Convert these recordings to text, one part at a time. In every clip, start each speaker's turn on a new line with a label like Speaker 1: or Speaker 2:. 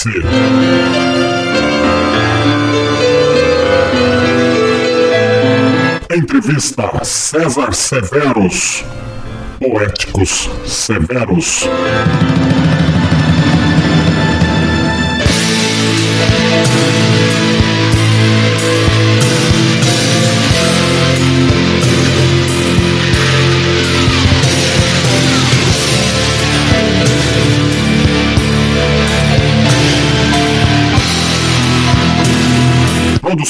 Speaker 1: Apocalipse. Entrevista César Severos. Poéticos Severos.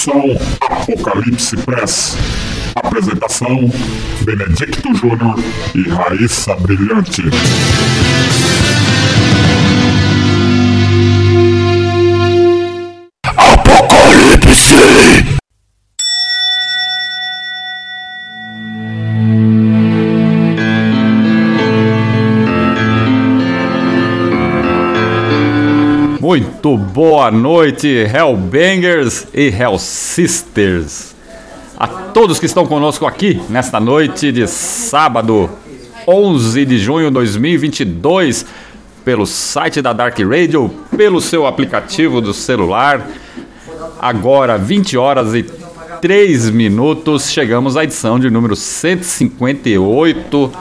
Speaker 1: Produção Apocalipse Press. Apresentação Benedicto Júnior e Raíssa Brilhante. Apocalipse!
Speaker 2: Muito boa noite, Hellbangers e Hellsisters. A todos que estão conosco aqui nesta noite de sábado, 11 de junho de 2022, pelo site da Dark Radio, pelo seu aplicativo do celular. Agora, 20 horas e 3 minutos, chegamos à edição de número 158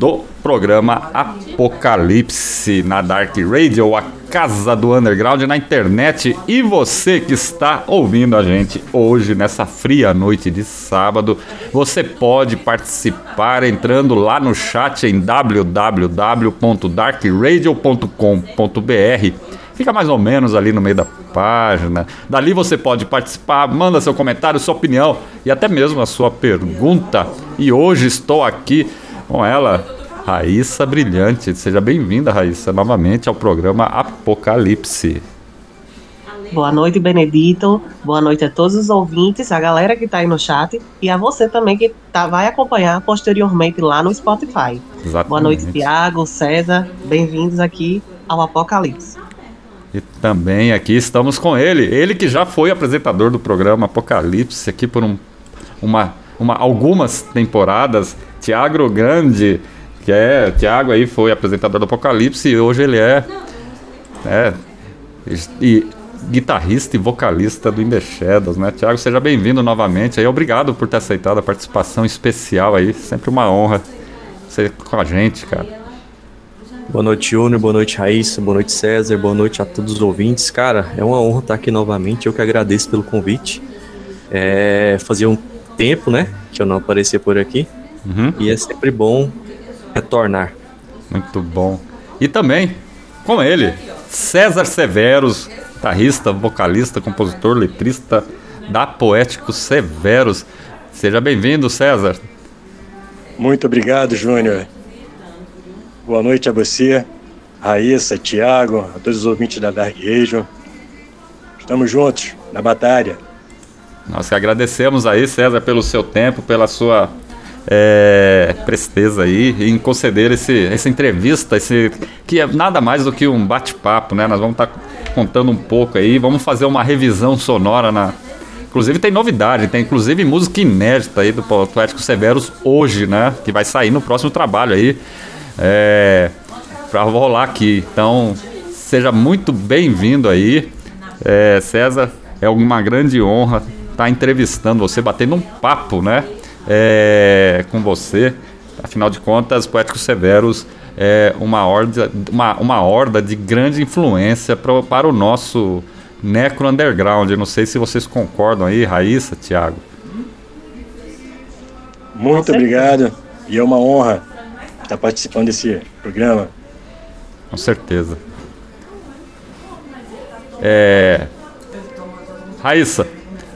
Speaker 2: do programa Apocalipse na Dark Radio, a casa do underground na internet. E você que está ouvindo a gente hoje, nessa fria noite de sábado, você pode participar entrando lá no chat em www.darkradio.com.br. Fica mais ou menos ali no meio da página. Dali você pode participar, manda seu comentário, sua opinião e até mesmo a sua pergunta. E hoje estou aqui com ela, Raíssa Brilhante. Seja bem-vinda, Raíssa, novamente ao programa Apocalipse.
Speaker 3: Boa noite, Benedito. Boa noite a todos os ouvintes, a galera que está aí no chat e a você também que tá, vai acompanhar posteriormente lá no Spotify.
Speaker 2: Exatamente.
Speaker 3: Boa noite, Tiago, César. Bem-vindos aqui ao Apocalipse.
Speaker 2: E também aqui estamos com ele, ele que já foi apresentador do programa Apocalipse aqui por um, uma, uma, algumas temporadas. Tiago Grande, que é. Tiago aí foi apresentador do Apocalipse e hoje ele é. é e, guitarrista e vocalista do In The Shadows, né? Tiago, seja bem-vindo novamente aí. Obrigado por ter aceitado a participação especial aí. Sempre uma honra ser com a gente, cara.
Speaker 4: Boa noite, Júnior. Boa noite, Raíssa. Boa noite, César. Boa noite a todos os ouvintes. Cara, é uma honra estar aqui novamente. Eu que agradeço pelo convite. É, fazia um tempo, né, que eu não aparecia por aqui.
Speaker 2: Uhum.
Speaker 4: E é sempre bom retornar.
Speaker 2: Muito bom. E também com ele, César Severos, guitarrista, vocalista, compositor, letrista da Poéticos Severos. Seja bem-vindo, César.
Speaker 5: Muito obrigado, Júnior. Boa noite a você, Raíssa, Tiago, a todos os ouvintes da Dark Region. Estamos juntos na batalha.
Speaker 2: Nós que agradecemos aí, César, pelo seu tempo, pela sua é, presteza aí em conceder esse, essa entrevista, esse, que é nada mais do que um bate-papo, né? Nós vamos estar tá contando um pouco aí, vamos fazer uma revisão sonora na. Inclusive tem novidade, tem inclusive música inédita aí do Poético Severos hoje, né? Que vai sair no próximo trabalho aí. É, pra rolar aqui. Então, seja muito bem-vindo aí. É, César, é uma grande honra estar tá entrevistando você, batendo um papo, né? É, com você. Afinal de contas, Poéticos Severos é uma horda, uma, uma horda de grande influência pro, para o nosso necro underground. Eu não sei se vocês concordam aí, Raíssa, Thiago.
Speaker 5: Muito obrigado. E é uma honra estar participando desse programa.
Speaker 2: Com certeza. É... Raíssa,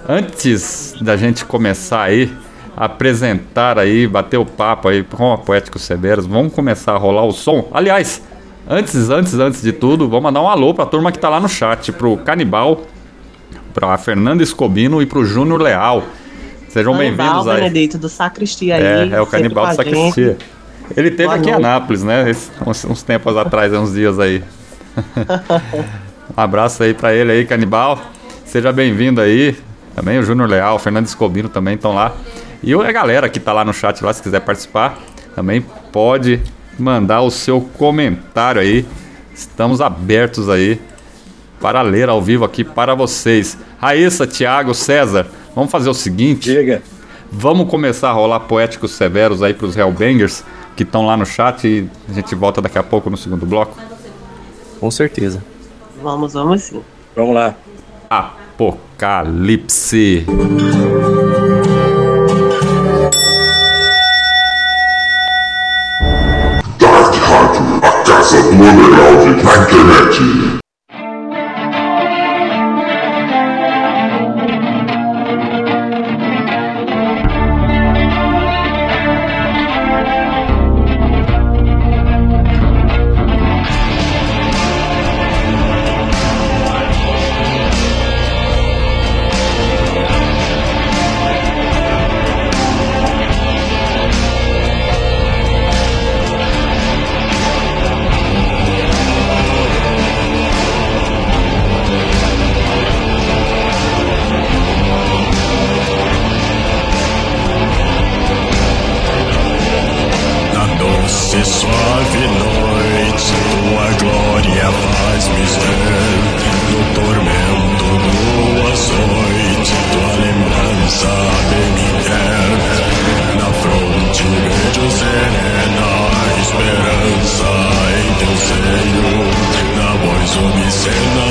Speaker 2: antes da gente começar aí, apresentar aí, bater o papo aí com a Poéticos Severos. Vamos começar a rolar o som. Aliás, antes, antes, antes de tudo, vamos mandar um alô pra turma que tá lá no chat, pro Canibal, pra Fernanda Escobino e pro Júnior Leal. Sejam bem-vindos aí.
Speaker 3: Benedito do Sacristia
Speaker 2: aí. É, é o Canibal do Sacristia. Ele teve Boa aqui noite. em Anápolis, né? uns, uns tempos atrás, uns dias aí. um abraço aí pra ele aí, Canibal. Seja bem-vindo aí. Também o Júnior Leal, o Fernando Escobino também estão lá. E a galera que está lá no chat lá, se quiser participar, também pode mandar o seu comentário aí. Estamos abertos aí para ler ao vivo aqui para vocês. Raíssa, Thiago, César, vamos fazer o seguinte.
Speaker 5: Diga.
Speaker 2: Vamos começar a rolar poéticos severos aí para os Hellbangers que estão lá no chat e a gente volta daqui a pouco no segundo bloco.
Speaker 4: Com certeza.
Speaker 3: Vamos, vamos sim.
Speaker 5: Vamos lá.
Speaker 2: Apocalipse.
Speaker 1: Casa do Underground na internet. So be the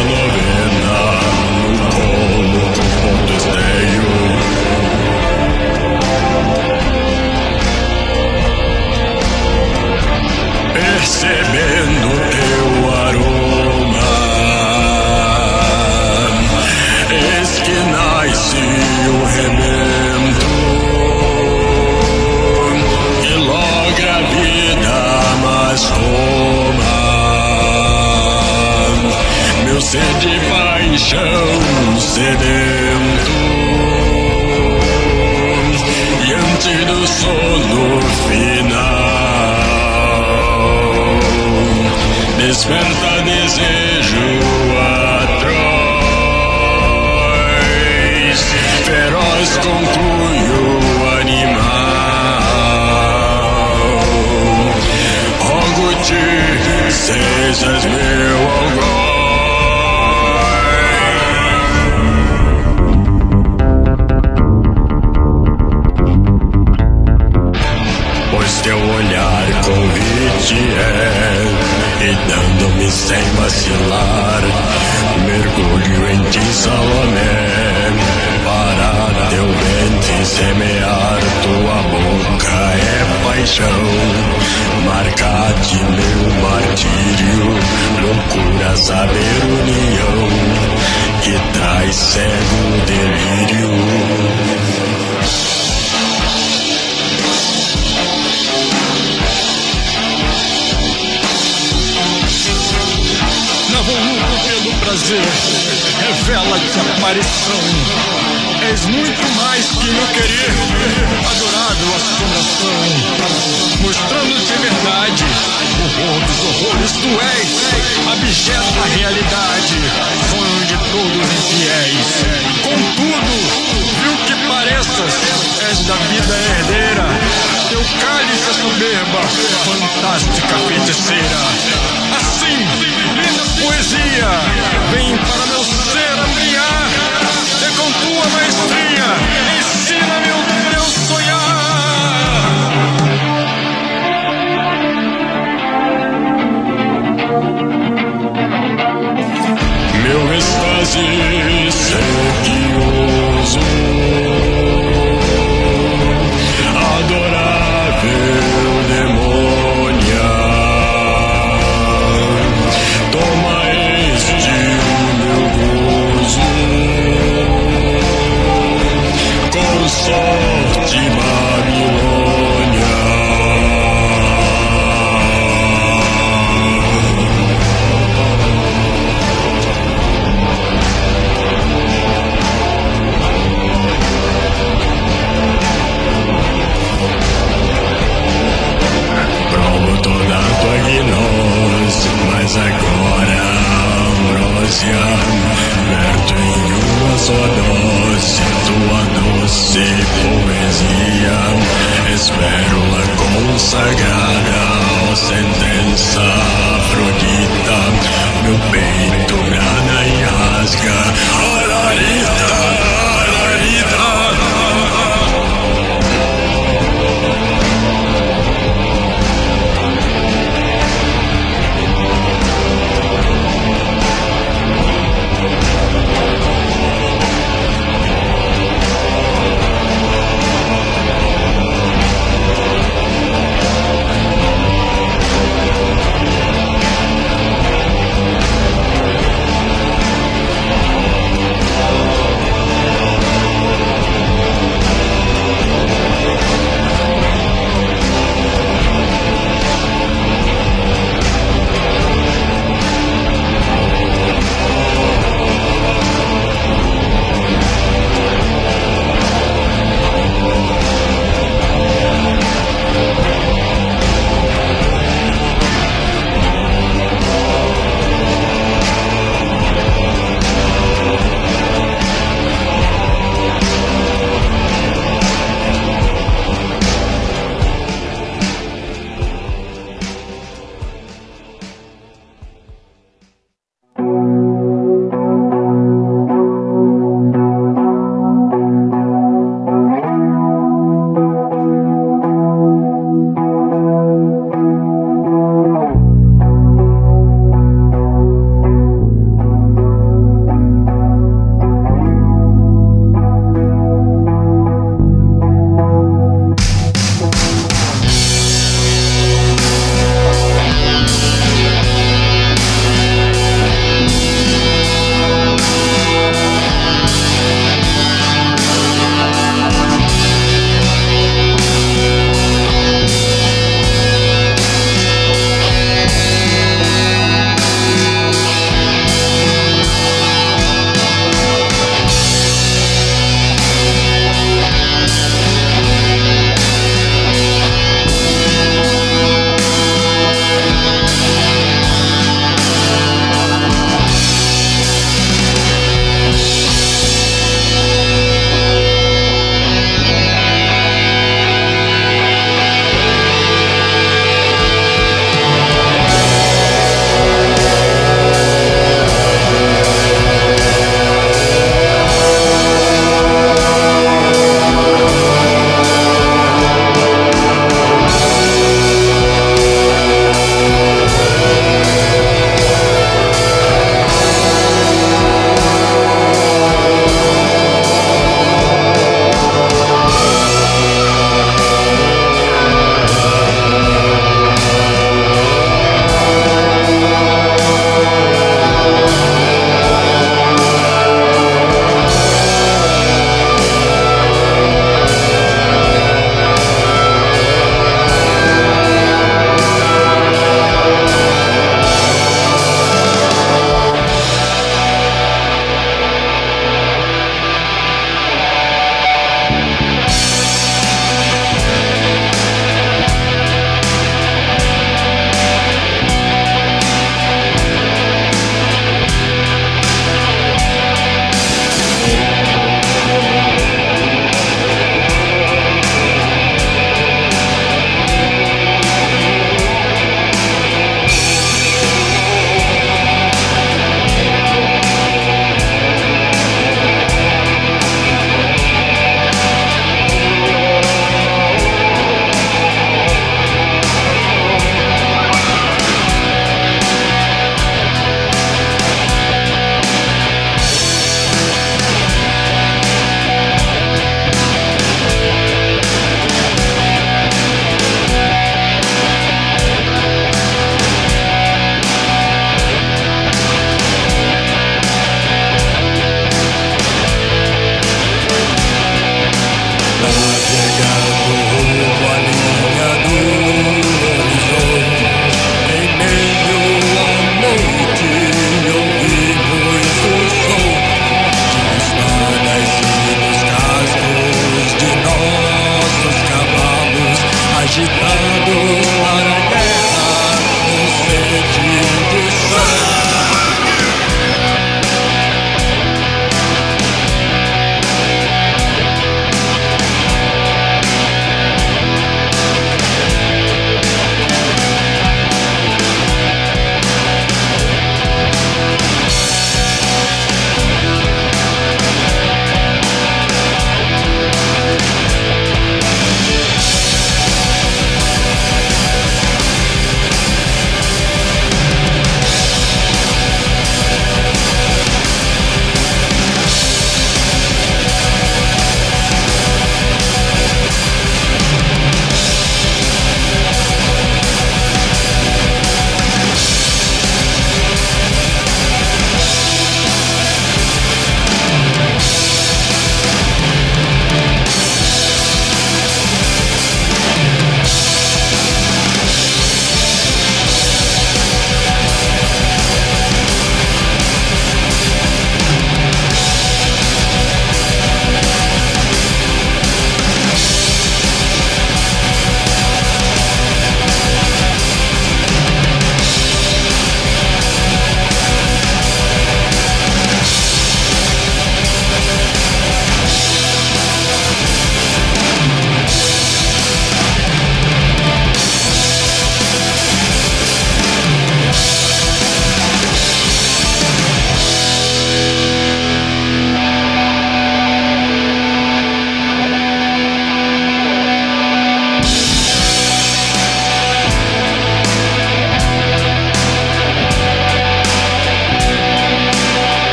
Speaker 1: de paixão sedentos diante do sono final. Desperta desejo atroz, feroz conclui o animal. Rogo-te, sejas meu algoz. é, e dando-me sem vacilar, mergulho em ti, Salomé, para teu ventre semear, tua boca é paixão, marca de meu martírio, loucura saber união, que traz cego delírio. Aparição. És muito mais que meu querer, adorável assombração. Mostrando-te verdade, horror dos horrores, tu és abjeta realidade, sonho de todos infiéis. Contudo, viu que pareças, és da vida herdeira, teu cálice soberba, fantástica feiticeira. Assim, linda poesia, vem para meu ser ampliar, é com tua maestria,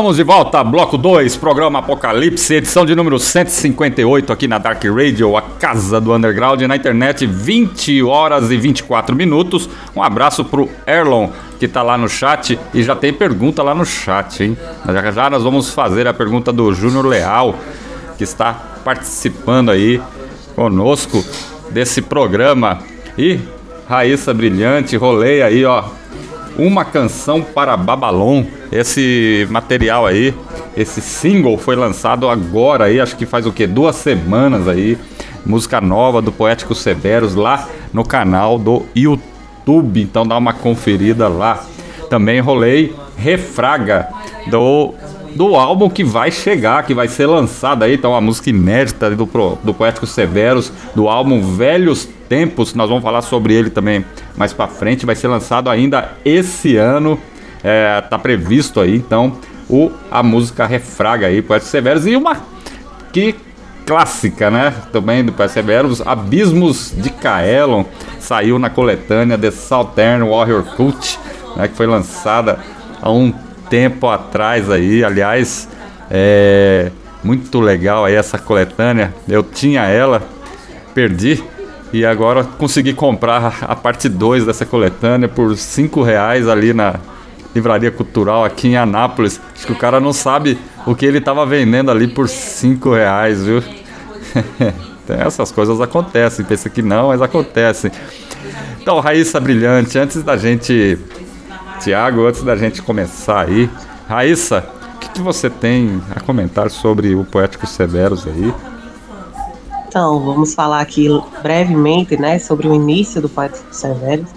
Speaker 2: Estamos de volta, bloco 2, programa Apocalipse, edição de número 158 aqui na Dark Radio, a casa do underground na internet, 20 horas e 24 minutos. Um abraço pro Erlon, que tá lá no chat e já tem pergunta lá no chat, hein? Já, já nós vamos fazer a pergunta do Júnior Leal, que está participando aí conosco desse programa. E Raíssa Brilhante, rolei aí, ó, uma canção para Babalon. Esse material aí, esse single foi lançado agora aí, acho que faz o que? Duas semanas aí. Música nova do Poético Severos lá no canal do YouTube. Então dá uma conferida lá. Também rolei Refraga do do álbum que vai chegar, que vai ser lançado aí, então a música inédita do, do Poético Severos, do álbum Velhos Tempos, nós vamos falar sobre ele também mais para frente, vai ser lançado ainda esse ano, é, tá previsto aí, então, o, a música Refraga aí, Poético Severos, e uma que clássica, né, também do Poético Severos, Abismos de Kaelon, saiu na coletânea The Southern Warrior Cult, né, que foi lançada há um tempo atrás aí, aliás, é muito legal aí essa coletânea. Eu tinha ela, perdi e agora consegui comprar a parte 2 dessa coletânea por 5 reais ali na Livraria Cultural aqui em Anápolis. Acho que o cara não sabe o que ele estava vendendo ali por 5 reais, viu? essas coisas acontecem, pensa que não, mas acontecem. Então, Raíssa Brilhante, antes da gente Tiago, antes da gente começar aí, Raíssa, o que, que, você tem a comentar sobre o Poético Severos aí?
Speaker 3: Então, vamos falar aqui brevemente, né, sobre o início do Poético Severos.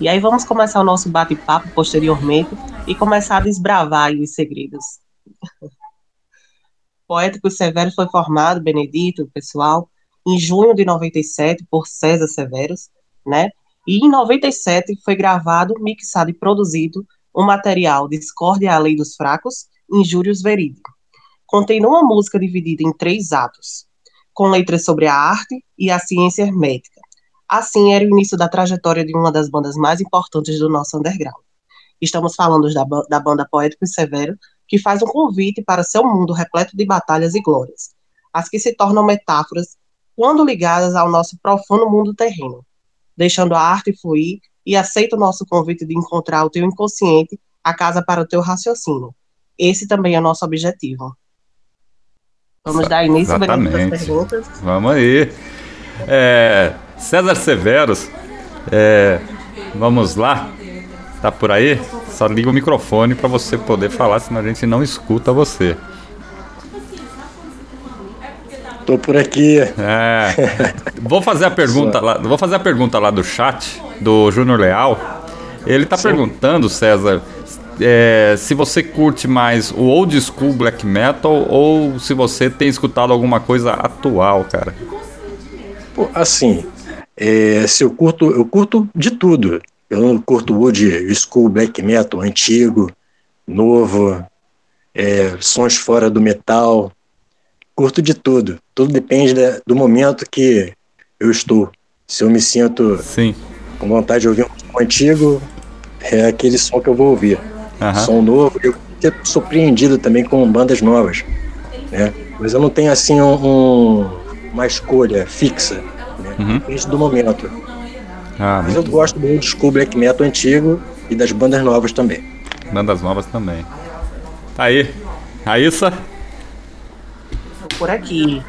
Speaker 3: E aí vamos começar o nosso bate-papo posteriormente e começar a desbravar os segredos. Poético Severos foi formado, Benedito, pessoal, em junho de 97 por César Severos, né? E em 97 foi gravado, mixado e produzido o material Discórdia a Lei dos Fracos, Injúrios Verídico. Contém uma música dividida em três atos, com letras sobre a arte e a ciência hermética. Assim era o início da trajetória de uma das bandas mais importantes do nosso underground. Estamos falando da, da banda Poético e Severo, que faz um convite para seu mundo repleto de batalhas e glórias, as que se tornam metáforas quando ligadas ao nosso profano mundo terreno, deixando a arte fluir e aceita o nosso convite de encontrar o teu inconsciente, a casa para o teu raciocínio. Esse também é o nosso objetivo. Vamos dar início
Speaker 2: Exatamente. às perguntas. Vamos aí. É, César Severos, é, vamos lá. Tá por aí? Só liga o microfone para você poder falar, senão a gente não escuta você.
Speaker 5: Tô por aqui.
Speaker 2: É. Vou fazer a pergunta lá, vou fazer a pergunta lá do chat do Júnior Leal. Ele tá Sim. perguntando, César, é, se você curte mais o old school black metal ou se você tem escutado alguma coisa atual, cara.
Speaker 5: Assim, é, se eu curto, eu curto de tudo. Eu não curto old school black metal antigo, novo, é, sons fora do metal curto de tudo. Tudo depende da, do momento que eu estou. Se eu me sinto
Speaker 2: Sim.
Speaker 5: com vontade de ouvir um som antigo, é aquele som que eu vou ouvir. Uhum. Som novo, eu fico surpreendido também com bandas novas. Né? Mas eu não tenho assim um, um, uma escolha fixa. Né? Uhum. Depende do momento. Ah, Mas eu gosto do school black metal antigo e das bandas novas também.
Speaker 2: Bandas novas também. Tá aí. Raíssa?
Speaker 3: Por aqui.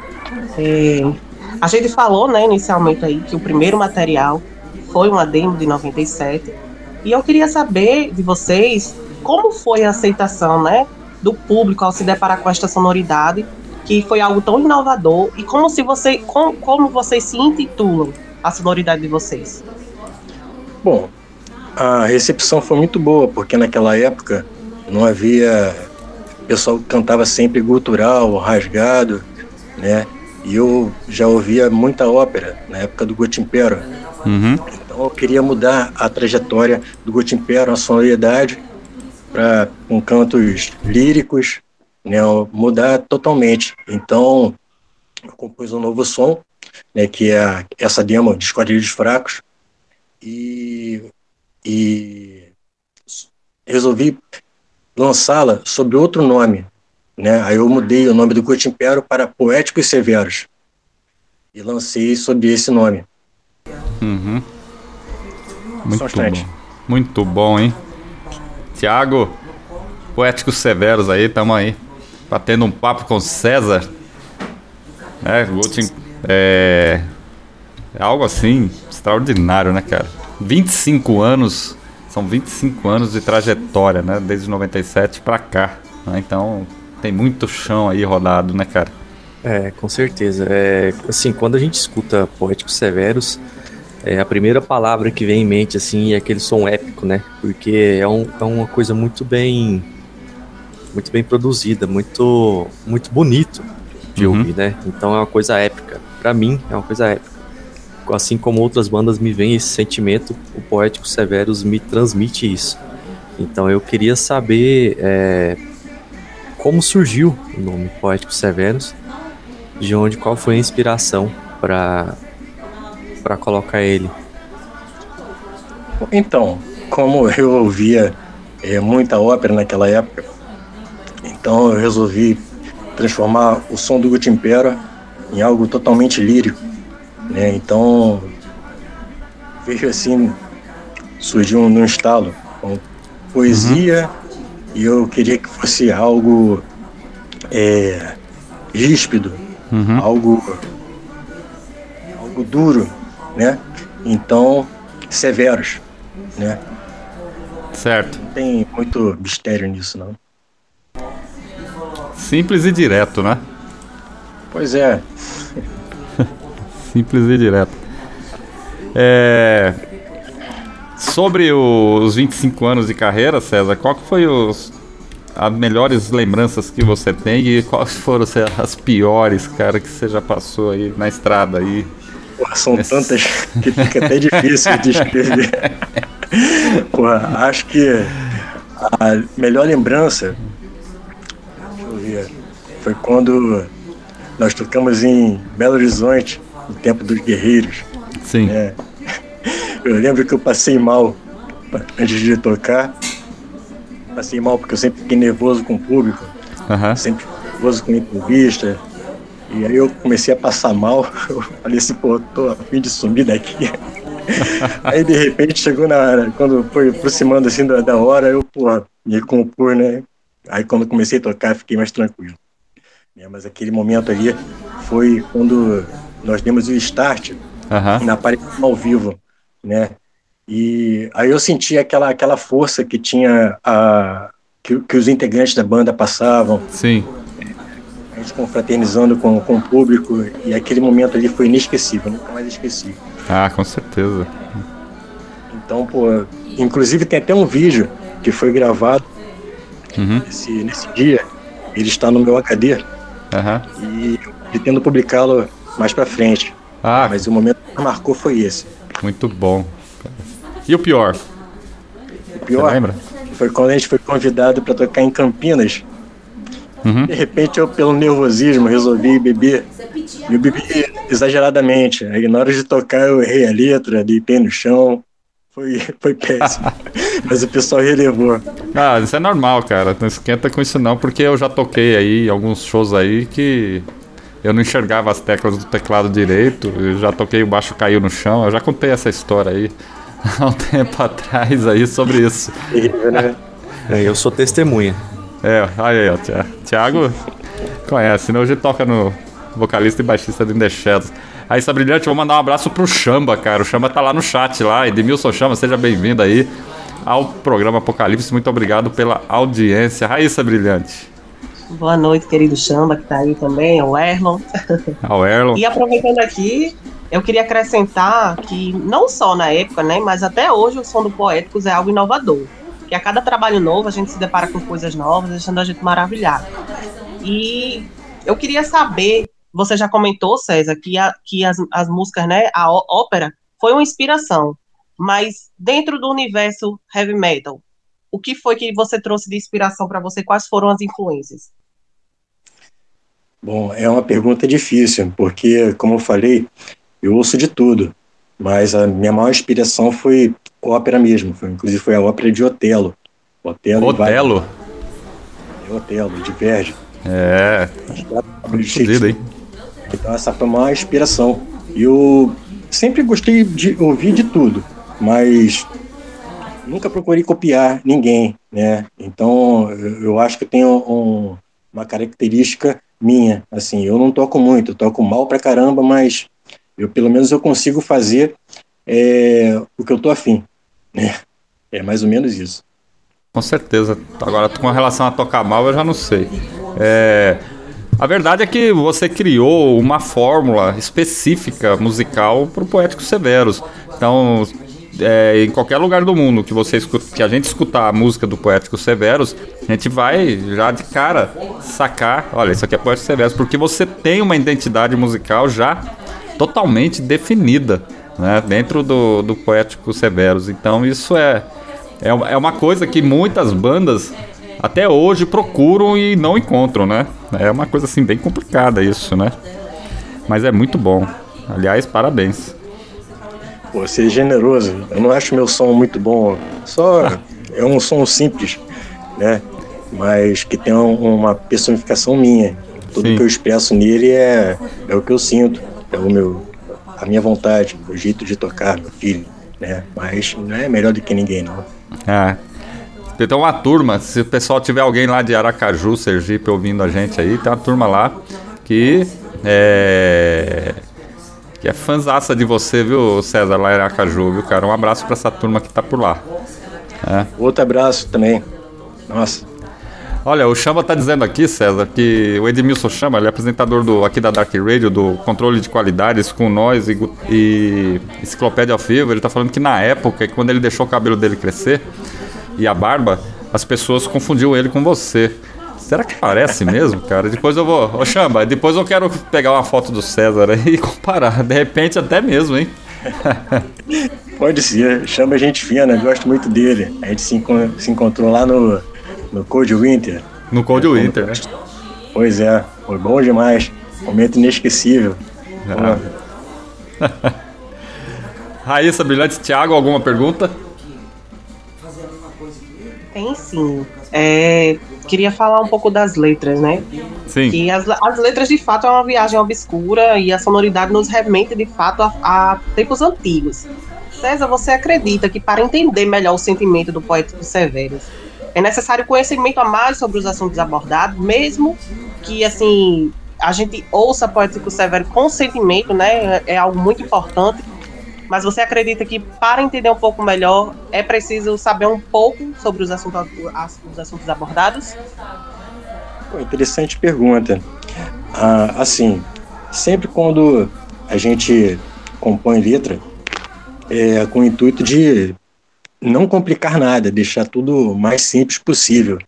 Speaker 3: É, a gente falou, né, inicialmente aí, que o primeiro material foi uma demo de 97. E eu queria saber de vocês como foi a aceitação, né, do público ao se deparar com esta sonoridade, que foi algo tão inovador, e como se você, como, como vocês se intitulam a sonoridade de vocês?
Speaker 5: Bom, a recepção foi muito boa, porque naquela época não havia pessoal cantava sempre gutural, rasgado, né? E eu já ouvia muita ópera na época do Gotimpero.
Speaker 2: Uhum.
Speaker 5: Então eu queria mudar a trajetória do Gotimpero, a sonoridade, para com cantos líricos, né? Mudar totalmente. Então eu compus um novo som, né? Que é essa demo de Esquadrilhos Fracos e, e resolvi lançá-la sob outro nome, né? Aí eu mudei o nome do Curto Império para Poéticos Severos e lancei sob esse nome.
Speaker 2: Uhum. Muito bom. Muito bom, hein? Tiago, Poéticos Severos aí, tamo aí. Batendo um papo com César. É, é, é algo assim, extraordinário, né, cara? 25 anos, são 25 anos de trajetória, né? Desde 97 pra cá. né? Então, tem muito chão aí rodado, né, cara?
Speaker 4: É, com certeza. É, assim, quando a gente escuta Poéticos Severos, é, a primeira palavra que vem em mente, assim, é aquele som épico, né? Porque é, um- é uma coisa muito bem muito bem produzida, muito muito bonito de
Speaker 2: Uhum.
Speaker 4: ouvir, né? Então é uma coisa épica. Pra mim, é uma coisa épica. Assim como outras bandas me vem esse sentimento, o Poéticos Severos me transmite isso. Então eu queria saber é, como surgiu o nome Poéticos Severos de onde qual foi a inspiração para para colocar ele.
Speaker 5: Então, como eu ouvia eh, muita ópera naquela época, então eu resolvi transformar o som do Gutimpera em algo totalmente lírico, né? Então veio assim, surgiu num estalo com poesia e eu queria que fosse algo é, ríspido, algo algo duro, né? Então severos, né?
Speaker 2: Certo.
Speaker 5: Não tem muito mistério nisso, não.
Speaker 2: Simples e direto, né?
Speaker 5: Pois é,
Speaker 2: Simples e direto. É, Sobre os 25 anos de carreira, César, qual que foi os, as melhores lembranças que você tem e quais foram assim, as piores, cara, que você já passou aí na estrada aí?
Speaker 5: porra, são
Speaker 2: Esse-
Speaker 5: tantas que fica até difícil de escrever. Porra, acho que a melhor lembrança deixa eu ver, foi quando nós tocamos em Belo Horizonte, no tempo dos guerreiros.
Speaker 2: Sim.
Speaker 5: É. Eu lembro que eu passei mal antes de tocar. Passei mal porque eu sempre fiquei nervoso com o público,
Speaker 2: Aham.
Speaker 5: sempre nervoso com entrevista. E aí eu comecei a passar mal. Eu falei assim, pô, tô a fim de sumir daqui. aí de repente chegou na hora, quando foi aproximando assim da, da hora, eu, pô, me recompor, né? Aí quando comecei a tocar, fiquei mais tranquilo. É, mas aquele momento ali foi quando nós demos o start na aparição ao vivo, né? E aí eu senti aquela, aquela força que tinha a que, que os integrantes da banda passavam,
Speaker 2: Sim.
Speaker 5: a gente confraternizando com, com o público e aquele momento ali foi inesquecível, nunca mais esqueci.
Speaker 2: Ah, com certeza.
Speaker 5: Então, pô, inclusive tem até um vídeo que foi gravado
Speaker 2: Uhum.
Speaker 5: nesse, nesse dia, ele está no meu HD
Speaker 2: Aham.
Speaker 5: e eu pretendo publicá-lo mais pra frente.
Speaker 2: Ah,
Speaker 5: Mas o momento que marcou foi esse.
Speaker 2: muito bom. E o pior?
Speaker 5: O
Speaker 2: Você
Speaker 5: pior
Speaker 2: lembra?
Speaker 5: foi quando a gente foi convidado para tocar em Campinas.
Speaker 2: Uhum.
Speaker 5: De repente, eu, pelo nervosismo, resolvi beber. Eu bebi exageradamente. Aí, na hora de tocar, eu errei a letra, deitei no chão. Foi, foi péssimo. Mas o pessoal relevou.
Speaker 2: Ah, isso é normal, cara. Não esquenta com isso não, porque eu já toquei aí alguns shows aí que eu não enxergava as teclas do teclado direito. Eu já toquei o baixo caiu no chão. Eu já contei essa história aí há um tempo atrás aí sobre isso.
Speaker 5: Né?
Speaker 4: É, Eu sou testemunha.
Speaker 2: É, aí, ó, Thi- Thiago conhece, né? Hoje toca no vocalista e baixista do In The Shadows. Aí, Brilhante, vou mandar um abraço pro Chamba, cara. O Chamba tá lá no chat lá. Edmilson Chamba, seja bem-vindo aí ao programa Apocalipse. Muito obrigado pela audiência. Raíssa Brilhante.
Speaker 3: Boa noite, querido Chamba, que tá aí também, o Erlon.
Speaker 2: Ao Erlon.
Speaker 3: E aproveitando aqui, eu queria acrescentar que não só na época, né, mas até hoje o som do Poéticos é algo inovador. Que a cada trabalho novo a gente se depara com coisas novas, deixando a gente maravilhado. E eu queria saber, você já comentou, César, que, a- que as, as músicas, né, a ópera foi uma inspiração, mas dentro do universo heavy metal, o que foi que você trouxe de inspiração para você? Quais foram as influências?
Speaker 5: Bom, é uma pergunta difícil, porque, como eu falei, eu ouço de tudo. Mas a minha maior inspiração foi ópera mesmo. Foi, inclusive foi a ópera de Otelo. Otelo.
Speaker 2: Otelo.
Speaker 5: Tem Otelo, Diverge.
Speaker 2: É. Fudido, hein?
Speaker 5: Então essa foi uma inspiração. E eu sempre gostei de ouvir de tudo, mas nunca procurei copiar ninguém, né? Então eu eu acho que eu tenho um- uma característica minha, assim, eu não toco muito, toco mal pra caramba, mas eu pelo menos eu consigo fazer é, o que eu tô afim, né? É mais ou menos isso.
Speaker 2: Com certeza. Agora, com relação a tocar mal, eu já não sei. É, a verdade é que você criou uma fórmula específica musical para o Poético Severos. Então, é, em qualquer lugar do mundo que você escuta, que a gente escutar a música do Poético Severos, a gente vai já de cara sacar, olha, isso aqui é Poético Severos, porque você tem uma identidade musical já totalmente definida, né, dentro do, do Poético Severos. Então, isso é é, é uma coisa que muitas bandas até hoje procuram e não encontram, né? É uma coisa assim bem complicada isso, né? Mas é muito bom. Aliás, parabéns.
Speaker 5: Pô, ser generoso. Eu não acho meu som muito bom. Só é um som simples, né? Mas que tem um- uma personificação minha. Tudo
Speaker 2: Sim.
Speaker 5: que eu expresso nele é, é o que eu sinto, é o meu, a minha vontade, o jeito de tocar, meu filho, né? Mas não é melhor do que ninguém, não.
Speaker 2: É. Tem uma turma, se o pessoal tiver alguém lá de Aracaju, Sergipe ouvindo a gente aí, tem uma turma lá que é. Que é fanzaça de você, viu, César, lá em Aracaju, viu, cara? Um abraço pra essa turma que tá por lá. É.
Speaker 5: Outro abraço também. Nossa,
Speaker 2: Olha, o Chama tá dizendo aqui, César, que o Edmilson Chama, ele é apresentador do, aqui da Dark Radio, do controle de qualidades com nós e, e Enciclopédia ao Vivo. Ele tá falando que na época, quando ele deixou o cabelo dele crescer e a barba, as pessoas confundiam ele com você. Será que parece mesmo, cara? Depois eu vou. Ô Chamba, depois eu quero pegar uma foto do César aí e comparar. De repente até mesmo, hein?
Speaker 5: pode ser. Chama gente fina, gosto muito dele. A gente se, se encontrou lá no, no Cold Winter.
Speaker 2: No Cold Winter, né?
Speaker 5: Pois é, foi bom demais. Momento inesquecível.
Speaker 2: Ah. Raíssa Brilhante, Thiago, alguma pergunta?
Speaker 3: Tem sim. É, queria falar um pouco das letras, né?
Speaker 2: Sim.
Speaker 3: Que as, as letras de fato é uma viagem obscura e a sonoridade nos remete de fato a, a tempos antigos. César, você acredita que para entender melhor o sentimento do poético Severus é necessário conhecimento a mais sobre os assuntos abordados, mesmo que assim a gente ouça poético Severo com sentimento, né? É algo muito importante. Mas você acredita que para entender um pouco melhor é preciso saber um pouco sobre os assuntos, as- os assuntos abordados?
Speaker 5: Pô, interessante pergunta. Ah, assim, sempre quando a gente compõe letra, é com o intuito de não complicar nada, deixar tudo mais simples possível.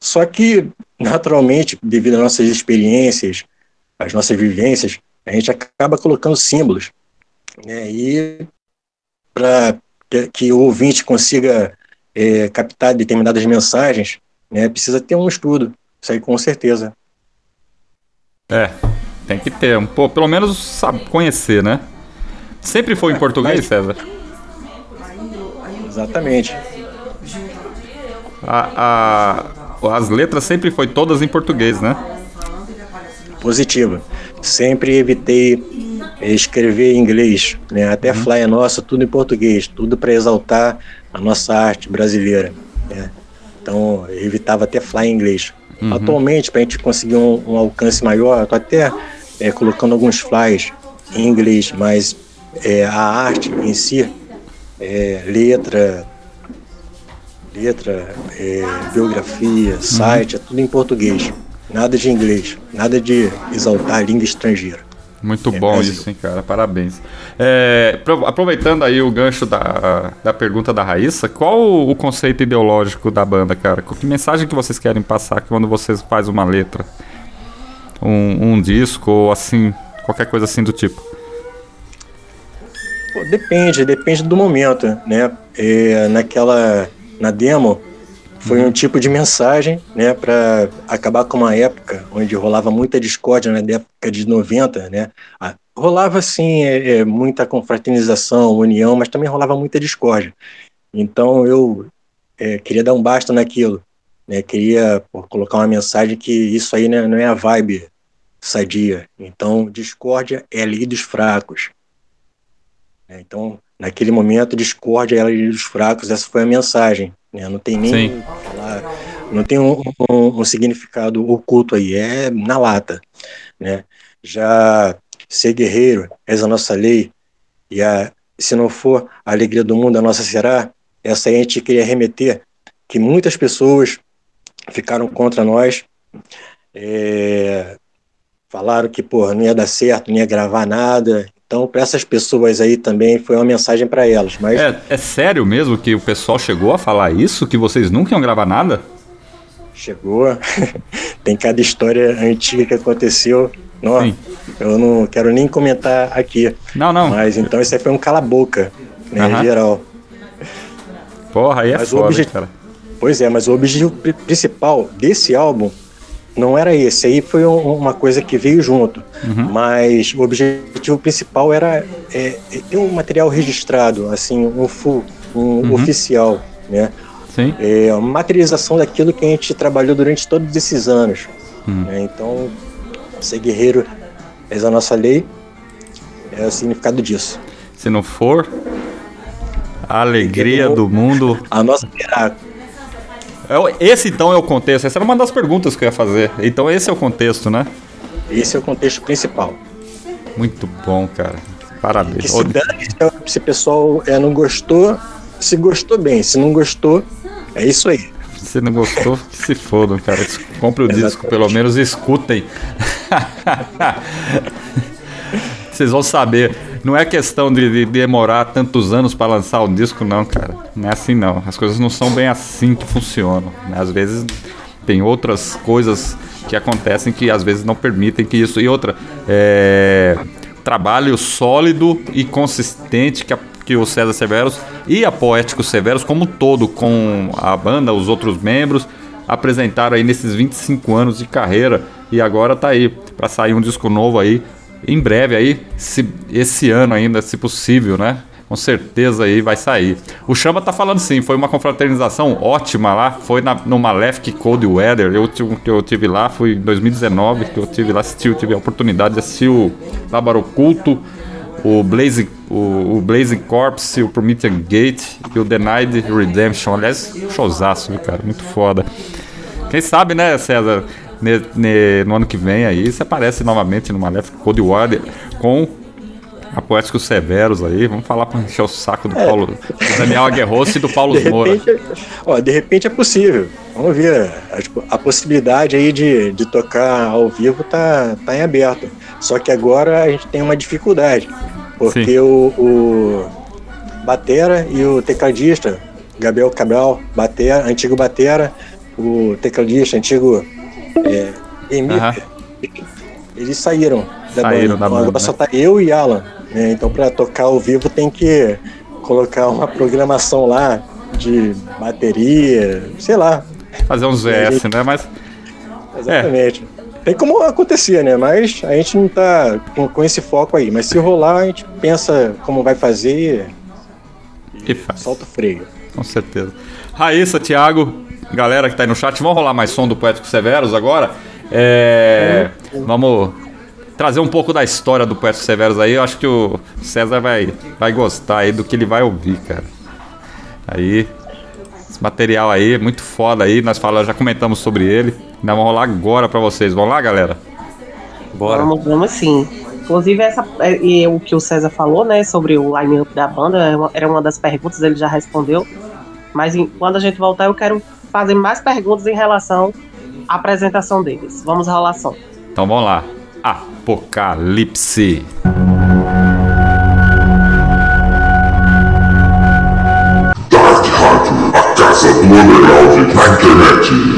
Speaker 5: Só que, naturalmente, devido às nossas experiências, às nossas vivências, a gente acaba colocando símbolos. Né? E para que, o ouvinte consiga é, captar determinadas mensagens, né, precisa ter um estudo. Isso aí com certeza.
Speaker 2: É, tem que ter, um pouco, pelo menos sabe, conhecer, né? Sempre foi em português,
Speaker 5: mas-
Speaker 2: César?
Speaker 5: Exatamente.
Speaker 2: A, a- as letras sempre foi todas em português, né?
Speaker 5: Positiva. Sempre evitei escrever em inglês, né? Até Fly é nossa, tudo em português, tudo para exaltar a nossa arte brasileira. né? Então, eu evitava até Fly em inglês. Atualmente, para a gente conseguir um, um alcance maior, eu tô até eh, colocando alguns flies em inglês, mas eh, a arte em si, eh, letra, letra, eh, biografia, site, é tudo em português. Nada de inglês, nada de exaltar a língua estrangeira.
Speaker 2: Muito
Speaker 5: É,
Speaker 2: bom
Speaker 5: Brasil.
Speaker 2: isso, hein, cara? Parabéns. É, pro- aproveitando aí o gancho da, da pergunta da Raíssa, qual o, o conceito ideológico da banda, cara? Que mensagem que vocês querem passar quando vocês fazem uma letra? Um, um disco ou assim, qualquer coisa assim do tipo?
Speaker 5: Pô, depende, depende do momento, né? É, naquela, na demo, foi um tipo de mensagem, né, para acabar com uma época onde rolava muita discórdia, né, da época de 90, né? Ah, rolava, sim, é, é, muita confraternização, união, mas também rolava muita discórdia. Então eu é, queria dar um basta naquilo, né, queria pô, colocar uma mensagem que isso aí né, não é a vibe sadia. Então, discórdia é a lei dos fracos. Então, naquele momento, discórdia é a lei dos fracos. Essa foi a mensagem. Né? Não tem nem falar, não tem um, um, um, significado oculto aí. É na lata, né? Já ser guerreiro, és a nossa lei e a se não for a alegria do mundo, a nossa será. Essa aí a gente queria remeter que muitas pessoas ficaram contra nós, é, falaram que porra, não ia dar certo, não ia gravar nada. Então, para essas pessoas aí também foi uma mensagem para elas. Mas...
Speaker 2: É, é sério mesmo que o pessoal chegou a falar isso? Que vocês nunca iam gravar nada?
Speaker 5: Chegou. Tem cada história antiga que aconteceu. Não, eu não quero nem comentar aqui.
Speaker 2: Não, não.
Speaker 5: Mas então isso aí foi um cala-boca, né, em geral.
Speaker 2: Porra, aí é mas foda, obje... cara.
Speaker 5: Pois é, mas o objetivo principal desse álbum não era esse. Aí foi um, uma coisa que veio junto. Uhum. Mas o objetivo principal era é, é ter um material registrado, assim, um full, um uhum. oficial, né?
Speaker 2: Sim.
Speaker 5: É uma materialização daquilo que a gente trabalhou durante todos esses anos. Uhum. Então, ser guerreiro é a nossa lei, é o significado disso.
Speaker 2: Se não for, a alegria do mundo.
Speaker 5: A nossa.
Speaker 2: É esse então é o contexto. Essa era uma das perguntas que eu ia fazer. Então esse é o contexto, né?
Speaker 5: Esse é o contexto principal.
Speaker 2: Muito bom, cara. Parabéns. Que
Speaker 5: se, dane, se o pessoal é, não gostou, se gostou bem, se não gostou, é isso aí.
Speaker 2: Se não gostou, que se fodam, cara. Compre o disco, pelo menos escutem. Vocês vão saber. Não é questão de, de demorar tantos anos para lançar um disco, não, cara. Não é assim, não. As coisas não são bem assim que funcionam. Né? Às vezes tem outras coisas que acontecem que às vezes não permitem que isso. E outra, é, trabalho sólido e consistente que a que o César Severos e a Poético Severos, como todo, com a banda, os outros membros, apresentaram aí nesses 25 anos de carreira e agora tá aí para sair um disco novo aí em breve aí, se, esse ano ainda, se possível, né? Com certeza aí vai sair. O Chamba tá falando sim, foi uma confraternização ótima lá, foi na, no Malefic Cold Weather, eu, que eu tive lá, foi em 2019 que eu tive lá, assisti, eu tive a oportunidade de assistir o Lábaro Oculto, o Blazing, o, o Blazing Corpse, o Promethean Gate e o Denied Redemption. Aliás, showzaço, cara, muito foda. Quem sabe, né, César, ne, ne, no ano que vem aí, você aparece novamente no Maléfico Cold War com a Poéticos Severos aí, vamos falar para encher o saco do é. Paulo, do Daniel Aguerrosso e do Paulo de Moura.
Speaker 5: Repente, ó, de repente é possível. Vamos ver. A, tipo, a possibilidade aí de, de tocar ao vivo tá, tá em aberto. Só que agora a gente tem uma dificuldade. Porque o, o Batera e o tecladista, Gabriel Cabral, Batera, antigo Batera, o tecladista, antigo é, Emir, eles saíram da saíram banda. Da então, agora né? só tá eu e Alan. Né? Então para tocar ao vivo tem que colocar uma programação lá de bateria, sei lá.
Speaker 2: Fazer uns VS, né? Mas.
Speaker 5: Exatamente. É. Tem como acontecer, né? Mas a gente não tá com, com, esse foco aí. Mas se rolar, a gente pensa como vai fazer
Speaker 2: e, e faz.
Speaker 5: solta o freio.
Speaker 2: Com certeza. Raíssa, Thiago, galera que tá aí no chat, vamos rolar mais som do Poético Severos agora? É, vamos trazer um pouco da história do Poético Severos aí. Eu acho que o César vai, vai gostar aí do que ele vai ouvir, cara. Aí, esse material aí é muito foda aí. Nós falamos, já comentamos sobre ele. Ainda vamos rolar agora pra vocês. Vamos lá, galera?
Speaker 3: Bora. Vamos, vamos sim. Inclusive, essa, é, e o que o César falou, né, sobre o line-up da banda, é era uma das perguntas, ele já respondeu. Mas em, quando a gente voltar, eu quero fazer mais perguntas em relação à apresentação deles. Vamos rolar som.
Speaker 2: Então vamos lá. Apocalipse.
Speaker 1: Dark Hunter, a casa do na internet.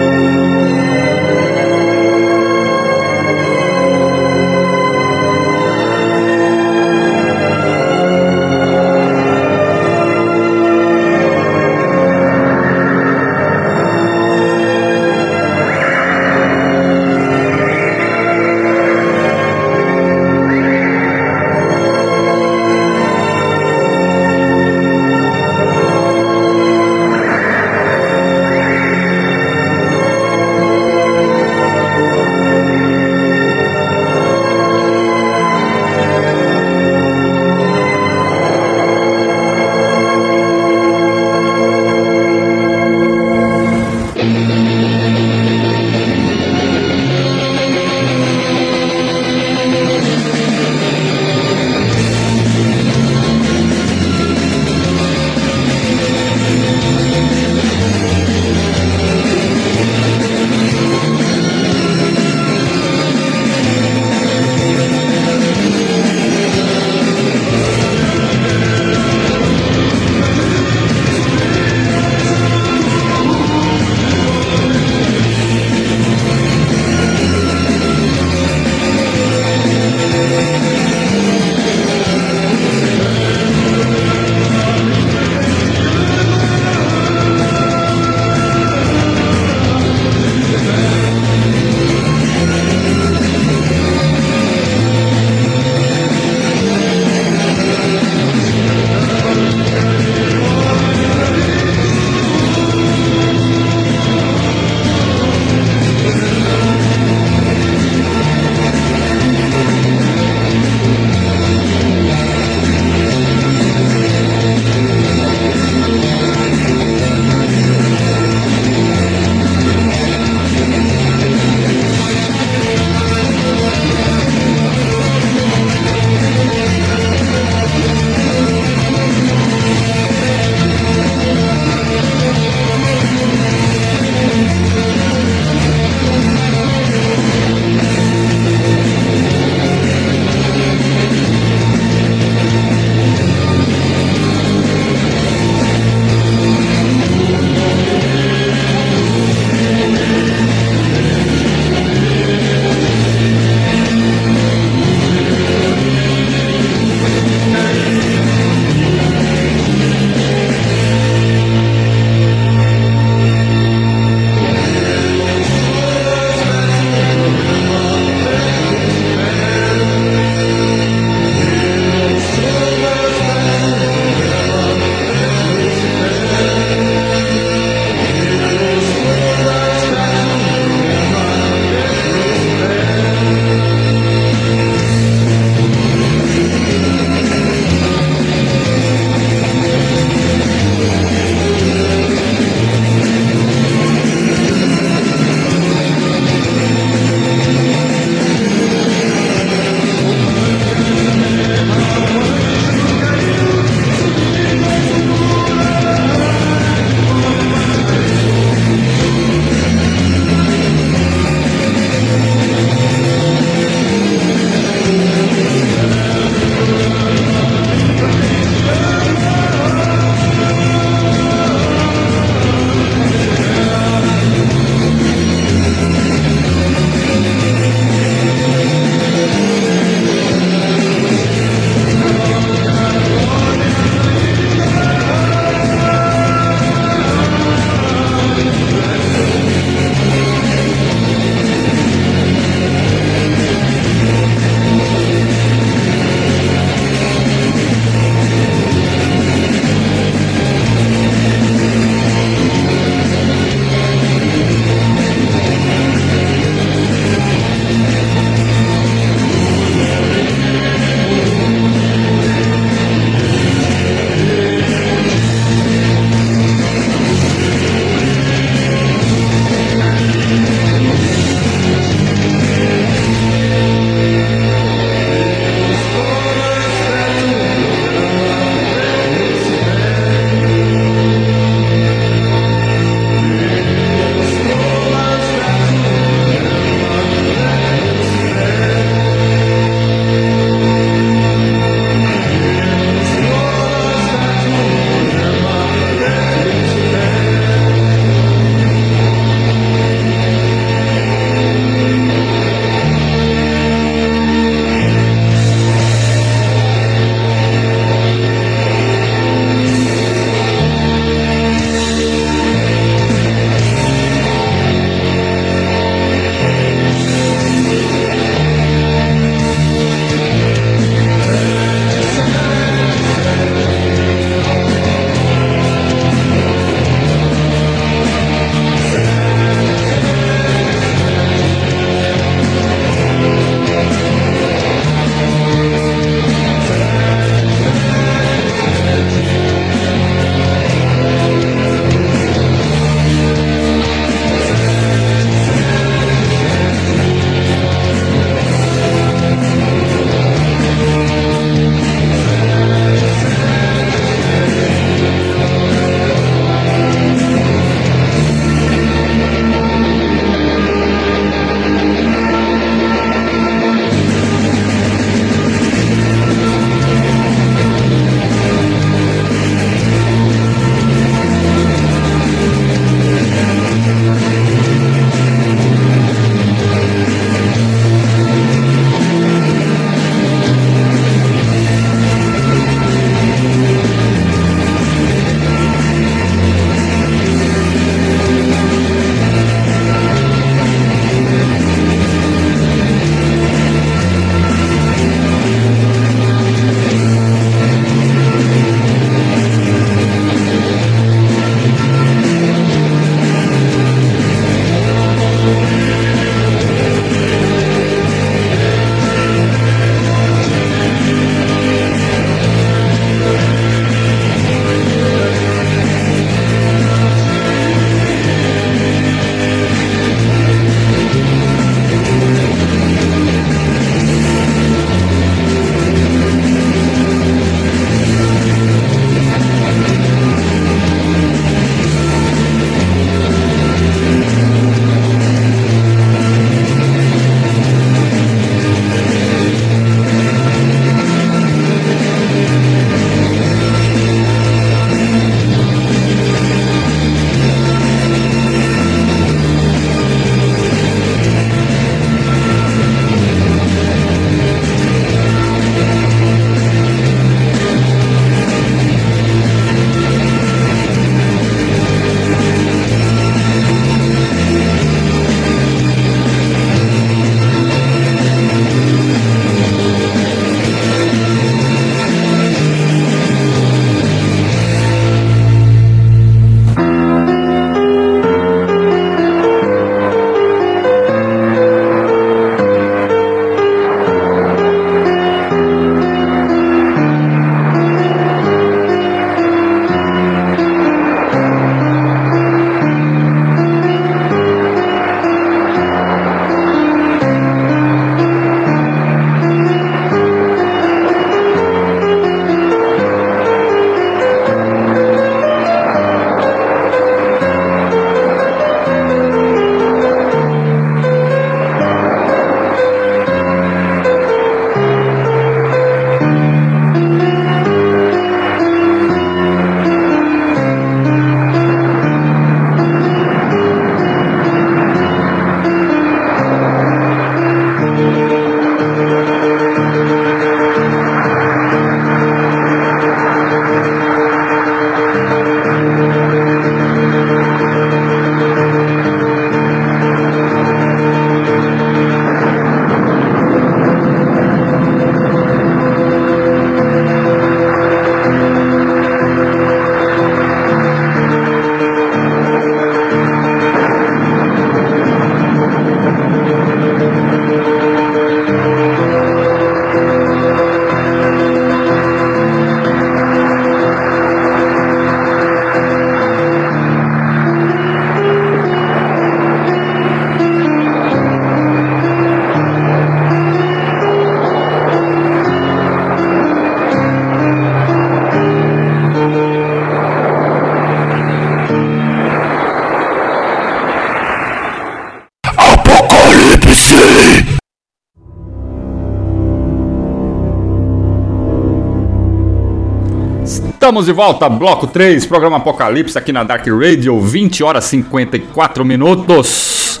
Speaker 2: Estamos de volta, bloco 3, programa Apocalipse aqui na Dark Radio, 20 horas 54 minutos.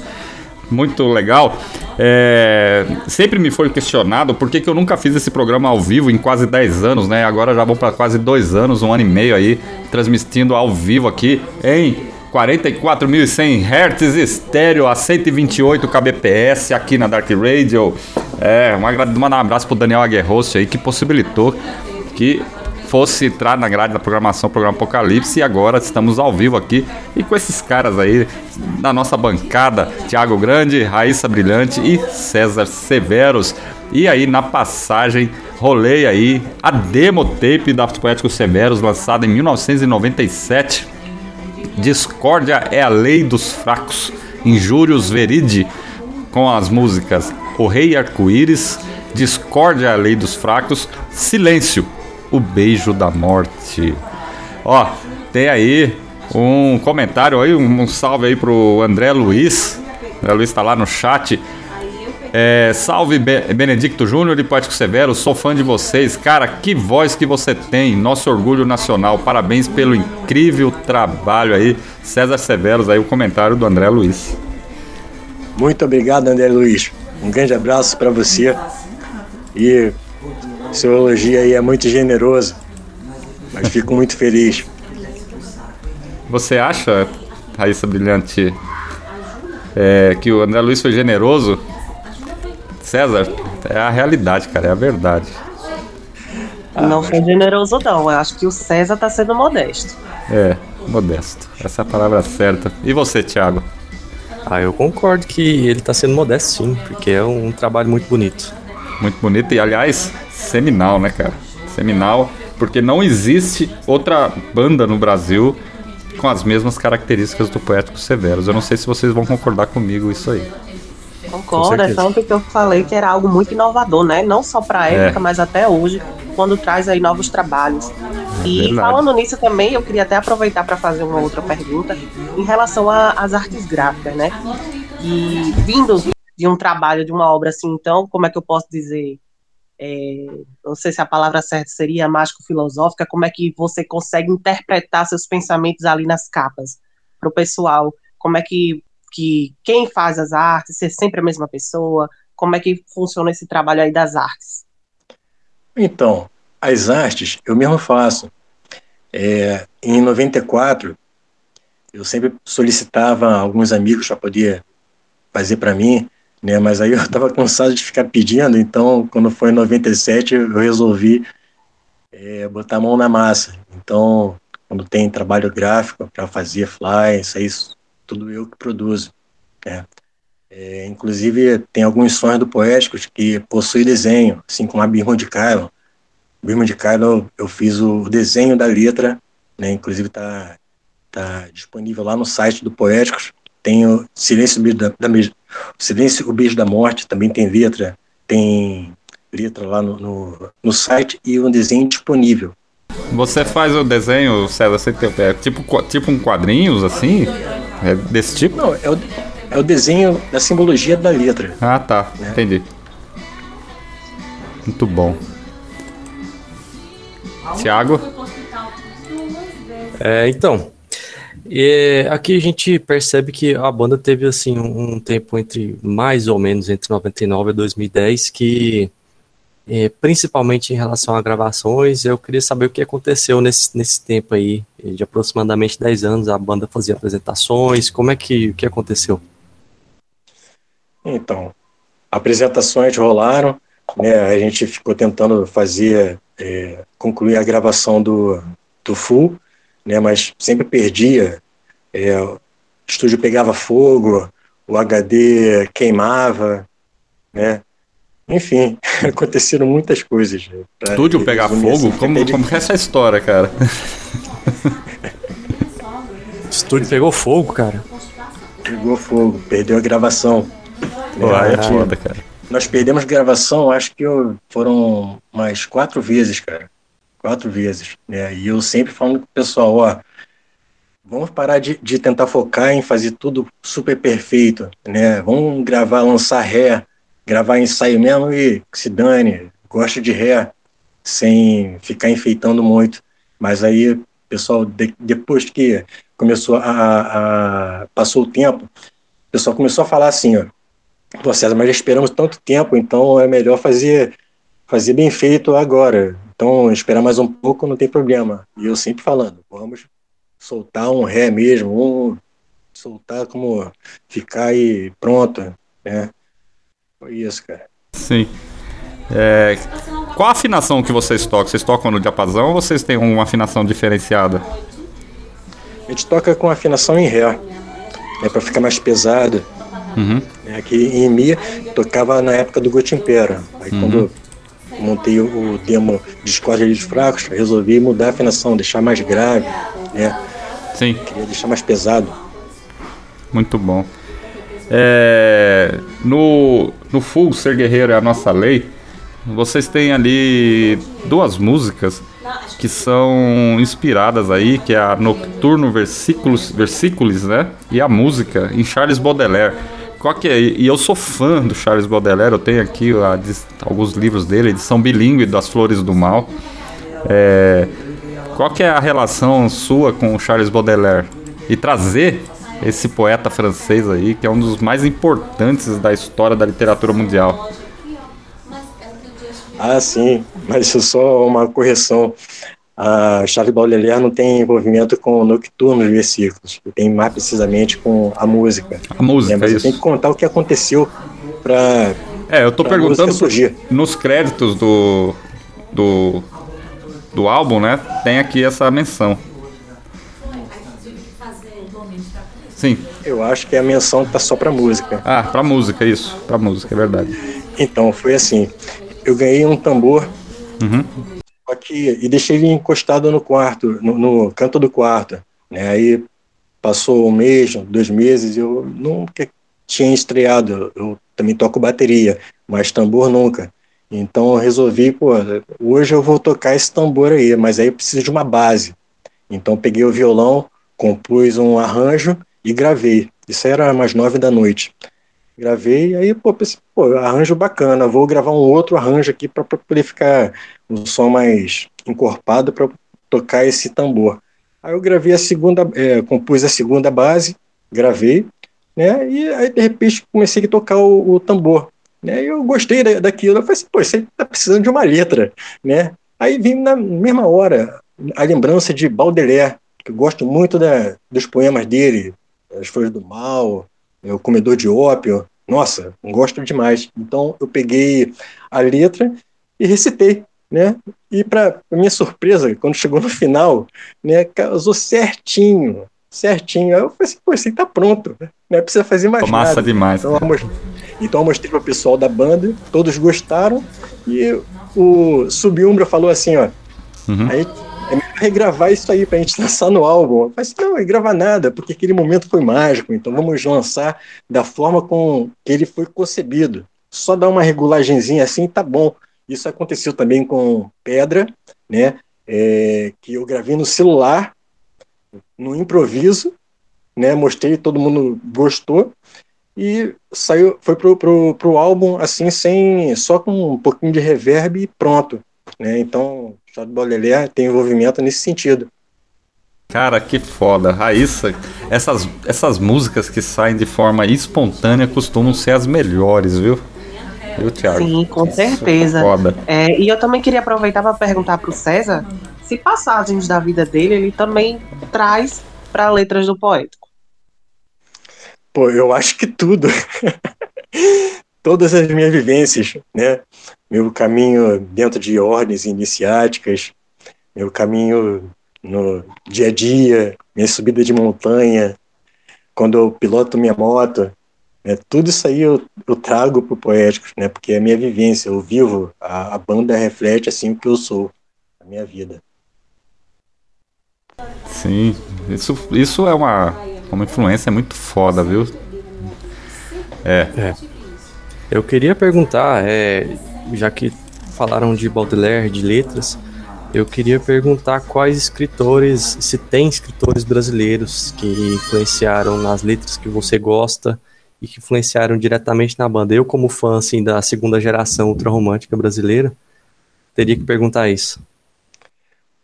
Speaker 2: Muito legal. É, sempre me foi questionado por que, que eu nunca fiz esse programa ao vivo em quase 10 anos, né? Agora já vão para quase dois anos, um ano e meio aí, transmitindo ao vivo aqui em 44.100 Hz estéreo a 128 kbps aqui na Dark Radio. É, um, abraço pro Daniel Aguerroso aí que possibilitou que fosse entrar na grade da programação do programa Apocalipse e agora estamos ao vivo aqui e com esses caras aí da nossa bancada, Thiago Grande, Raíssa Brilhante e César Severos. E aí na passagem rolei aí a demo tape da Poético Severos lançada em 1997. Discórdia é a lei dos fracos. Injúrios veride com as músicas O Rei Arco-Íris, Discórdia é a lei dos fracos, Silêncio o Beijo da Morte. Ó, tem aí um comentário aí, um salve aí pro André Luiz. André Luiz tá lá no chat. É, salve Benedicto Júnior e Poético Severo, sou fã de vocês. Cara, que voz que você tem, nosso orgulho nacional. Parabéns pelo incrível trabalho aí. César Severos, aí o comentário do André Luiz.
Speaker 5: Muito obrigado, André Luiz. Um grande abraço para você. E seu elogio aí é muito generoso, mas fico muito feliz.
Speaker 2: Você acha, Raíssa Brilhante, é, que o André Luiz foi generoso? César, é a realidade, cara, é a verdade.
Speaker 3: Não foi generoso, não. Eu acho que o César tá sendo modesto.
Speaker 2: É, modesto. Essa é a palavra certa. E você, Thiago?
Speaker 4: Ah, eu concordo que ele tá sendo modesto, sim, porque é um trabalho muito bonito.
Speaker 2: Muito bonito. E, aliás, seminal, né, cara? Seminal, porque não existe outra banda no Brasil com as mesmas características do Poético Severos. Eu não sei se vocês vão concordar comigo isso aí.
Speaker 3: Concordo, é tanto que eu falei que era algo muito inovador, né? Não só para a é. época, é. mas até hoje, quando traz aí novos trabalhos. É e verdade. falando nisso também, eu queria até aproveitar para fazer uma outra pergunta em relação às artes gráficas, né? E vindo de um trabalho, de uma obra assim, então, como é que eu posso dizer? É, não sei se a palavra certa seria mágico-filosófica, como é que você consegue interpretar seus pensamentos ali nas capas para o pessoal, como é que, que quem faz as artes, se é sempre a mesma pessoa, como é que funciona esse trabalho aí das artes?
Speaker 5: Então, as artes eu mesmo faço. É, em 94, eu sempre solicitava alguns amigos para poder fazer para mim, né? Mas aí eu estava cansado de ficar pedindo, então quando foi em 97 eu resolvi é, botar a mão na massa. Então, quando tem trabalho gráfico para fazer flyers, isso tudo eu que produzo. Né? É, inclusive, tem alguns sonhos do Poéticos que possuem desenho, assim como a Birma de Kylo. Birma de Kylo, eu fiz o desenho da letra, né? inclusive está tá disponível lá no site do Poéticos. Tem o Silêncio da, da, Silêncio, o Beijo da Morte, também tem letra, tem letra lá no, no, no site e um desenho disponível.
Speaker 2: Você faz o desenho, César, você tem, é tipo, tipo um quadrinhos, assim? É desse tipo?
Speaker 5: Não, é o, é o desenho da simbologia da letra.
Speaker 2: Ah, tá. Né? Entendi. Muito bom. Tiago?
Speaker 4: É, então, e aqui a gente percebe que a banda teve assim um tempo entre mais ou menos entre 99 e 2010 que é, principalmente em relação a gravações, eu queria saber o que aconteceu nesse, nesse tempo aí, de aproximadamente 10 anos, a banda fazia apresentações, como é que, o que aconteceu?
Speaker 5: Então, apresentações rolaram, né, a gente ficou tentando fazer, é, concluir a gravação do, do Full, né, mas sempre perdia. É, o estúdio pegava fogo, o HD queimava, né? Enfim, aconteceram muitas coisas.
Speaker 2: Né, estúdio pegar fogo? Assim, como, como é essa história, cara?
Speaker 4: estúdio pegou fogo, cara.
Speaker 5: Pegou fogo, perdeu a gravação.
Speaker 2: Pô, é, é foda, cara.
Speaker 5: Nós perdemos gravação, acho que foram mais quatro vezes, cara quatro vezes, né? E eu sempre falando com o pessoal, ó, vamos parar de, de tentar focar em fazer tudo super perfeito, né? Vamos gravar, lançar ré, gravar ensaio mesmo e se dane, gosto de ré, sem ficar enfeitando muito. Mas aí, pessoal, de, depois que começou a, a, passou o tempo, o pessoal começou a falar assim, ó, César, mas já esperamos tanto tempo, então é melhor fazer fazer bem feito agora. Então, esperar mais um pouco não tem problema. E eu sempre falando, vamos soltar um ré mesmo, um soltar como ficar aí pronto, né? Foi isso, cara.
Speaker 2: Sim. É, qual a afinação que vocês tocam? Vocês tocam no diapasão ou vocês têm uma afinação diferenciada?
Speaker 5: A gente toca com afinação em ré, né, para ficar mais pesado. Uhum. É, aqui em Mi tocava na época do Gotimpera. Aí uhum. quando montei o, demo de de fracos, resolvi mudar a afinação, deixar mais grave, né?
Speaker 2: Sim.
Speaker 5: Queria deixar mais pesado.
Speaker 2: Muito bom. É, no, no Full Ser Guerreiro é a nossa lei. Vocês têm ali duas músicas que são inspiradas aí, que é a Nocturno Versículos, Versículos, né? E a música em Charles Baudelaire. Qual que é? E eu sou fã do Charles Baudelaire, eu tenho aqui a, alguns livros dele, edição bilíngue das Flores do Mal. É, qual que é a relação sua com o Charles Baudelaire? E trazer esse poeta francês aí, que é um dos mais importantes da história da literatura mundial.
Speaker 5: Ah, sim, mas só uma correção. A Charles Baudelaire não tem envolvimento com nocturnos versículos, tem mais precisamente com a música.
Speaker 2: A música, é, mas isso.
Speaker 5: tem que contar o que aconteceu para
Speaker 2: É, eu tô perguntando surgir. nos créditos do do do álbum, né? Tem aqui essa menção. Sim.
Speaker 5: Eu acho que a menção tá só para música.
Speaker 2: Ah, para música, isso. Para música, é verdade.
Speaker 5: Então, foi assim eu ganhei um tambor uhum. Aqui e deixei ele encostado no quarto, no, no, canto do quarto. Né? Aí passou um mês, dois meses, eu nunca tinha estreado. Eu também toco bateria, mas tambor nunca. Então eu resolvi, pô, hoje eu vou tocar esse tambor aí, mas aí eu preciso de uma base. Então peguei o violão, compus um arranjo e gravei. Isso era mais nove da noite. Gravei, aí, pô, pensei, pô, arranjo bacana, vou gravar um outro arranjo aqui para poder ficar um som mais encorpado para tocar esse tambor. Aí eu gravei a segunda, é, compus a segunda base, gravei, né, e aí de repente comecei a tocar o, o tambor, né, e eu gostei da, daquilo, eu falei assim, pô, você tá precisando de uma letra, né, aí vim na mesma hora a lembrança de Baudelaire, que eu gosto muito da, dos poemas dele, As Flores do Mal, o Comedor de Ópio, nossa, gosto demais. Então eu peguei a letra e recitei, né? E para minha surpresa, quando chegou no final, né, casou certinho, certinho. Aí eu falei assim, pô, isso aí tá pronto, né? não precisa fazer mais
Speaker 2: massa
Speaker 5: nada.
Speaker 2: demais.
Speaker 5: Então eu, mostrei, então eu mostrei para o pessoal da banda, todos gostaram e o Subiumbra falou assim, ó, uhum. aí é melhor regravar isso aí pra gente lançar no álbum. Assim, não, regravar nada, porque aquele momento foi mágico, então vamos lançar da forma com que ele foi concebido. Só dar uma regulagenzinha assim, tá bom. Isso aconteceu também com Pedra, né? É, que eu gravei no celular, no improviso, né? Mostrei, todo mundo gostou e saiu, foi pro, pro, pro álbum assim, sem só com um pouquinho de reverb e pronto, né? Então Chá do Baudelaire tem envolvimento nesse sentido.
Speaker 2: Cara, que foda. Raíssa, essas, essas músicas que saem de forma espontânea costumam ser as melhores, viu?
Speaker 3: Viu, Thiago? Sim, com certeza. Foda. É, e eu também queria aproveitar para perguntar para o César se passagens da vida dele ele também traz para letras do poeta.
Speaker 5: Pô, eu acho que tudo. Todas as minhas vivências, né? Meu caminho dentro de ordens iniciáticas, meu caminho no dia a dia, minha subida de montanha, quando eu piloto minha moto, né, tudo isso aí eu, eu trago para o Poéticos, né, porque é a minha vivência, eu vivo, a, a banda reflete assim o que eu sou, a minha vida.
Speaker 2: Sim, isso, isso é uma, uma influência muito foda, viu?
Speaker 4: É. é. Eu queria perguntar, é, já que falaram de Baudelaire, de letras, eu queria perguntar quais escritores, se tem escritores brasileiros que influenciaram nas letras que você gosta e que influenciaram diretamente na banda. Eu, como fã assim, da segunda geração ultrarromântica brasileira, teria que perguntar isso.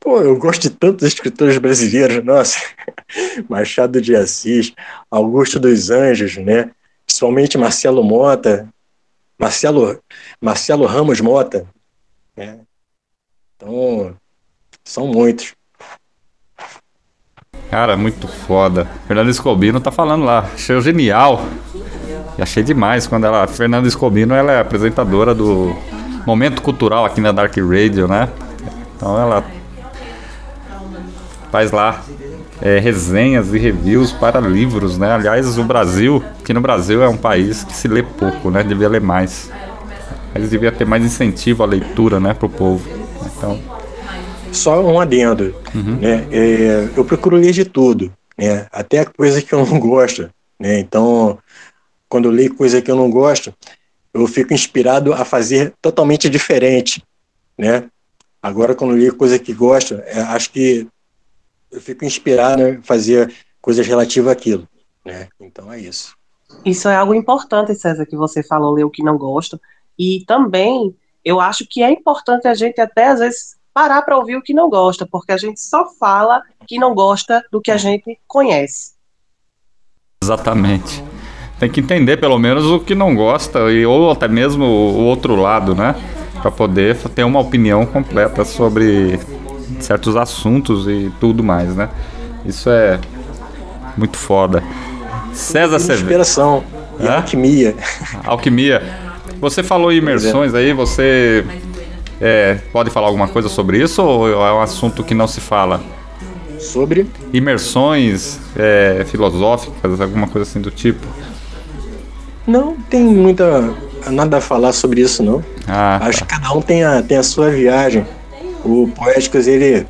Speaker 5: Pô, eu gosto de tantos escritores brasileiros, nossa. Machado de Assis, Augusto dos Anjos, né? Principalmente Marcelo Mota, Marcelo, Marcelo Ramos Mota, né? Então, são muitos.
Speaker 2: Cara, muito foda. Fernanda Escobino tá falando lá. Achei genial. E achei demais quando ela. Fernanda Escobino ela é apresentadora do Momento Cultural aqui na Dark Radio, né? Então ela faz lá é, resenhas e reviews para livros, né? Aliás, o Brasil, que no Brasil é um país que se lê pouco, né? Devia ler mais. Eles deviam ter mais incentivo à leitura, né, pro povo. Então,
Speaker 5: Só um adendo,
Speaker 2: Uhum.
Speaker 5: né? É, eu procuro ler de tudo, né? Até coisa que eu não gosto, né? Então, quando eu leio coisa que eu não gosto, eu fico inspirado a fazer totalmente diferente, né? Agora, quando eu leio coisa que gosto, é, acho que eu fico inspirado a fazer coisas relativas àquilo, né? Então é isso.
Speaker 3: Isso é algo importante, César, que você falou, ler o que não gosta. E também eu acho que é importante a gente até às vezes parar para ouvir o que não gosta, porque a gente só fala que não gosta do que a gente conhece.
Speaker 2: exatamente. Tem que entender pelo menos o que não gosta e ou até mesmo o outro lado, né? Para poder ter uma opinião completa sobre certos assuntos e tudo mais, né? Isso é muito foda. César Severo.
Speaker 5: Inspiração e
Speaker 2: Hã?
Speaker 5: alquimia.
Speaker 2: Alquimia. Você falou em imersões aí, você é, pode falar alguma coisa sobre isso ou é um assunto que não se fala?
Speaker 5: Sobre
Speaker 2: Imersões é, filosóficas, alguma coisa assim do tipo?
Speaker 5: Não tem muita nada a falar sobre isso, não.
Speaker 2: Ah,
Speaker 5: Acho que cada um tem a, tem a sua viagem. O Poéticos, ele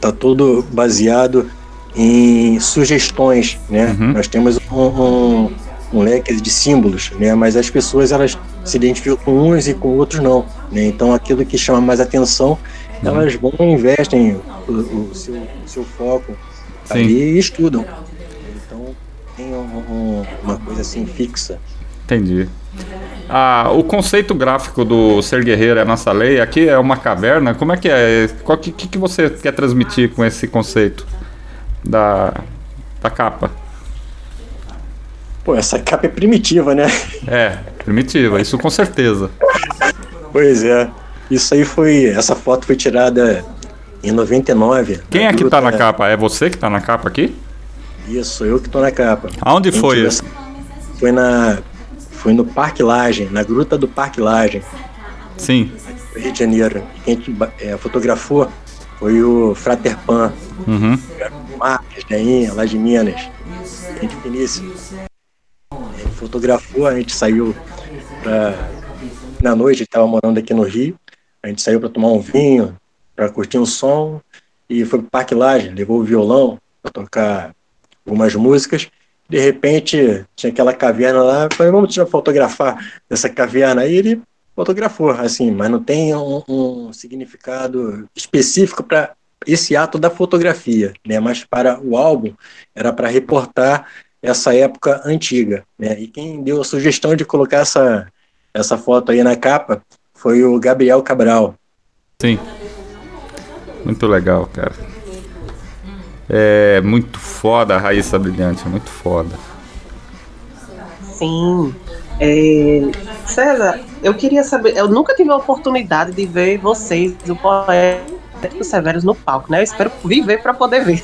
Speaker 5: tá todo baseado em sugestões, né? Nós temos um, um, um leque de símbolos, né? Mas as pessoas, elas se identificam com uns e com outros não, né? Então, aquilo que chama mais atenção, elas vão e investem o, o seu, o seu foco
Speaker 2: Sim.
Speaker 5: ali e estudam. Então, tem um- uma coisa assim fixa.
Speaker 2: entendi. Ah, o conceito gráfico do Ser Guerreiro é nossa lei, aqui é uma caverna, como é que é? O que, que, você quer transmitir com esse conceito da, da capa?
Speaker 5: Pô, essa capa é primitiva, né?
Speaker 2: É, primitiva, isso com certeza.
Speaker 5: Pois é. Isso aí foi. Essa foto foi tirada em 99.
Speaker 2: Quem é que tá na
Speaker 5: gruta-
Speaker 2: capa? É você que tá na capa aqui?
Speaker 5: Isso, eu que tô na capa.
Speaker 2: Aonde foi isso?
Speaker 5: essa- Foi na. Foi no Parque Laje, na gruta do Parque Laje,
Speaker 2: Sim.
Speaker 5: Rio de Janeiro. Quem ba- é, fotografou foi o Frater Pan,
Speaker 2: Uhum.
Speaker 5: Marques, Dainha, lá de Minas. Gente finíssima. Ele fotografou, a gente saiu pra. Na noite, ele tava morando aqui no Rio. A gente saiu para tomar um vinho, para curtir um som. E foi pro Parque Laje, levou o violão para tocar algumas músicas. De repente, tinha aquela caverna lá. Falei, vamos tirar fotografar essa caverna. Aí ele fotografou, assim, mas não tem um, um significado específico para esse ato da fotografia, né? Mas para o álbum era para reportar essa época antiga, né? E quem deu a sugestão de colocar essa essa foto aí na capa foi o Gabriel Cabral.
Speaker 2: Sim. Muito legal, cara. É muito foda a Raíssa Brilhante, muito foda.
Speaker 3: Sim. É, César, eu queria saber, eu nunca tive a oportunidade de ver vocês, o Poético Severos, no palco, né? Eu espero viver para poder ver.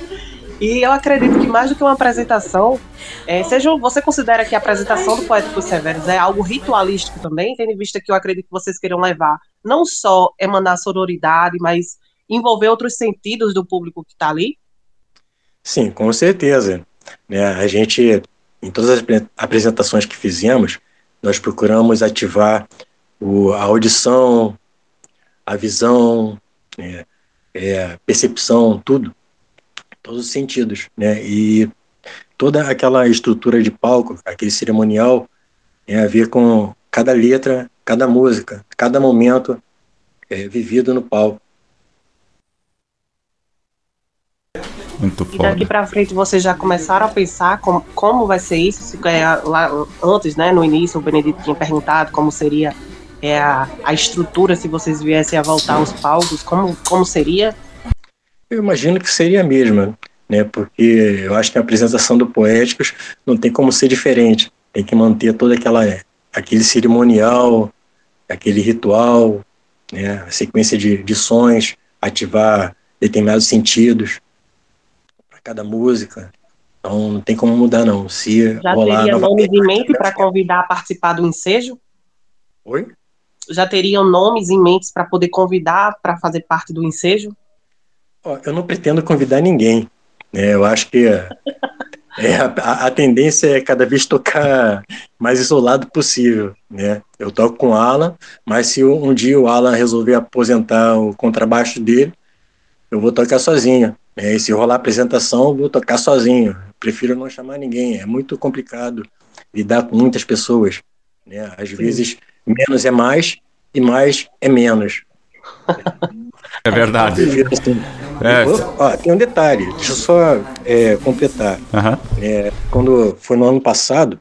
Speaker 3: e eu acredito que mais do que uma apresentação, é, seja, você considera que a apresentação do Poético Severos é algo ritualístico também, tendo em vista que eu acredito que vocês queiram levar não só emanar sororidade, mas envolver outros sentidos do público que está ali?
Speaker 5: Sim, com certeza. Né? A gente, em todas as apre- apresentações que fizemos, nós procuramos ativar o, a audição, a visão, né? é, a percepção, tudo, todos os sentidos, né? E toda aquela estrutura de palco, aquele cerimonial, tem a ver com cada letra, cada música, cada momento é, vivido no palco.
Speaker 2: Muito
Speaker 3: E daqui pra frente vocês já começaram a pensar como, como vai ser isso? Se, é, lá antes, né, no início, o Benedito tinha perguntado como seria é a, a estrutura, se vocês viessem a voltar aos palcos, como, como seria?
Speaker 5: Eu imagino que seria a mesma, né? Porque eu acho que a apresentação do Poéticos não tem como ser diferente. Tem que manter toda aquela aquele cerimonial, aquele ritual, né? A sequência de, de sons, ativar determinados sentidos para cada música. Então não tem como mudar não. Se
Speaker 3: Já
Speaker 5: rolar
Speaker 3: teria nomes em mente para convidar a participar do ensejo?
Speaker 5: Oi?
Speaker 3: Já teriam nomes em mente para poder convidar para fazer parte do ensejo?
Speaker 5: Ó, Eu não pretendo convidar ninguém. né? eu acho que é, a, a tendência é cada vez tocar mais isolado possível. Né? Eu toco com o Alan, mas se um dia o Alan resolver aposentar o contrabaixo dele, eu vou tocar sozinho. Né? E se rolar apresentação, eu vou tocar sozinho. Prefiro não chamar ninguém. É muito complicado lidar com muitas pessoas. Né? Às vezes, menos é mais e mais é menos.
Speaker 2: É verdade.
Speaker 5: Assim,
Speaker 2: É.
Speaker 5: ó, tem um detalhe, deixa eu só é, completar.
Speaker 2: Aham.
Speaker 5: É, quando foi no ano passado,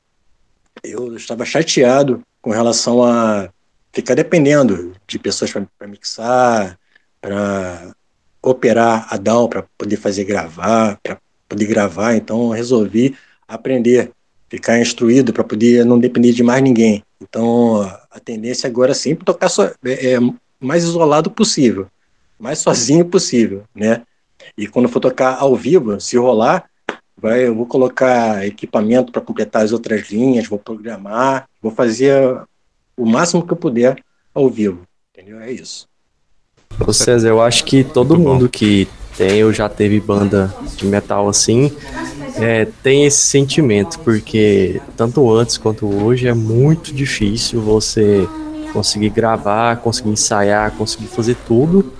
Speaker 5: eu estava chateado com relação a ficar dependendo de pessoas para mixar, para operar a DAW, para poder fazer gravar, para poder gravar. Então, resolvi aprender, ficar instruído para poder não depender de mais ninguém. Então, a tendência agora é sempre tocar só, é, é, mais isolado possível, mais sozinho possível, né? E quando for tocar ao vivo, se rolar, vai, eu vou colocar equipamento para completar as outras linhas, vou programar, vou fazer o máximo que eu puder ao vivo, entendeu? É isso.
Speaker 4: Ô César, eu acho que todo
Speaker 2: Muito bom.
Speaker 4: mundo que tem ou já teve banda de metal assim é, tem esse sentimento, porque tanto antes quanto hoje é muito difícil você conseguir gravar, conseguir ensaiar, conseguir fazer tudo.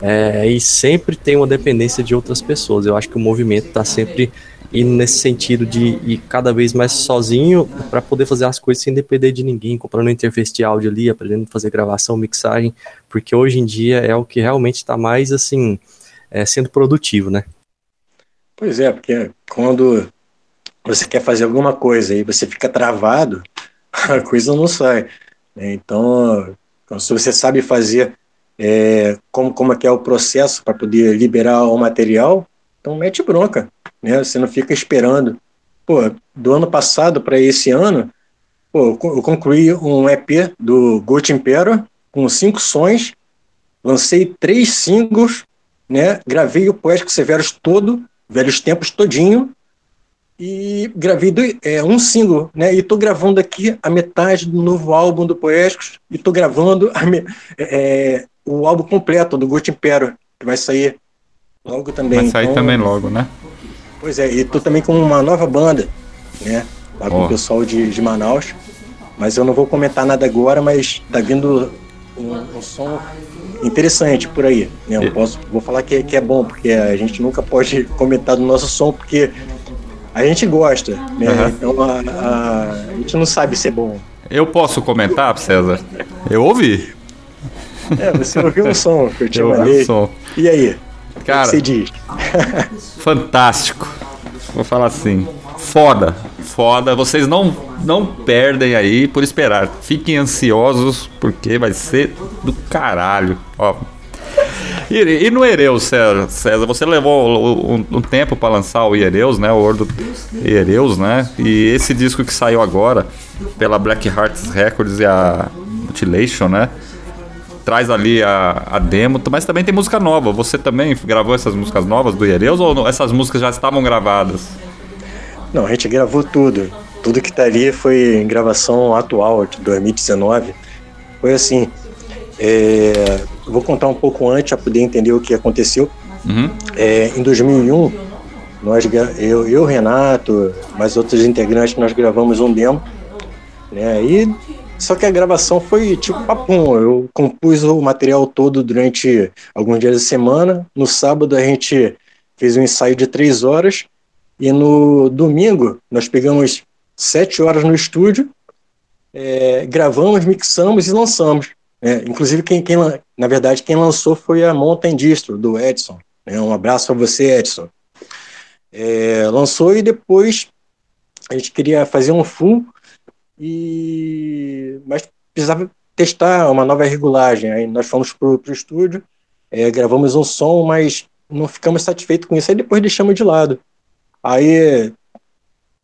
Speaker 4: é, e sempre tem uma dependência de outras pessoas. Eu acho que o movimento está sempre indo nesse sentido de ir cada vez mais sozinho para poder fazer as coisas sem depender de ninguém, comprando interface de áudio ali, aprendendo a fazer gravação, mixagem, porque hoje em dia é o que realmente está mais assim é, sendo produtivo, né?
Speaker 5: Pois é, porque quando você quer fazer alguma coisa e você fica travado, a coisa não sai. né? Então, então, se você sabe fazer é, como, como é que é o processo para poder liberar o material, então mete bronca, né? Você não fica esperando. Pô, do ano passado para esse ano, pô, eu con- eu concluí um EP do Gold Impero com cinco sons, lancei três singles, né? Gravei o Poético Severos todo, Velhos Tempos todinho, e gravei é, um single, né? E tô gravando aqui a metade do novo álbum do Poéticos, e tô gravando a me- é, o álbum completo do Gucci Impero, que vai sair logo também.
Speaker 2: Vai sair
Speaker 5: Então,
Speaker 2: também logo, né?
Speaker 5: Pois é, e tô também com uma nova banda, né? Lá com
Speaker 2: Ó.
Speaker 5: o pessoal de, de Manaus. Mas eu não vou comentar nada agora, mas tá vindo um, um som interessante por aí. Né? Eu posso, vou falar que, que é bom, porque a gente nunca pode comentar do nosso som, porque a gente gosta, né?
Speaker 2: Aham.
Speaker 5: Então a, a, a gente não sabe se é bom.
Speaker 2: Eu posso comentar, César? Eu ouvi.
Speaker 5: É, você ouviu um som que eu te
Speaker 2: Eu ouvi
Speaker 5: mandei.
Speaker 2: o som.
Speaker 5: E aí? Que
Speaker 2: Cara,
Speaker 5: você diz?
Speaker 2: fantástico. Vou falar assim. Foda. Foda. Vocês não, não perdem aí por esperar. Fiquem ansiosos, porque vai ser do caralho. Ó. E, e no Hereus, César, César, você levou um, um tempo para lançar o Hereus, né? O Ordo Hereus, né? E esse disco que saiu agora pela Black Hearts Records e a Mutilation, né? Traz ali a, a demo, mas também tem música nova. Você também gravou essas músicas novas do Hereus ou não- essas músicas já estavam gravadas?
Speaker 5: Não, a gente gravou tudo. Tudo que tá ali foi em gravação atual, de 2019. Foi assim. é, vou contar um pouco antes para poder entender o que aconteceu.
Speaker 2: Uhum.
Speaker 5: É, em 2001, nós, eu, eu, Renato, mais outros integrantes, nós gravamos um demo. Né, e, só que a gravação foi tipo papum. Eu compus o material todo durante alguns dias da semana. No sábado a gente fez um ensaio de três horas. E no domingo nós pegamos sete horas no estúdio, é, gravamos, mixamos e lançamos. né? inclusive, quem, quem, na verdade, quem lançou foi a Mountain Distro, do Edson. né? Um abraço para você, Edson. É, lançou e depois a gente queria fazer um full, e mas precisava testar uma nova regulagem. Aí nós fomos para o estúdio, é, gravamos um som, mas não ficamos satisfeitos com isso. Aí depois deixamos de lado. Aí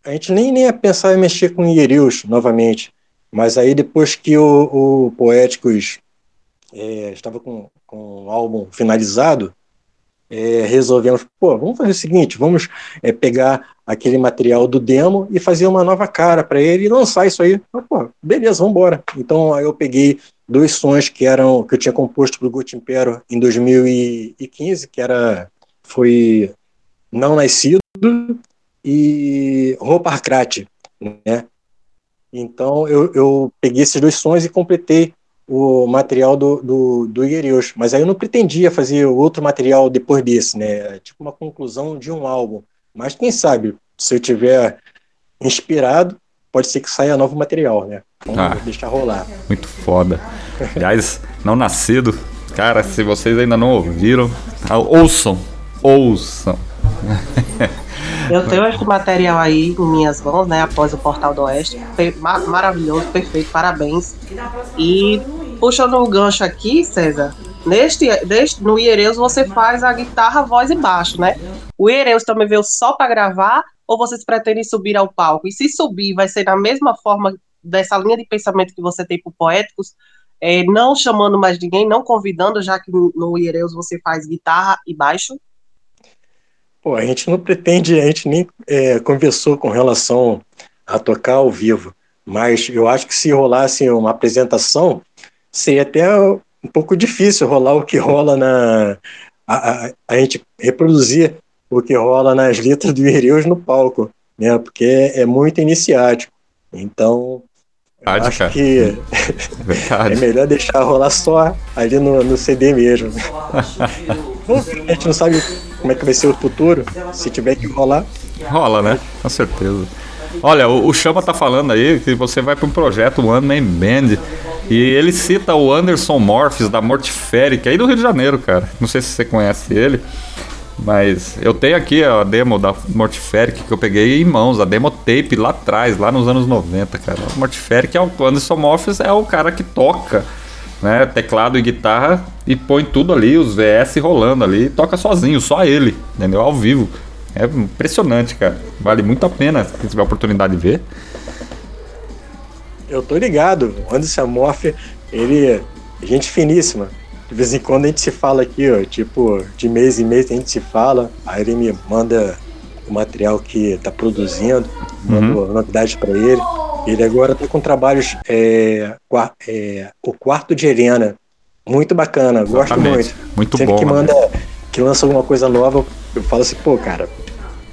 Speaker 5: a gente nem, nem ia pensar em mexer com Ierius novamente. Mas aí depois que o, o Poéticos é, estava com, com o álbum finalizado, é, resolvemos, pô, vamos fazer o seguinte, vamos é, pegar aquele material do demo e fazer uma nova cara para ele e lançar isso aí. Ah, pô, beleza, vamos embora. Então aí eu peguei dois sons que eram que eu tinha composto para o Gut Impero em 2015, que era foi Não Nascido e Roupa Arcrate, né? Então eu, eu peguei esses dois sons e completei o material do, do, do Iguerius. Mas aí eu não pretendia fazer outro material depois desse, né? Tipo uma conclusão de um álbum. Mas quem sabe, se eu tiver inspirado, pode ser que saia novo material, né? Vamos ah, deixar rolar.
Speaker 2: Muito foda. Aliás, não nascido. Cara, se vocês ainda não ouviram, tá, ouçam. Ouçam.
Speaker 3: Eu tenho esse material aí em minhas mãos, né? Após o Portal do Oeste. Maravilhoso, perfeito, parabéns. E puxando o gancho aqui, César, neste, neste no Iereus você faz a guitarra, voz e baixo, né? O Iereus também veio só para gravar ou vocês pretendem subir ao palco? E se subir, vai ser da mesma forma dessa linha de pensamento que você tem para Poéticos, é, não chamando mais ninguém, não convidando, já que no Iereus você faz guitarra e baixo?
Speaker 5: Pô, a gente não pretende, a gente nem é, conversou com relação a tocar ao vivo, mas eu acho que se rolasse uma apresentação, seria até um pouco difícil rolar o que rola na. A, a, a gente reproduzir o que rola nas letras do Ireus no palco, né? Porque é, é muito iniciático. Então, Verdade, acho cara. que é melhor deixar rolar só ali no, no CD mesmo. a gente não sabe como é que vai ser o futuro, se tiver que rolar.
Speaker 2: Rola, né? Com certeza. Olha, o, Chama tá falando aí que você vai para um projeto One Man Band. E ele cita o Anderson Morphs da Mortiferic, aí do Rio de Janeiro, cara. Não sei se você conhece ele. Mas eu tenho aqui a demo da Mortiferic que eu peguei em mãos, a demo tape lá atrás, lá nos anos 90, cara. Mortiferic é o Anderson Morphs é o cara que toca né, teclado e guitarra e põe tudo ali, os VS rolando ali, toca sozinho, só ele, entendeu? Ao vivo. É impressionante, cara. Vale muito a pena se tiver a oportunidade de ver.
Speaker 5: Eu tô ligado. O Anderson Morph, ele é gente finíssima. De vez em quando a gente se fala aqui, ó, tipo, de mês em mês a gente se fala, aí ele me manda o material que tá produzindo, manda uhum. novidades para ele. Ele agora está com trabalhos. É, é, o quarto de Helena. Muito bacana, Exatamente. gosto muito.
Speaker 2: Muito
Speaker 5: Sempre
Speaker 2: bom.
Speaker 5: que manda, que lança alguma coisa nova, eu falo assim, pô, cara,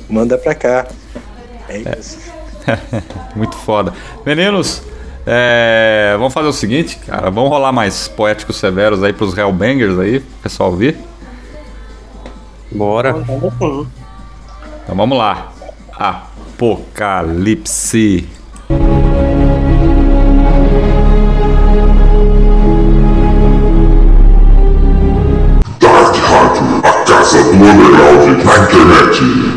Speaker 5: manda pra cá. É, é. isso.
Speaker 2: muito foda. Meninos, é, vamos fazer o seguinte, cara. Vamos rolar mais poéticos severos aí pros Hellbangers aí, pessoal ouvir.
Speaker 4: Bora.
Speaker 2: Então vamos lá. Apocalipse.
Speaker 1: Casa do Underground na internet.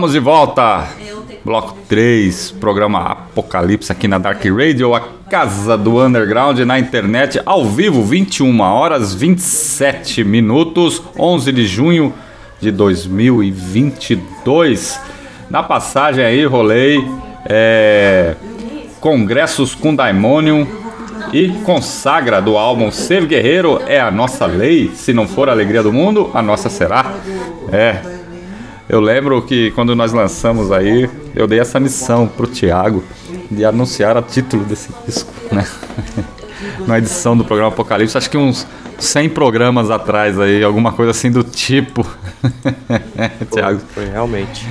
Speaker 2: Estamos de volta. Bloco 3, programa Apocalipse aqui na Dark Radio, a casa do underground na internet, ao vivo, 21 horas 27 minutos, 11 de junho de 2022. Na passagem aí, rolei é, Congressos com Daimonium e consagra do álbum Ser Guerreiro é a nossa lei, se não for a alegria do mundo, a nossa será. É, eu lembro que quando nós lançamos aí, eu dei essa missão pro Thiago de anunciar o título desse disco, né? Na edição do programa Apocalipse, acho que uns 100 programas atrás aí, alguma coisa assim do tipo.
Speaker 4: Thiago. Foi, realmente.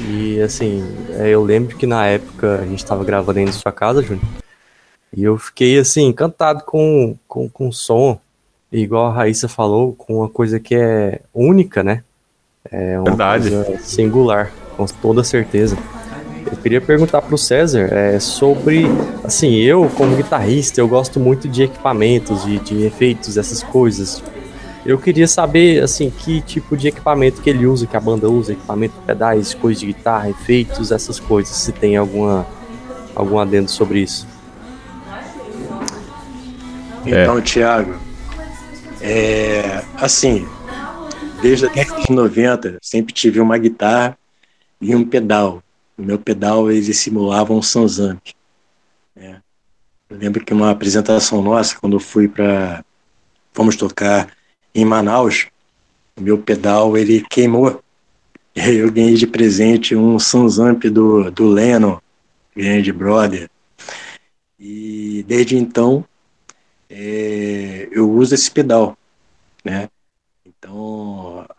Speaker 4: E assim, é, eu lembro que na época a gente estava gravando aí na sua casa, Júnior. E eu fiquei assim, encantado com, com, com o som. igual a Raíssa falou, com uma coisa que é única, né? É uma Verdade. coisa singular, com toda certeza. Eu queria perguntar para o César é, sobre, assim, eu como guitarrista, eu gosto muito de equipamentos, de, de efeitos, essas coisas. Eu queria saber, assim, que tipo de equipamento que ele usa, que a banda usa, equipamento, pedais, coisas de guitarra, efeitos, essas coisas. Se tem alguma algum adendo sobre isso.
Speaker 5: Então, Thiago, é, assim, desde a década de 90, sempre tive uma guitarra e um pedal. O meu pedal, ele simulava um Sansamp. Né? Eu lembro que uma apresentação nossa, quando eu fui para... Fomos tocar em Manaus, o meu pedal, ele queimou. E aí eu ganhei de presente um Sansamp do, do Lennon, grande brother. E desde então, é, eu uso esse pedal, né?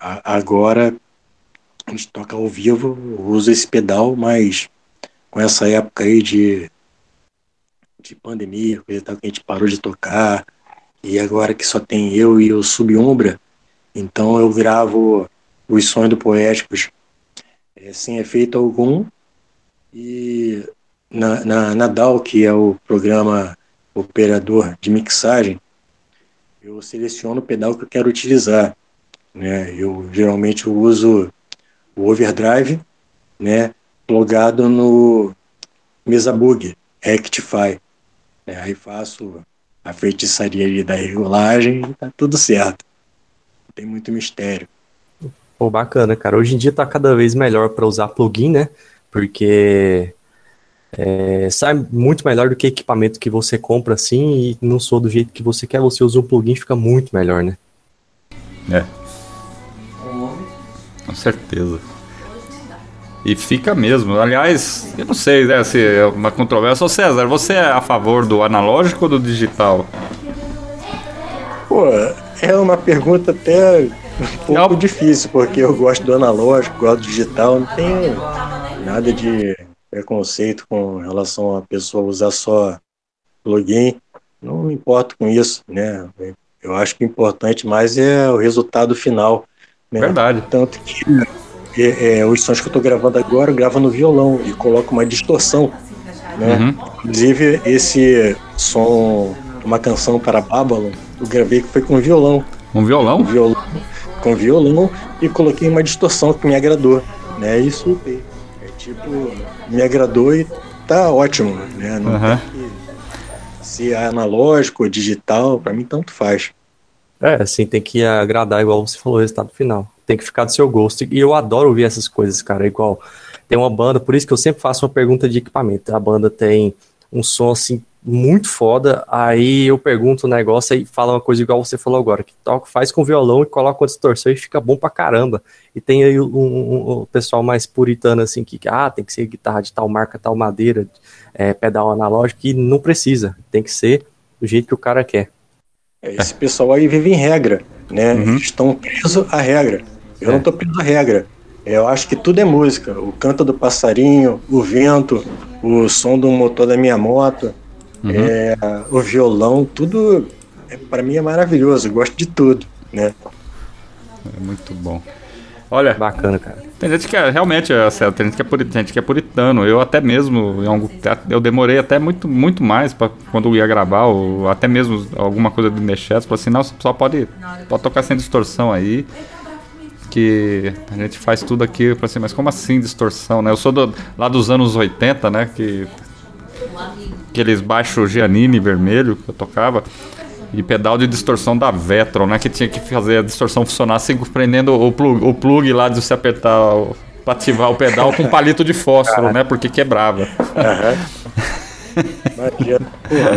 Speaker 5: Agora a gente toca ao vivo, usa esse pedal, mas com essa época aí de, de pandemia, coisa tal, que a gente parou de tocar, e agora que só tem eu e o Subumbra, então eu gravo os sonhos do Poéticos é, sem efeito algum, e na, na, na DAO, que é o programa operador de mixagem, eu seleciono o pedal que eu quero utilizar. Né? Eu geralmente uso o overdrive, né, plugado no Mesabug Rectify. É, aí faço a feitiçaria ali da regulagem e tá tudo certo. Não tem muito mistério.
Speaker 4: Pô, bacana, cara. Hoje em dia tá cada vez melhor para usar plugin, né? Porque é, sai muito melhor do que equipamento que você compra assim e não sou do jeito que você quer, você usa um plugin fica muito melhor, né?
Speaker 2: É. Com certeza. E fica mesmo. Aliás, eu não sei né, se é uma controvérsia. Ô César, você é a favor do analógico ou do digital?
Speaker 5: Pô, é uma pergunta até um pouco difícil, porque eu gosto do analógico, gosto do digital, não tenho nada de preconceito com relação a pessoa usar só plugin. Não me importo com isso, né? Eu acho que o importante mais é o resultado final. Né?
Speaker 2: Verdade.
Speaker 5: Tanto que é, é, os sons que eu estou gravando agora, eu gravo no violão e coloco uma distorção. Né? Uhum. Inclusive, esse som, uma canção para Babylon, eu gravei que foi com violão.
Speaker 2: Um violão?
Speaker 5: Com violão, com violão e coloquei uma distorção que me agradou. Né? Isso é tipo, me agradou e tá ótimo. Né? Não uhum. que, se é analógico ou digital, para mim tanto faz.
Speaker 4: É, assim, tem que agradar, igual você falou, o resultado final. Tem que ficar do seu gosto. E eu adoro ouvir essas coisas, cara. Igual tem uma banda, por isso que eu sempre faço uma pergunta de equipamento. A banda tem um som assim muito foda. Aí eu pergunto o um negócio e fala uma coisa igual você falou agora, que toca, faz com violão e coloca uma distorção e fica bom pra caramba. E tem aí um, um, um, pessoal mais puritano assim que ah, tem que ser guitarra de tal marca, tal madeira, é, pedal analógico, e não precisa. Tem que ser do jeito que o cara quer.
Speaker 5: É, esse pessoal aí vive em regra, né? Uhum. Eles estão presos à regra. Eu é. não estou preso à regra. Eu acho que tudo é música. O canto do passarinho, o vento, o som do motor da minha moto, uhum. é, o violão, tudo é, para mim é maravilhoso. Eu gosto de tudo, né?
Speaker 2: É muito bom. Olha,
Speaker 4: bacana, cara.
Speaker 2: Tem gente que é, realmente, é, tem gente que é, puritano, gente que é puritano. Eu até mesmo, eu demorei até muito, muito mais para quando eu ia gravar, ou até mesmo alguma coisa do Mechets, falei assim, não, só pode, pode tocar sem distorção aí. Que a gente faz tudo aqui, para assim, mas como assim distorção, né? Eu sou do, lá dos anos 80, né? Que aqueles baixos Giannini vermelho que eu tocava e pedal de distorção da Vetron, né? Que tinha que fazer a distorção funcionar assim, prendendo o plug, o plug lá de você apertar para ativar o pedal com palito de fósforo, né? Porque quebrava.
Speaker 5: Uhum.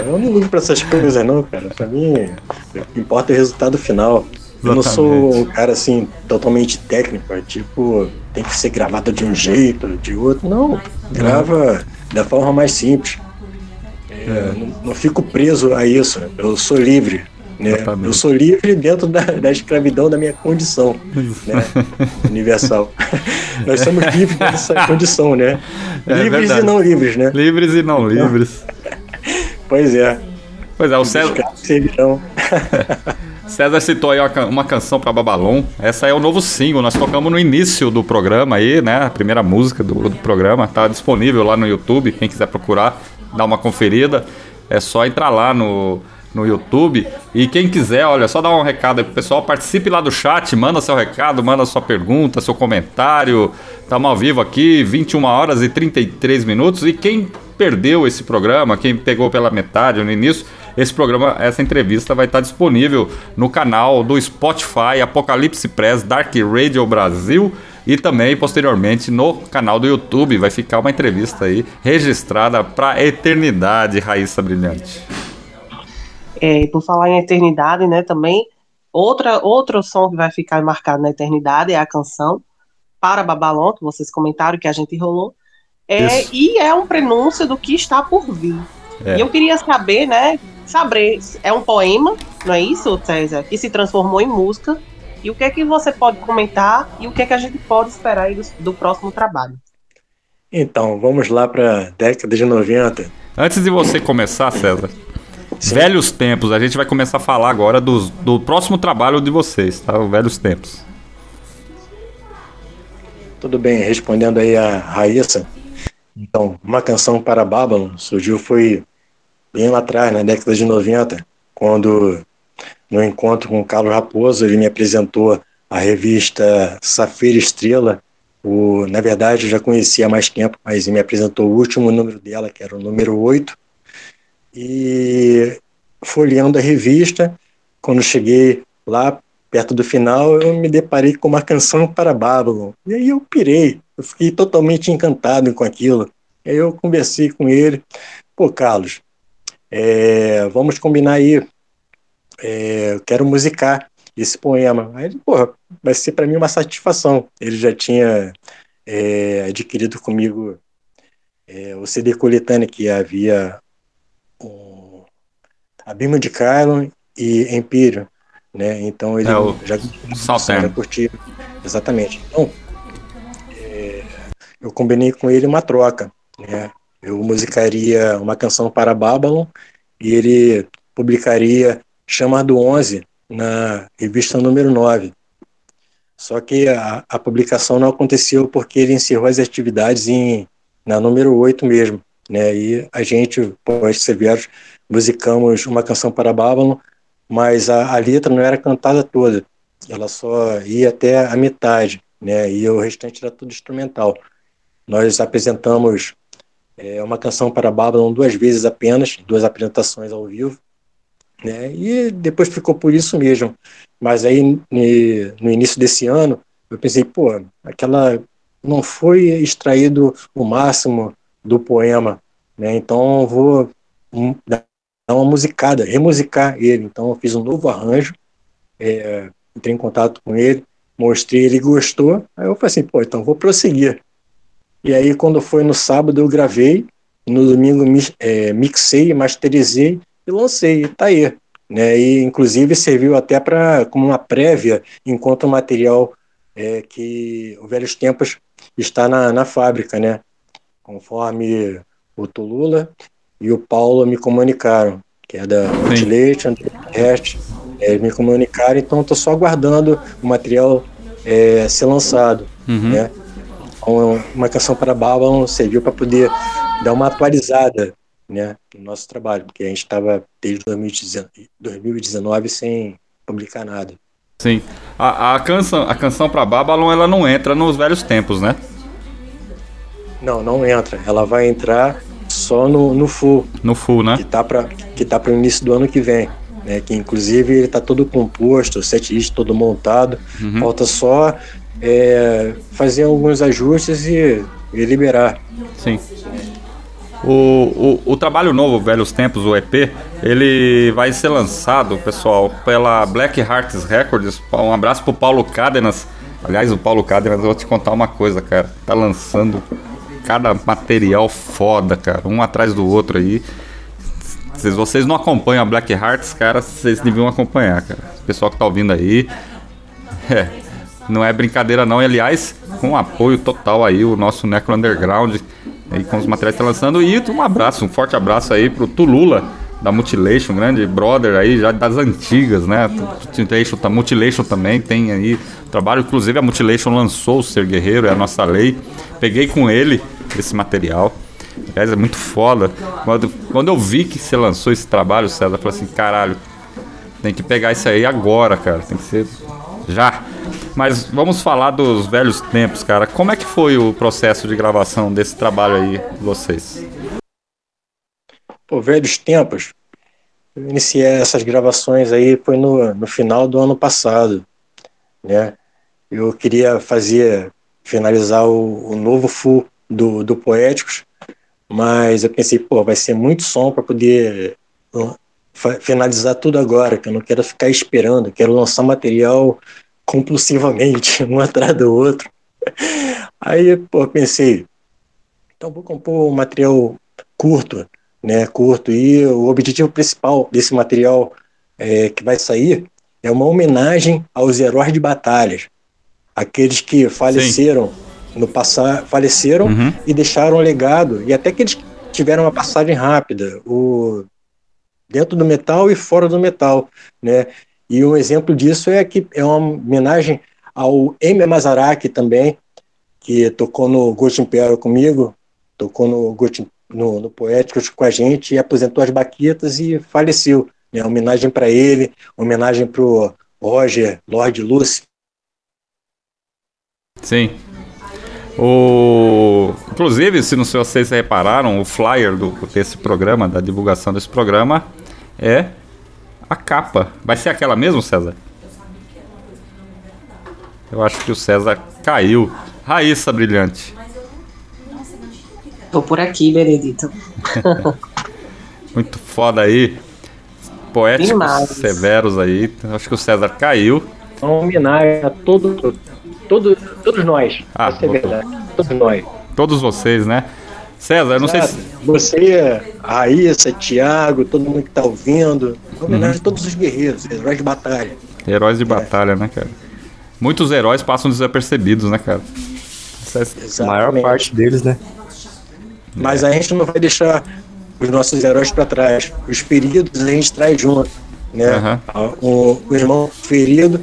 Speaker 5: eu não ligo pra essas coisas não, cara. Pra mim, o que importa é o resultado final. Eu não sou um cara assim totalmente técnico, é tipo, tem que ser gravado de um jeito, de outro. Não, grava da forma mais simples. É, não, não, fico preso a isso. Eu sou livre. Né? Eu sou livre dentro da, da escravidão da minha condição né? universal. Nós somos livres dessa condição, né? É livres verdade. e não livres, né?
Speaker 2: Livres e não então, livres.
Speaker 5: pois é.
Speaker 2: Pois é, o César. César citou aí uma canção para Babalon. Essa é o novo single. Nós tocamos no início do programa aí, né? A primeira música do, do programa. Tá disponível lá no YouTube. Quem quiser procurar, dar uma conferida, é só entrar lá no, no YouTube. E quem quiser, olha, só dar um recado aí pro pessoal, participe lá do chat, manda seu recado, manda sua pergunta, seu comentário. Estamos ao vivo aqui, 21 horas e 33 minutos. E quem perdeu esse programa, quem pegou pela metade no início, esse programa, essa entrevista vai estar disponível no canal do Spotify Apocalipse Press Dark Radio Brasil e também posteriormente no canal do YouTube vai ficar uma entrevista aí registrada para a eternidade, Raíssa Brilhante.
Speaker 3: É, por falar em eternidade, né, também, outra, outro som que vai ficar marcado na eternidade é a canção Para Babalon, que vocês comentaram que a gente rolou, é, e é um prenúncio do que está por vir. É. E eu queria saber, né, saber, é um poema, não é isso, César, que se transformou em música, e o que é que você pode comentar e o que é que a gente pode esperar aí do, do próximo trabalho?
Speaker 5: Então, vamos lá para a década de 90.
Speaker 2: Antes de você começar, César, Sim. Velhos Tempos, a gente vai começar a falar agora dos, do próximo trabalho de vocês, tá? O Velhos Tempos.
Speaker 5: Tudo bem, respondendo aí a Raíssa. Então, uma canção para Babylon surgiu foi bem lá atrás, na década de 90, quando no encontro com o Carlos Raposo, ele me apresentou a revista Safira Estrela. O, na verdade, eu já conhecia há mais tempo, mas ele me apresentou o último número dela, que era o número 8, e folheando a revista, quando cheguei lá perto do final, eu me deparei com uma canção para Babylon. E aí eu pirei, eu fiquei totalmente encantado com aquilo. E aí eu conversei com ele, pô, Carlos, é, vamos combinar aí, é, eu quero musicar esse poema. Aí ele, porra, vai ser para mim uma satisfação. Ele já tinha é, adquirido comigo é, o CD coletâneo que havia Abima de Carlon e Empírio, né? Então ele
Speaker 2: é, o
Speaker 5: já, já curtiu. Exatamente. Então, é, eu combinei com ele uma troca, né? Eu musicaria uma canção para Babylon e ele publicaria Chama do 11 na revista número 9. Só que a, a publicação não aconteceu porque ele encerrou as atividades em, na número 8 mesmo. Né? E a gente, pós Severos, musicamos uma canção para Babylon, mas a, a, letra não era cantada toda, ela só ia até a metade, né? E o restante era tudo instrumental. Nós apresentamos é, uma canção para Babylon duas vezes apenas, duas apresentações ao vivo, né? E depois ficou por isso mesmo. Mas aí no início desse ano eu pensei, pô, aquela não foi extraído o máximo do poema, né? Então vou dar uma musicada, remusicar ele. Então eu fiz um novo arranjo, é, entrei em contato com ele, mostrei, ele gostou. Aí eu falei assim, pô, então vou prosseguir. E aí quando foi no sábado eu gravei, no domingo é, mixei, masterizei e lancei, e tá aí. Né? E inclusive serviu até para como uma prévia enquanto o material é, que o Velhos Tempos está na, na fábrica, né? Conforme o Tulula e o Paulo me comunicaram, que é da Multilation, Rest, é, me comunicaram, então estou só aguardando o material é, ser lançado. Uhum. Né? Então, uma canção para Babylon serviu para poder dar uma atualizada né, no nosso trabalho, porque a gente estava desde 2019 sem publicar nada.
Speaker 2: Sim. A, a canção, a canção para Babylon ela não entra nos velhos tempos, né?
Speaker 5: Não, não entra. Ela vai entrar só no, no full.
Speaker 2: No full, né?
Speaker 5: Que tá para que tá para o início do ano que vem. Né, que inclusive ele está todo composto, o setlist todo montado, uhum. falta só é, fazer alguns ajustes e, e liberar.
Speaker 2: Sim. O, o, o, trabalho novo, Velhos Tempos, o EP, ele vai ser lançado, pessoal, pela Black Hearts Records. Um abraço pro Paulo Cádenas. Aliás, o Paulo Cádenas, eu vou te contar uma coisa, cara. Tá lançando cada material foda, cara, um atrás do outro aí. Se vocês não acompanham a Black Hearts, cara, vocês deviam acompanhar, cara. O pessoal que tá ouvindo aí. É, não é brincadeira não. E, aliás, com apoio total aí, o nosso Necro Underground aí com os materiais que tá lançando. E um abraço, um forte abraço aí pro Tulula da Mutilation, grande brother aí já das antigas, né? Mutilation, Mutilation também tem aí trabalho, inclusive a Mutilation lançou o Ser Guerreiro, é a nossa lei. Peguei com ele esse material. Aliás, é muito foda. Quando, quando eu vi que você lançou esse trabalho, César, eu falei assim, caralho, tem que pegar isso aí agora, cara. Tem que ser já. Mas vamos falar dos velhos tempos, cara. Como é que foi o processo de gravação desse trabalho aí vocês?
Speaker 5: Pô, velhos tempos. Eu iniciei essas gravações aí foi no, no final do ano passado, né? Eu queria fazer, finalizar o, o novo full do, do Poéticos, mas eu pensei, pô, vai ser muito som para poder finalizar tudo agora, que eu não quero ficar esperando, quero lançar material compulsivamente, um atrás do outro. Aí, pô, pensei, então vou compor um material curto, né, curto, e o objetivo principal desse material é, que vai sair é uma homenagem aos heróis de batalhas, aqueles que faleceram Sim. no passado, faleceram uhum. e deixaram um legado, e até que eles tiveram uma passagem rápida, o dentro do metal e fora do metal, né? E um exemplo disso é que é uma homenagem ao Amy Mazaraki também, que tocou no Ghost Imperial comigo, tocou no, Ghost, no, no Poéticos com a gente, e aposentou as baquetas e faleceu. Né? Homenagem para ele, homenagem para o Roger, Lord Lucy.
Speaker 2: Sim. O... Inclusive, se não sei se vocês repararam, o flyer do, desse programa, da divulgação desse programa, é a capa. Vai ser aquela mesmo, César? Eu acho que o César caiu. Raíssa Brilhante.
Speaker 3: Tô por aqui, Benedito.
Speaker 2: Muito foda aí. Poéticos Demais. severos aí. Acho que o César caiu.
Speaker 5: Uma homenagem a todo, todo, todos nós. Ah, é verdade. Todos nós.
Speaker 2: Todos vocês, né? César, não sei se.
Speaker 5: Você, Raíssa, Thiago, todo mundo que tá ouvindo. Homenagem uhum. a todos os guerreiros, heróis de batalha.
Speaker 2: Heróis de é. batalha, né, cara? Muitos heróis passam desapercebidos, né, cara?
Speaker 4: É a maior parte deles, né?
Speaker 5: Mas a gente não vai deixar os nossos heróis para trás. Os feridos a gente traz junto. Né? Uhum. O, o irmão ferido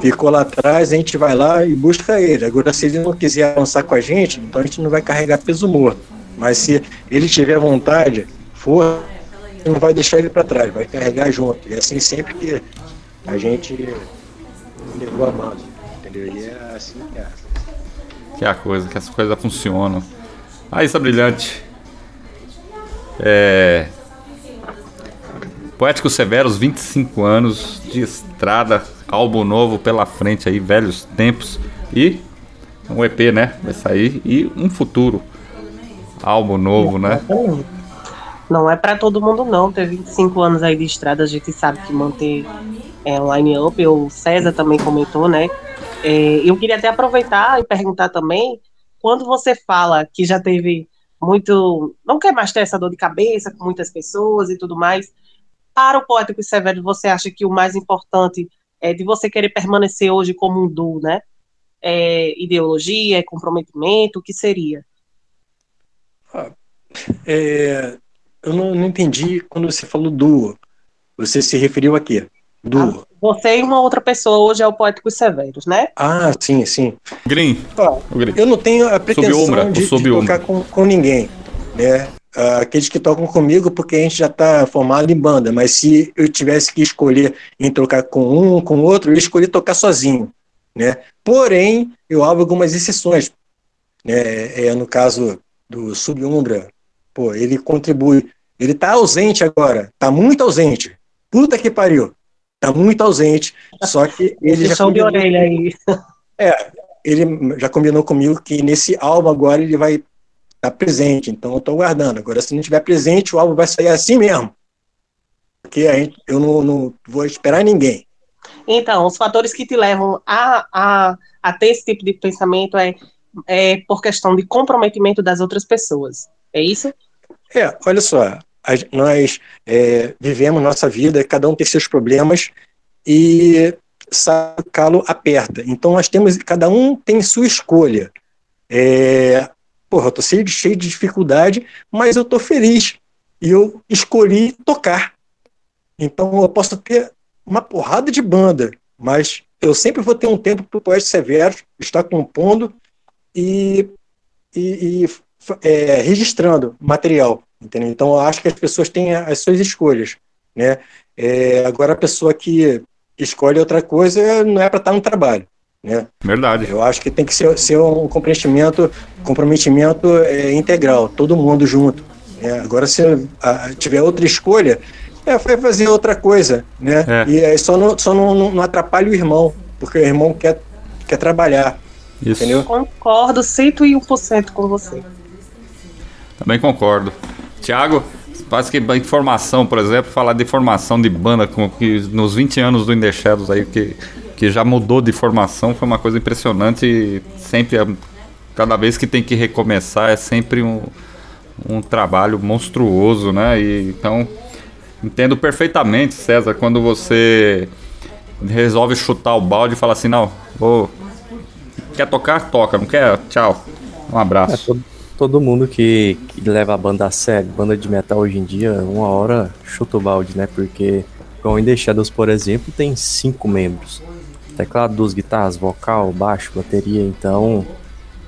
Speaker 5: ficou lá atrás, a gente vai lá e busca ele. Agora, se ele não quiser avançar com a gente, então a gente não vai carregar peso morto. Mas se ele tiver vontade, for, não vai deixar ele para trás, vai carregar junto. E assim sempre que a gente levou a mão, entendeu? E é assim que é.
Speaker 2: Que é a coisa, que as coisas funcionam. Ah, isso é brilhante. É... Poético Severos, 25 anos de estrada, álbum novo pela frente aí, velhos tempos. E um EP, né? Vai sair. E um futuro álbum novo, né?
Speaker 3: Não é para todo mundo não, ter 25 anos aí de estrada, a gente sabe que manter é, line-up, o César também comentou, né? É, eu queria até aproveitar e perguntar também, quando você fala que já teve muito, não quer mais ter essa dor de cabeça com muitas pessoas e tudo mais, para o Poético Severo, você acha que o mais importante é de você querer permanecer hoje como um duo, né? É, ideologia, é comprometimento, o que seria?
Speaker 5: É, eu não, não, entendi quando você falou duo. Você se referiu a quê? Duo.
Speaker 3: Ah, você e uma outra pessoa hoje é o Poéticos Severos, né?
Speaker 5: Ah, sim, sim.
Speaker 2: Green.
Speaker 5: Green. Eu não tenho a pretensão umbra, de, de tocar com, com ninguém, né? Aqueles que tocam comigo porque a gente já está formado em banda, mas se eu tivesse que escolher em trocar com um, com outro, eu escolhi tocar sozinho, né? Porém, eu abro algumas exceções, né? É, no caso do Subumbra, pô, ele contribui. Ele tá ausente agora, tá muito ausente. Puta que pariu. Tá muito ausente, só que ele já
Speaker 3: combinou, de orelha aí.
Speaker 5: É, ele já combinou comigo que nesse álbum agora ele vai estar tá presente, então eu tô aguardando. Agora, se não estiver presente, o álbum vai sair assim mesmo. Porque a gente, eu não, não vou esperar ninguém.
Speaker 3: Então, os fatores que te levam a, a, a ter esse tipo de pensamento é é, por questão de comprometimento das outras pessoas. É isso?
Speaker 5: É, olha só, nós é, vivemos nossa vida, cada um tem seus problemas e o calo aperta. Então nós temos, cada um tem sua escolha. É, porra, eu tô cheio de, cheio de dificuldade, mas eu tô feliz. E eu escolhi tocar. Então eu posso ter uma porrada de banda, mas eu sempre vou ter um tempo para o poeta severo estar compondo e, e, e é, registrando material, entendeu? Então eu acho que as pessoas têm as suas escolhas, né? É, agora a pessoa que escolhe outra coisa não é para estar no trabalho, né?
Speaker 2: Verdade.
Speaker 5: Eu acho que tem que ser, ser um comprometimento, comprometimento é, integral, todo mundo junto. Né? Agora se a, tiver outra escolha, é, vai fazer outra coisa, né?
Speaker 2: É.
Speaker 5: E aí só não, só não, não, não atrapalha o irmão, porque o irmão quer, quer trabalhar.
Speaker 2: Isso.
Speaker 5: Entendeu?
Speaker 3: Concordo 101% com você.
Speaker 2: Também concordo. Tiago, parece que informação, por exemplo, falar de formação de banda com que nos 20 anos do In aí que, que já mudou de formação foi uma coisa impressionante e sempre cada vez que tem que recomeçar é sempre um, um trabalho monstruoso, né? E, então entendo perfeitamente, César, quando você resolve chutar o balde e fala assim, não, vou quer tocar, toca, não quer, tchau. Um
Speaker 4: É,
Speaker 2: abraço.
Speaker 4: todo, todo mundo que, que leva a banda a sério, banda de metal hoje em dia, uma hora chuta o balde, né? Porque o In The Shadows, por exemplo, tem cinco membros. Teclado, duas guitarras, vocal, baixo, bateria. Então,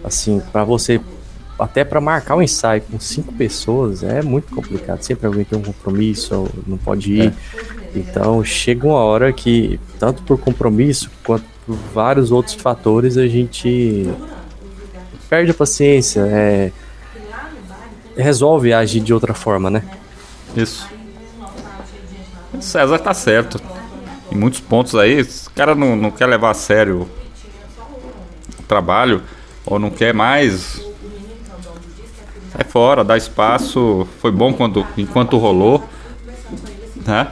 Speaker 4: assim, pra você, até pra marcar um ensaio com cinco pessoas, é muito complicado. Sempre alguém tem um compromisso, não pode ir. Então, chega uma hora que, tanto por compromisso quanto por vários outros fatores, a gente perde a paciência, é, resolve agir de outra forma, né?
Speaker 2: Isso. O César tá certo. Em muitos pontos aí, esse cara não, não quer levar a sério o trabalho, ou não quer mais. Sai fora, dá espaço. Foi bom quando, enquanto rolou. Né?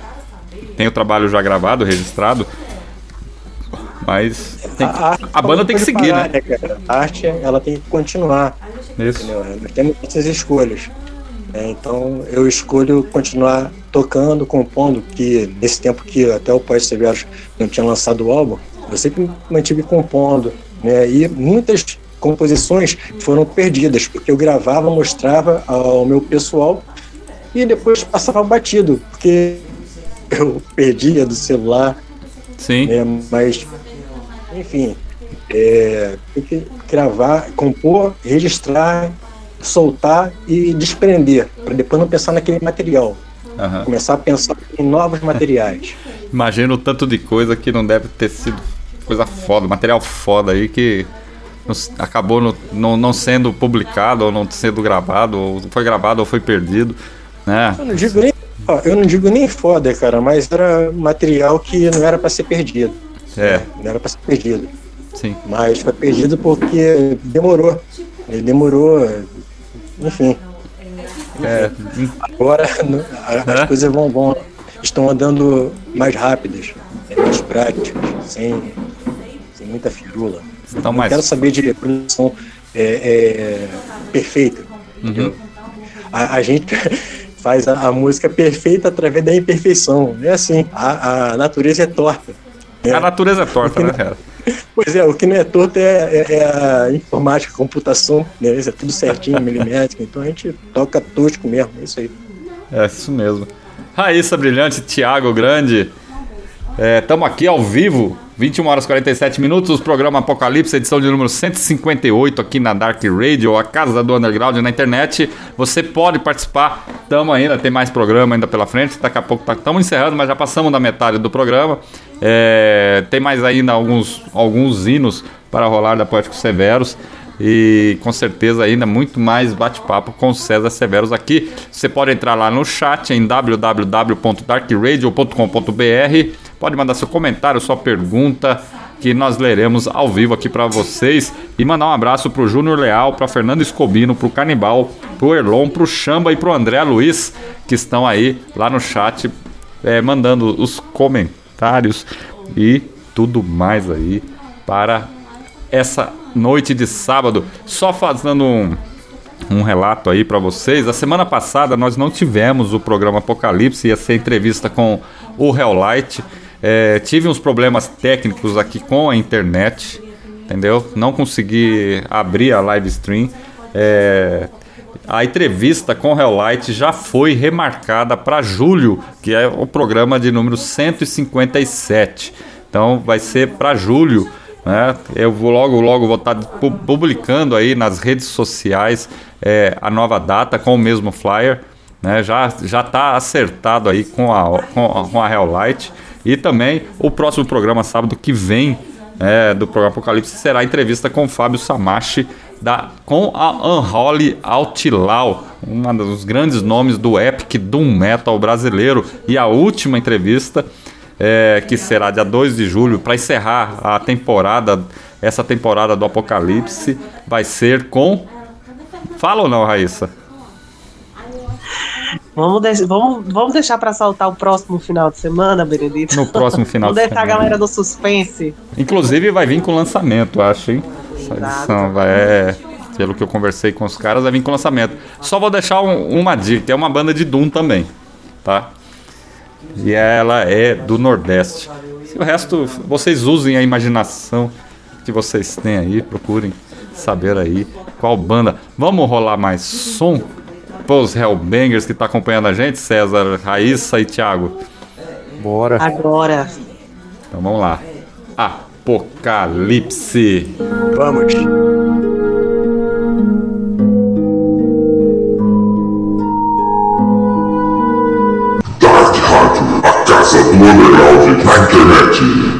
Speaker 2: Tem o trabalho já gravado, registrado. Mas tem que-
Speaker 5: arte
Speaker 2: a banda
Speaker 5: não
Speaker 2: tem que seguir,
Speaker 5: parar,
Speaker 2: né?
Speaker 5: cara? A arte, ela tem que continuar.
Speaker 2: Isso.
Speaker 5: entendeu? Temos essas escolhas. né? Então, eu escolho continuar tocando, compondo, que nesse tempo que até o Pós Severos não tinha lançado o álbum, eu sempre mantive compondo, né? E muitas composições foram perdidas, porque eu gravava, mostrava ao meu pessoal e depois passava batido, porque eu perdia do celular,
Speaker 2: Sim.
Speaker 5: né? Mas, enfim, é, gravar, compor, registrar, soltar e desprender, para depois não pensar naquele material.
Speaker 2: Aham.
Speaker 5: Começar a pensar em novos materiais.
Speaker 2: Imagina o tanto de coisa que não deve ter sido coisa foda, material foda aí que acabou no- não, não sendo publicado ou não sendo gravado, ou foi gravado ou foi perdido, né?
Speaker 5: Eu não digo nem, ó, eu não digo nem foda, cara, mas era material que não era para ser perdido.
Speaker 2: É,
Speaker 5: Não era para ser perdido.
Speaker 2: Sim.
Speaker 5: Mas foi perdido porque demorou. Ele demorou, enfim.
Speaker 2: É,
Speaker 5: Agora as
Speaker 2: É?
Speaker 5: coisas vão, vão estão andando mais rápidas, mais práticas, sem, sem muita firula.
Speaker 2: Estão
Speaker 5: Não
Speaker 2: mais-
Speaker 5: quero saber de produção é, é, perfeita.
Speaker 2: Uhum.
Speaker 5: A, a gente faz a, a música perfeita através da imperfeição. É assim, a, a natureza é torta.
Speaker 2: A natureza é torta, né, cara?
Speaker 5: Pois é, o que não é torto é, é- é a informática, a computação, né? Isso é tudo certinho, milimétrico. Então a gente toca tosco mesmo, é isso aí.
Speaker 2: É isso mesmo. Raíssa Brilhante, Thiago Grande. Estamos aqui ao vivo, 21 horas e 47 minutos, programa Apocalipse, edição de número 158 aqui na Dark Radio, a casa do underground na internet. Você pode participar, estamos ainda, tem mais programa ainda pela frente, daqui a pouco estamos encerrando, mas já passamos da metade do programa. É, tem mais ainda alguns, alguns hinos para rolar da Poéticos Severos. E com certeza ainda muito mais bate-papo com César Severos aqui. Você pode entrar lá no chat em www.darkradio.com.br. Pode mandar seu comentário, sua pergunta, que nós leremos ao vivo aqui para vocês. E mandar um abraço pro Júnior Leal, para Fernando Escobino, pro Canibal, pro Erlon, pro Chamba e pro André Luiz, que estão aí lá no chat é, mandando os comentários e tudo mais aí para essa noite de sábado. Só fazendo um, um relato aí para vocês. A semana passada nós não tivemos o programa Apocalipse, ia ser entrevista com o Helllight. É, tive uns problemas técnicos aqui com a internet, entendeu? Não consegui abrir a live stream. É, a entrevista com o Helllight já foi remarcada para julho, que é o programa de número 157. Então vai ser para julho. Né? Eu vou logo, logo vou estar publicando aí nas redes sociais é, a nova data com o mesmo flyer. Né? Já já está acertado aí com a, com com a Hell Light. E também o próximo programa, sábado que vem, é, do programa Apocalipse, será a entrevista com Fábio Samachi da, com a Unholy Outlaw, um dos grandes nomes do epic doom metal brasileiro. E a última entrevista é, que será dia 2 de julho, para encerrar a temporada, essa temporada do Apocalipse, vai ser com. Fala ou não, Raíssa?
Speaker 3: Vamos, de vamos, vamos deixar para saltar o próximo final de semana, Benedito?
Speaker 2: No próximo final
Speaker 3: de semana. Vamos deixar a galera do suspense.
Speaker 2: Inclusive vai vir com lançamento, acho, hein? Essa edição vai. É, pelo que eu conversei com os caras, vai vir com lançamento. Só vou deixar um, uma dica: é uma banda de Doom também, tá? E ela é do Nordeste. Se o resto, vocês usem a imaginação que vocês têm aí, procurem saber aí qual banda. Vamos rolar mais som pros Hellbangers que tá acompanhando a gente, César, Raíssa e Thiago.
Speaker 4: Bora.
Speaker 3: Agora.
Speaker 2: Então vamos lá. Apocalipse.
Speaker 5: Vamos.
Speaker 1: Casa do Underground na internet.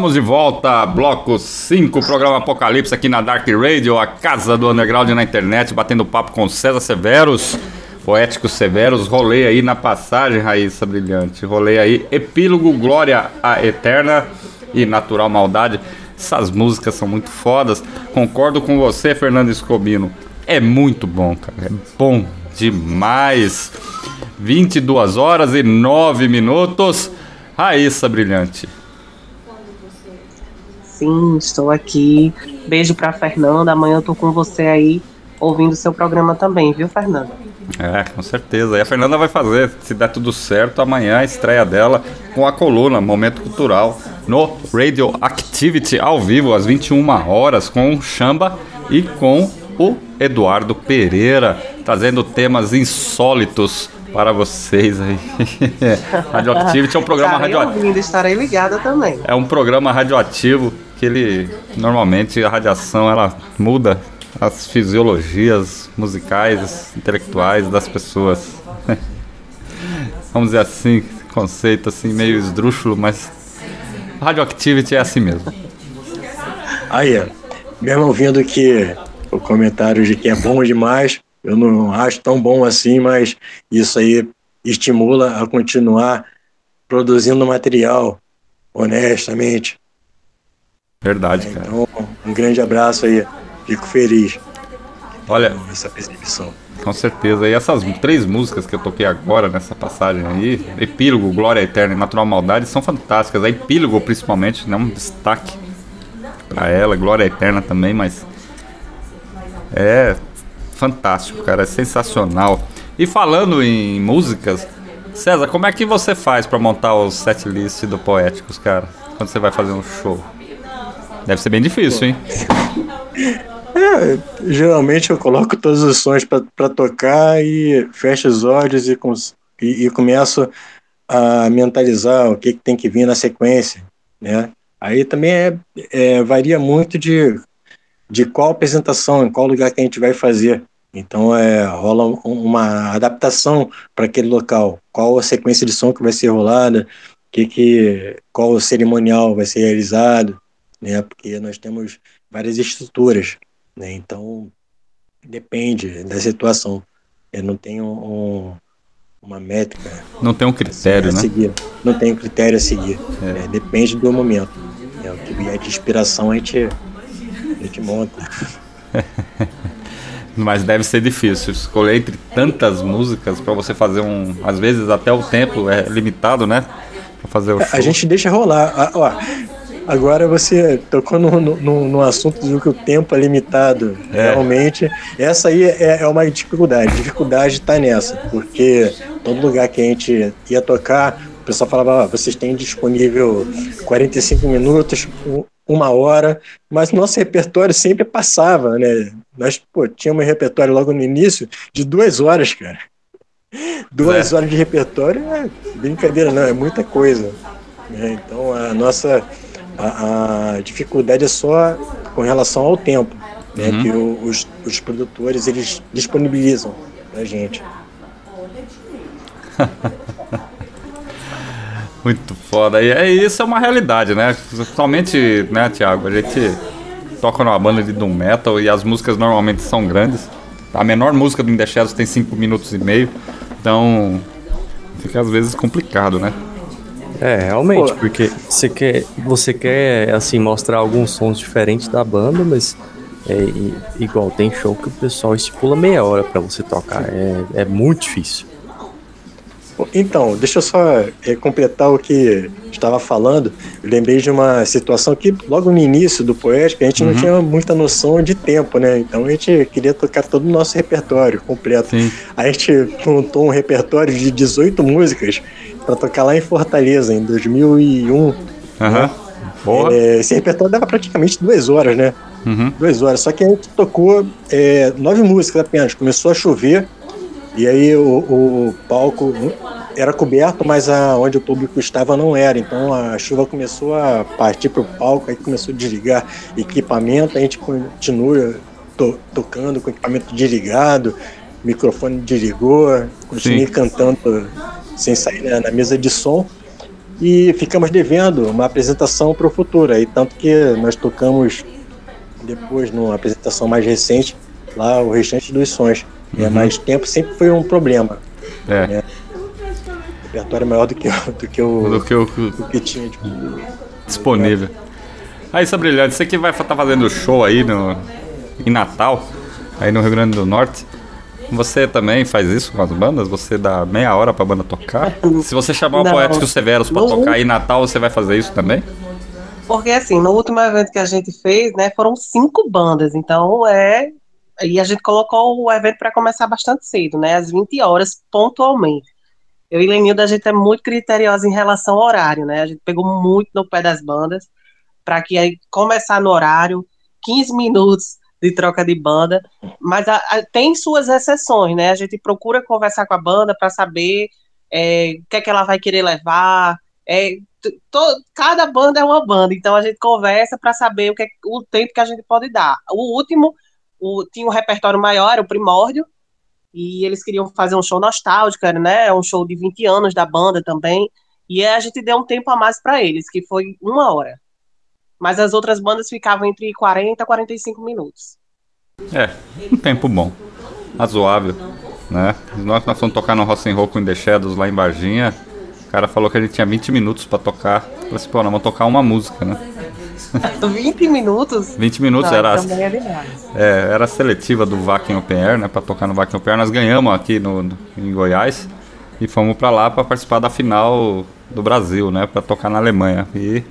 Speaker 2: Estamos de volta, bloco 5, programa Apocalipse aqui na Dark Radio, a casa do underground na internet, batendo papo com César Severos, Poéticos Severos. Rolei aí na passagem, Raíssa Brilhante. Rolei aí Epílogo, Glória a Eterna e Natural Maldade. Essas músicas são muito fodas. Concordo com você, Fernando Escobino. É muito bom, cara. É bom demais. 22 horas e 9 minutos. Raíssa Brilhante.
Speaker 3: Sim, estou aqui. Beijo pra Fernanda. Amanhã eu tô com você aí ouvindo seu programa também, viu, Fernanda?
Speaker 2: É, com certeza. E a Fernanda vai fazer, se der tudo certo, amanhã a estreia dela com a coluna Momento Cultural no Radio Activity ao vivo às 21 horas com o Chamba e com o Eduardo Pereira, trazendo temas insólitos para vocês aí. Radioactivity é um programa radioativo.
Speaker 3: estarei ligada também.
Speaker 2: É um programa radioativo que ele normalmente a radiação ela muda as fisiologias musicais, intelectuais das pessoas. Vamos dizer assim, conceito assim meio esdrúxulo, mas radioactivity é assim mesmo.
Speaker 5: Aí, mesmo ouvindo que o comentário de que é bom demais, eu não acho tão bom assim, mas isso aí estimula a continuar produzindo material honestamente.
Speaker 2: Verdade, cara.
Speaker 5: Então, um grande abraço aí. Fico feliz.
Speaker 2: Olha,
Speaker 5: essa percepção.
Speaker 2: Com certeza. E essas três músicas que eu toquei agora nessa passagem aí, Epílogo, Glória Eterna e Natural Maldade, são fantásticas. A Epílogo, principalmente, né, um destaque para ela, Glória Eterna também, mas é fantástico, cara, é sensacional. E falando em músicas, César, como é que você faz para montar o setlist do Poéticos, cara? Quando você vai fazer um show? Deve ser bem difícil, hein?
Speaker 5: É, geralmente eu coloco todos os sons para tocar e fecho os olhos e, e, e, começo a mentalizar o que, que tem que vir na sequência, né? Aí também é, é, varia muito de, de qual apresentação, em qual lugar que a gente vai fazer. Então é, rola uma adaptação para aquele local, qual a sequência de som que vai ser rolada, que, que, qual cerimonial vai ser realizado, né? Porque nós temos várias estruturas, né? Então depende da situação. Eu não tenho um, uma métrica.
Speaker 2: Não tem um critério,
Speaker 5: assim,
Speaker 2: né?
Speaker 5: Não tem um critério a seguir. É. Né? Depende do momento. É, o que vier de inspiração a gente, a gente monta.
Speaker 2: Mas deve ser difícil escolher entre tantas músicas para você fazer um. Às vezes até o tempo é limitado, né? Pra fazer o show.
Speaker 5: A gente deixa rolar. Ah, ó, Agora você tocou no, no, no, assunto de que o tempo é limitado. É. Realmente, essa aí é, é uma dificuldade. A dificuldade está nessa, porque todo lugar que a gente ia tocar, o pessoal falava: ah, vocês têm disponível 45 minutos, uma hora, mas nosso repertório sempre passava, né? Nós pô, tínhamos um repertório logo no início de duas horas, cara. Duas é. horas de repertório é brincadeira, não, é muita coisa. Né? Então a nossa a, a dificuldade é só com relação ao tempo né, uhum. que o, os, os produtores eles disponibilizam pra gente.
Speaker 2: Muito foda. E é, isso é uma realidade, né? Somente, né, Thiago? A gente toca numa banda de doom metal e as músicas normalmente são grandes. A menor música do In The Shadows tem 5 minutos e meio. Então fica às vezes complicado, né?
Speaker 4: É, realmente, Pô. porque você quer, você quer assim mostrar alguns sons diferentes da banda, mas é igual tem show que o pessoal estipula meia hora para você tocar. É, é muito difícil.
Speaker 5: Então, deixa eu só é, completar o que estava falando. Eu lembrei de uma situação que, logo no início do Poética, a gente uhum. não tinha muita noção de tempo, né? Então a gente queria tocar todo o nosso repertório completo. Sim. A gente montou um repertório de 18 músicas para tocar lá em Fortaleza, em 2001. Uhum. Né? É, esse repertório dava praticamente duas horas, né? Uhum. Duas horas. Só que a gente tocou é, nove músicas apenas. Começou a chover e aí o, o palco era coberto, mas a, onde o público estava não era. Então a chuva começou a partir para o palco, aí começou a desligar equipamento, a gente continua to, tocando com equipamento desligado, microfone desligou, continuei Sim. cantando sem sair na, na, mesa de som. e ficamos devendo uma apresentação para o futuro. Aí, tanto que nós tocamos depois, numa apresentação mais recente, lá o restante dos sons. Né?
Speaker 2: Uhum.
Speaker 5: Mas tempo sempre foi um problema.
Speaker 2: É.
Speaker 5: Né? repertório maior do que, o- do que o
Speaker 2: Do que o
Speaker 5: do que tinha tipo,
Speaker 2: disponível. Aí, Brilhante, você que vai estar fazendo show aí no, em Natal, aí no Rio Grande do Norte. Você também faz isso com as bandas? Você dá meia hora pra banda tocar? Se você chamar o. Poético Severos pra
Speaker 3: Não.
Speaker 2: tocar aí em Natal, você vai fazer isso também?
Speaker 3: Porque assim, no último evento que a gente fez, né, foram cinco bandas, então é. E a gente colocou o evento para começar bastante cedo, né, às 20 horas, pontualmente. Eu e Lenilda, a gente é muito criteriosa em relação ao horário, né? A gente pegou muito no pé das bandas para que aí começar no horário, 15 minutos de troca de banda, mas a- a- tem suas exceções, né? A gente procura conversar com a banda para saber é, o que é que ela vai querer levar, é, to- cada banda é uma banda, então a gente conversa para saber o, que é- o tempo que a gente pode dar. O último o- tinha um repertório maior, o Primórdio, e eles queriam fazer um show nostálgico, né? Um show de 20 anos da banda também. E a gente deu um tempo a mais para eles, que foi uma hora. Mas as outras bandas ficavam entre 40 e 45 minutos.
Speaker 2: É, um tempo bom. Razoável, né? Nós, nós fomos tocar no Rock and Roll com The Shadows lá em Varginha. O cara falou que a gente tinha 20 minutos pra tocar. Eu falei assim, pô, nós vamos tocar uma música, né?
Speaker 3: 20 minutos?
Speaker 2: 20 minutos
Speaker 3: Não,
Speaker 2: era,
Speaker 3: também é demais.
Speaker 2: é, era a seletiva do Vakin Open Air, né? Pra tocar no Vakin Open Air. Nós ganhamos aqui no, no- em Goiás e fomos pra lá pra participar da final do Brasil, né? Pra tocar na Alemanha. E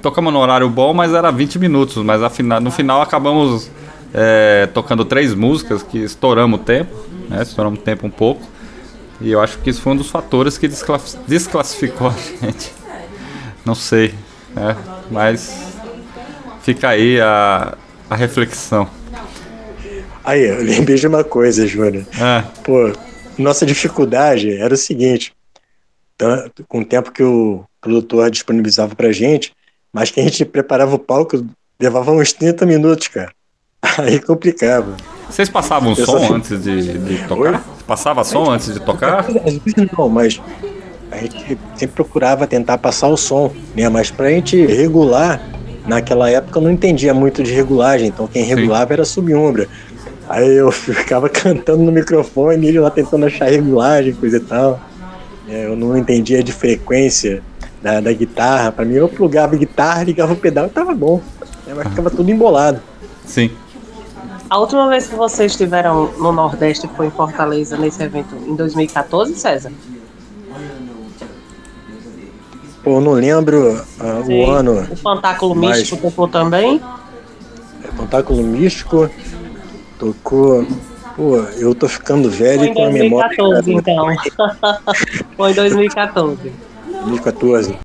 Speaker 2: tocamos no horário bom, mas era 20 minutos. Mas afinal, no final acabamos é, tocando três músicas que estouramos o tempo, né? Estouramos o tempo um pouco. E eu acho que isso foi um dos fatores que desclass- desclassificou a gente. Não sei, né? Mas fica aí a, a reflexão.
Speaker 5: Aí, eu lembrei de uma coisa, Júnior.
Speaker 2: É,
Speaker 5: Pô, nossa dificuldade era o seguinte: com o tempo que o produtor disponibilizava pra gente, mas que a gente preparava o palco levava uns 30 minutos, cara. Aí complicava.
Speaker 2: vocês passavam som
Speaker 5: só-
Speaker 2: antes de, de tocar? Passava som antes de tocar?
Speaker 5: Às vezes não, mas a gente sempre procurava tentar passar o som, né? Mas pra gente regular, naquela época eu não entendia muito de regulagem, então quem regulava era a subumbra. Aí eu ficava cantando no microfone, ele lá tentando achar regulagem, coisa e tal. É, eu não entendia de frequência da, da guitarra. Pra mim, eu plugava a guitarra, ligava o pedal e tava bom. É, Mas ficava tudo embolado.
Speaker 2: Sim.
Speaker 3: A última vez que vocês estiveram no Nordeste foi em Fortaleza, nesse evento, em 2014, César?
Speaker 5: Pô, eu não lembro
Speaker 3: Sim.
Speaker 5: o ano.
Speaker 3: O Fantáculo
Speaker 5: Mas-
Speaker 3: Místico tocou também?
Speaker 5: Tentáculo Místico tocou. Pô, eu tô ficando velho
Speaker 3: Foi em
Speaker 5: com a memória.
Speaker 3: 2014, então. foi em 2014.
Speaker 5: 2014.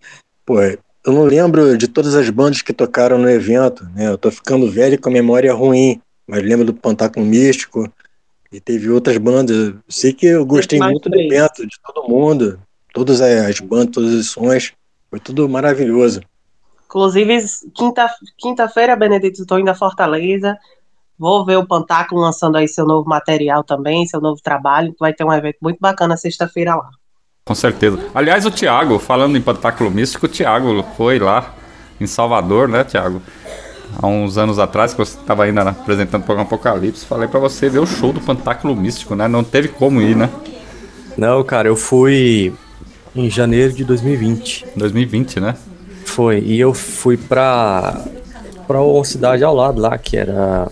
Speaker 5: Pô, eu não lembro de todas as bandas que tocaram no evento, né? Eu tô ficando velho com a memória ruim, mas lembro do Pantáculo Místico e teve outras bandas. Eu sei que eu gostei muito do evento, de todo mundo, todas as bandas, todos os sons, foi tudo maravilhoso.
Speaker 3: Inclusive, quinta- quinta-feira, Benedito, estou indo a Fortaleza. Vou ver o Pantáculo lançando aí seu novo material também, seu novo trabalho. Vai ter um evento muito bacana sexta-feira lá.
Speaker 2: Com certeza. Aliás, o Thiago, falando em Pantáculo Místico, o Thiago foi lá em Salvador, né, Thiago? Há uns anos atrás, que você estava ainda apresentando o programa Apocalipse, falei pra você ver o show do Pantáculo Místico, né? Não teve como ir, né?
Speaker 4: Não, cara, eu fui em janeiro de 2020.
Speaker 2: 2020, né?
Speaker 4: Foi. E eu fui pra, pra uma cidade ao lado lá, que era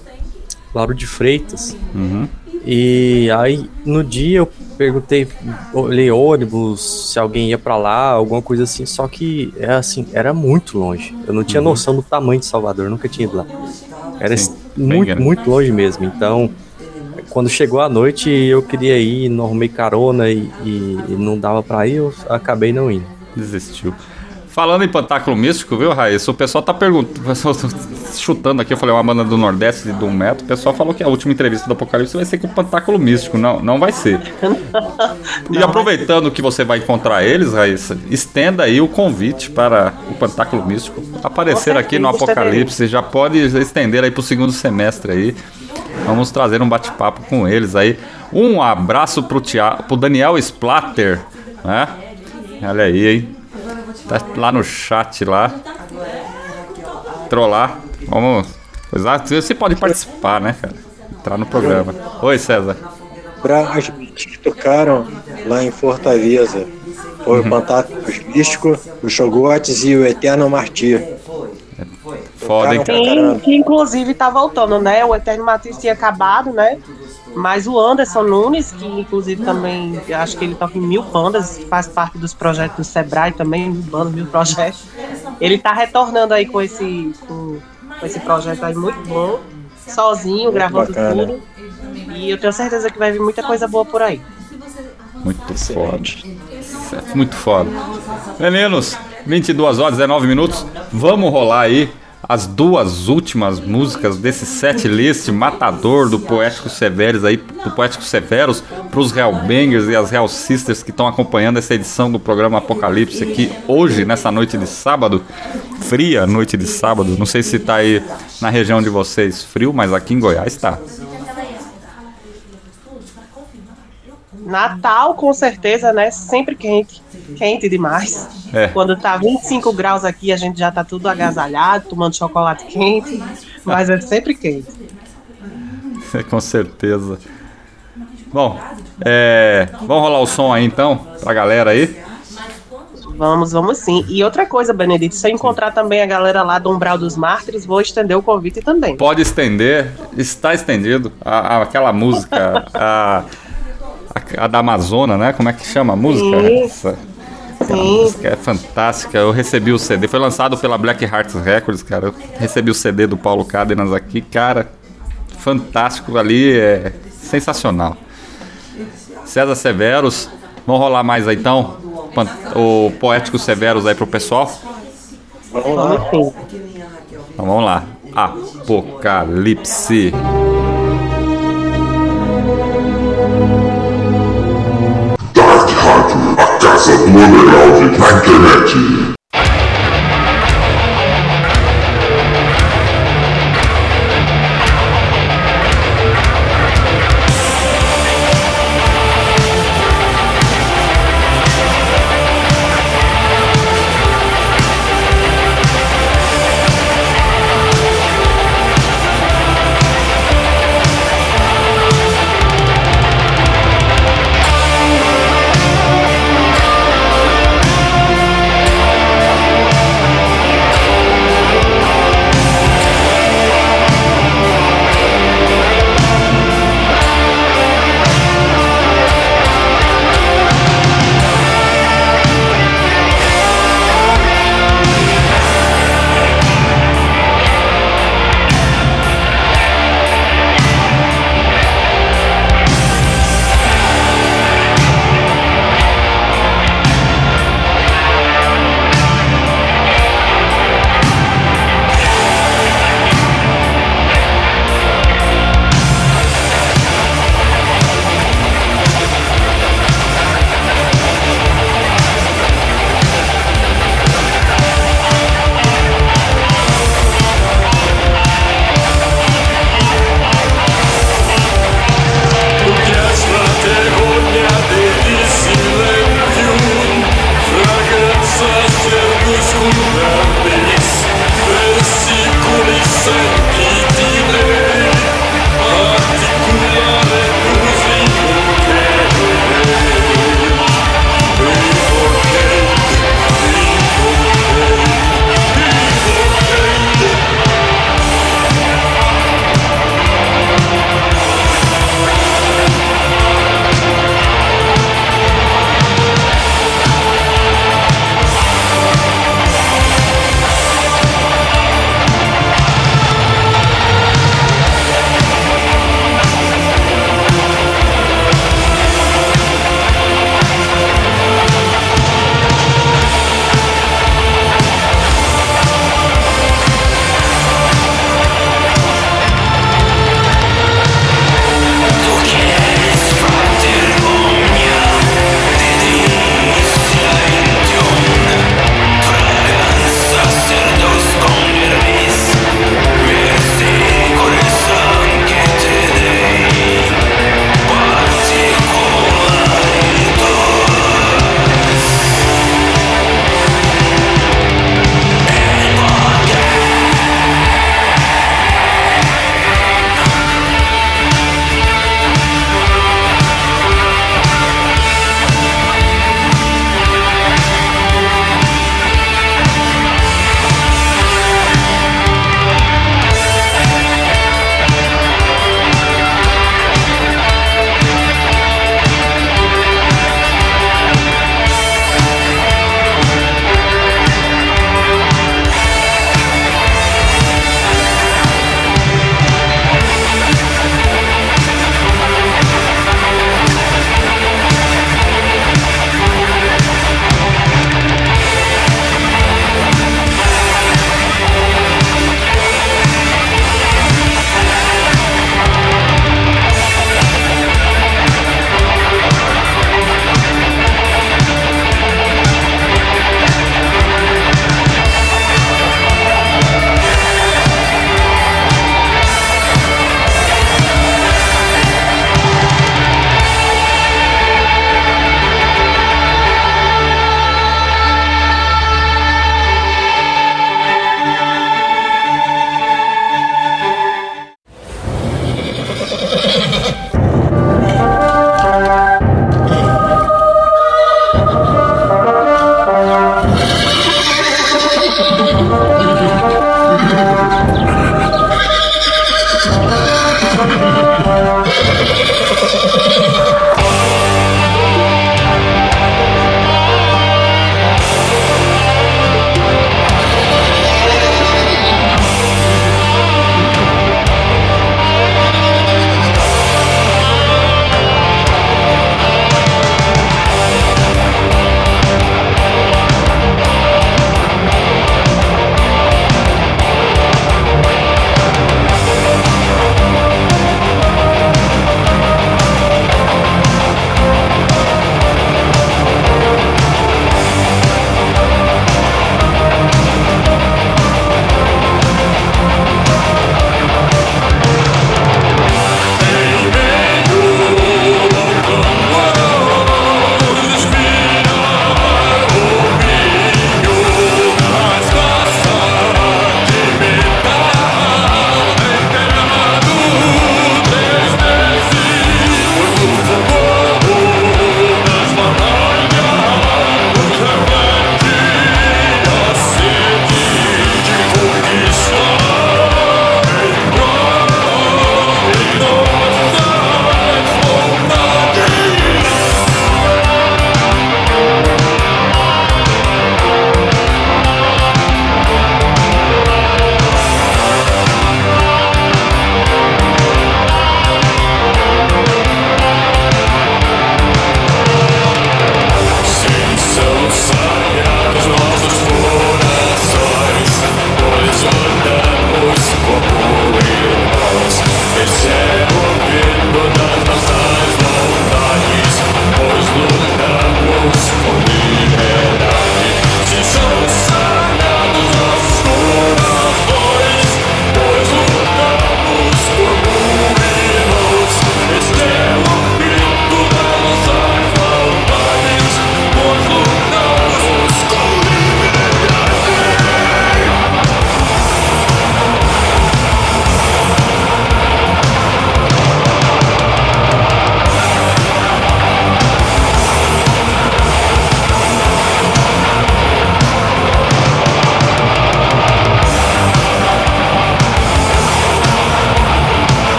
Speaker 4: Lauro de Freitas.
Speaker 2: Uhum.
Speaker 4: E aí, no dia eu perguntei, olhei ônibus, se alguém ia pra lá, alguma coisa assim, só que é assim, era muito longe. Eu não tinha
Speaker 2: Uhum.
Speaker 4: noção do tamanho de Salvador, nunca tinha ido lá. Era
Speaker 2: Sim,
Speaker 4: muito, muito longe mesmo. Então, quando chegou a noite, eu queria ir, não arrumei carona e, e- e não dava pra ir, eu acabei não indo.
Speaker 2: Desistiu. Falando em Pantáculo Místico, viu, Raíssa? O pessoal tá perguntando, tá chutando aqui, eu falei uma banda do Nordeste do Metal, o pessoal falou que a última entrevista do Apocalipse vai ser com o Pantáculo Místico. Não, não vai ser. E aproveitando que você vai encontrar eles, Raíssa, estenda aí o convite para o Pantáculo Místico aparecer aqui no Apocalipse. Já pode estender aí pro segundo semestre aí. Vamos trazer um bate-papo com eles aí. Um abraço pro, Tia, pro Daniel Splatter, né? Olha aí, hein? Tá lá no chat lá. Trollar. Vamos. Exato. Você pode participar, né, cara? Entrar no programa. Oi, César.
Speaker 5: Pra as que tocaram lá em Fortaleza. Foi o Pantáticos Místico, o Shogotes e o Eterno Martir.
Speaker 2: Foda, hein, cara?
Speaker 3: Que inclusive tá voltando, né? O Eterno Matiz tinha acabado, né? Mas o Anderson Nunes, que inclusive também, acho que ele toca em mil bandas, faz parte dos projetos do Sebrae também, mil bandas, mil projetos. Ele tá retornando aí com esse, com, com esse projeto aí muito bom, sozinho, gravando
Speaker 5: bacana.
Speaker 3: tudo. E eu tenho certeza que vai vir muita coisa boa por aí.
Speaker 2: Muito foda. Certo, Muito foda. Meninos, 22 horas, 19 minutos. Vamos rolar aí as duas últimas músicas desse set list matador do Poético Severos aí, do Poético Severos, pros Hellbangers e as Hell Sisters que estão acompanhando essa edição do programa Apocalipse aqui hoje, nessa noite de sábado. Fria noite de sábado. Não sei se tá aí na região de vocês frio, mas aqui em Goiás tá.
Speaker 3: Natal, com certeza, né? Sempre quente. Quente demais.
Speaker 2: É.
Speaker 3: Quando tá 25 graus aqui, a gente já tá tudo agasalhado, tomando chocolate quente. Mas é sempre quente.
Speaker 2: Com certeza. Bom, é, vamos rolar o som aí então, pra galera aí.
Speaker 3: Vamos, vamos sim. E outra coisa, Benedito, se eu encontrar também a galera lá do Umbral dos Mártires, vou estender o convite também.
Speaker 2: Pode estender, está estendido. A- a- aquela música, a, a, a da Amazona, né? Como é que chama a música?
Speaker 3: Sim.
Speaker 2: Essa-
Speaker 3: Sim.
Speaker 2: música é fantástica. Eu recebi o CD, foi lançado pela Black Hearts Records, cara. Eu recebi o CD do Paulo Cárdenas aqui, cara. Fantástico ali, é sensacional. César Severos, vamos rolar mais aí então? O Poético Severos aí pro pessoal?
Speaker 5: Vamos lá.
Speaker 2: Então vamos lá. Apocalipse.
Speaker 1: Rádio, a casa do underground na internet.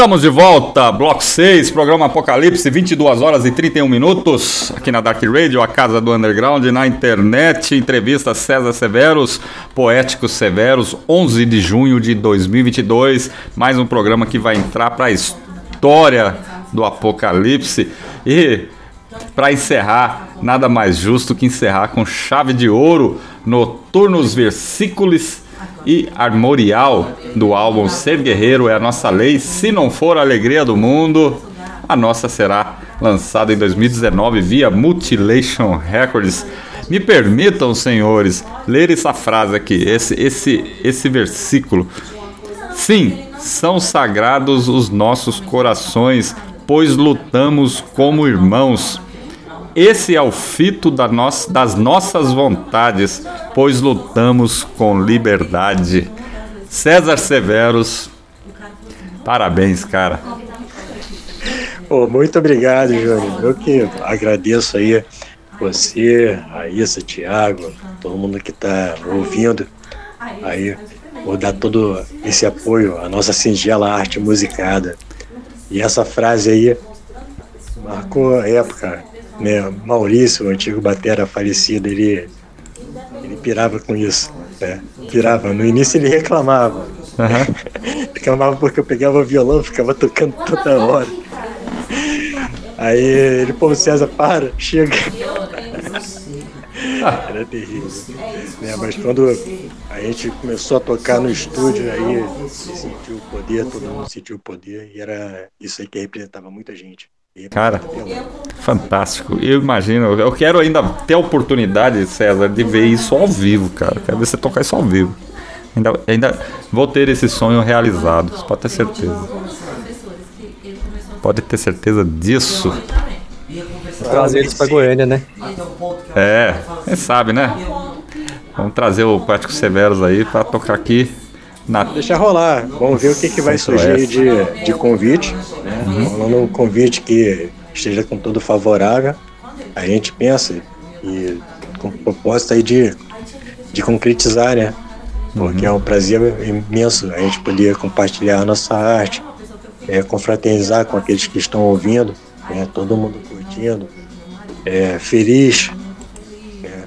Speaker 2: Estamos de volta, bloco 6, programa Apocalipse, 22 horas e 31 minutos, aqui na Dark Radio, a casa do underground, na internet, entrevista César Severos, Poéticos Severos, 11 de junho de 2022, mais um programa que vai entrar para a história do Apocalipse. E para encerrar, nada mais justo que encerrar com chave de ouro, Noturnos Versículos e Armorial do álbum Ser Guerreiro é a nossa lei. Se não for a alegria do mundo, a nossa será lançada em 2019 via Mutilation Records. Me permitam, senhores, ler essa frase aqui, esse, esse, esse versículo. Sim, são sagrados os nossos corações, pois lutamos como irmãos. Esse é o fito da no das nossas vontades, pois lutamos com liberdade. César Severos, parabéns, cara.
Speaker 5: Oh, muito obrigado, Júnior. Eu que agradeço aí você, a Issa, Thiago, todo mundo que está ouvindo. Aí vou dar todo esse apoio à nossa singela arte musicada. E essa frase aí marcou a época né, Maurício, o antigo batera falecido, ele, ele pirava com isso. Né? Pirava. No início ele reclamava. Uhum. reclamava porque eu pegava o violão, ficava tocando toda hora. Aí ele, pô, César, para, chega. Era terrível. Né? Mas quando a gente começou a tocar no estúdio, aí se sentiu o poder, todo mundo sentiu o poder, e era isso aí que representava muita gente.
Speaker 2: Cara, fantástico. Eu imagino, eu quero ainda ter a oportunidade, César, de ver isso ao vivo, cara. Quero ver você tocar isso ao vivo. Ainda, ainda vou ter esse sonho realizado, você pode ter certeza. Pode ter certeza disso.
Speaker 4: Trazer eles pra Goiânia, né?
Speaker 2: É, quem sabe, né? Vamos trazer o Prático Severos aí pra tocar aqui
Speaker 5: na... Deixa rolar, vamos ver o que, que vai surgir de, de convite. Né? Uhum. Falando um convite que esteja com tudo favorável, a gente pensa e com proposta aí de, de concretizar, né? Porque uhum. é um prazer imenso a gente poder compartilhar a nossa arte, é, confraternizar com aqueles que estão ouvindo, é, todo mundo curtindo, é, feliz, é,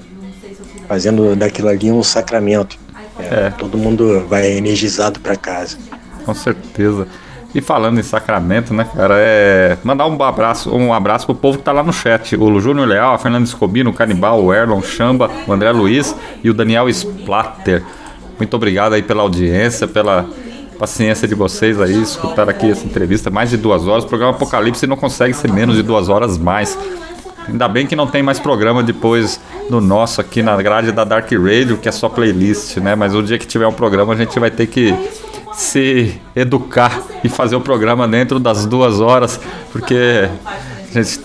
Speaker 5: fazendo daquilo ali um sacramento. É. Todo mundo vai energizado para casa.
Speaker 2: Com certeza. E falando em Sacramento, né, cara, é. Mandar um abraço, um abraço pro povo que tá lá no chat. O Júnior Leal, a Fernanda Escobino, o Canibal, o Erlon Chamba, o André Luiz e o Daniel Splatter. Muito obrigado aí pela audiência, pela paciência de vocês aí, escutar aqui essa entrevista. Mais de duas horas. O programa Apocalipse não consegue ser menos de duas horas mais. Ainda bem que não tem mais programa depois do nosso aqui na grade da Dark Radio, que é só playlist, né? Mas o dia que tiver um programa a gente vai ter que se educar e fazer o programa dentro das duas horas, porque a gente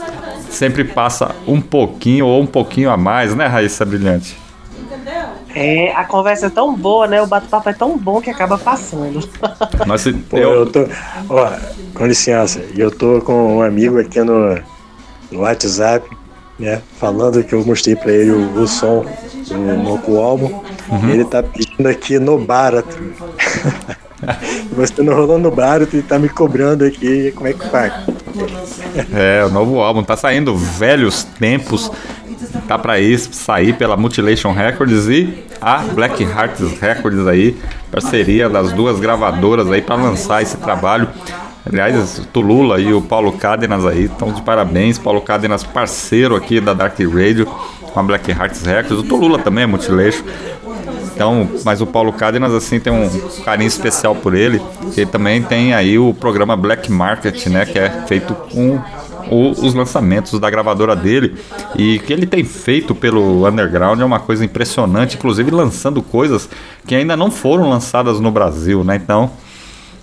Speaker 2: sempre passa um pouquinho ou um pouquinho a mais, né, Raíssa Brilhante?
Speaker 3: É, a conversa é tão boa, né? O bate-papo é tão bom que acaba passando.
Speaker 5: Nossa, Pô, eu... eu tô. Ó, com licença, eu tô com um amigo aqui no no WhatsApp, né? Falando que eu mostrei para ele o, o, som do novo álbum. Uhum. Ele tá pedindo aqui no barato. Você não rolou no barato e tá me cobrando aqui. Como é que faz?
Speaker 2: É, o novo álbum tá saindo Velhos Tempos. Tá para isso sair pela Mutilation Records e a Black Hearts Records aí, parceria das duas gravadoras aí para lançar esse trabalho. Aliás, o Tulula e o Paulo Cádenas aí estão de parabéns. Paulo Cádenas, parceiro aqui da Dark Radio com a Black Hearts Records. O Tulula também é multileixo. Então, mas o Paulo Cádenas assim tem um carinho especial por ele. Ele também tem aí o programa Black Market, né, que é feito com o, os lançamentos da gravadora dele e que ele tem feito pelo underground é uma coisa impressionante, inclusive lançando coisas que ainda não foram lançadas no Brasil, né? Então,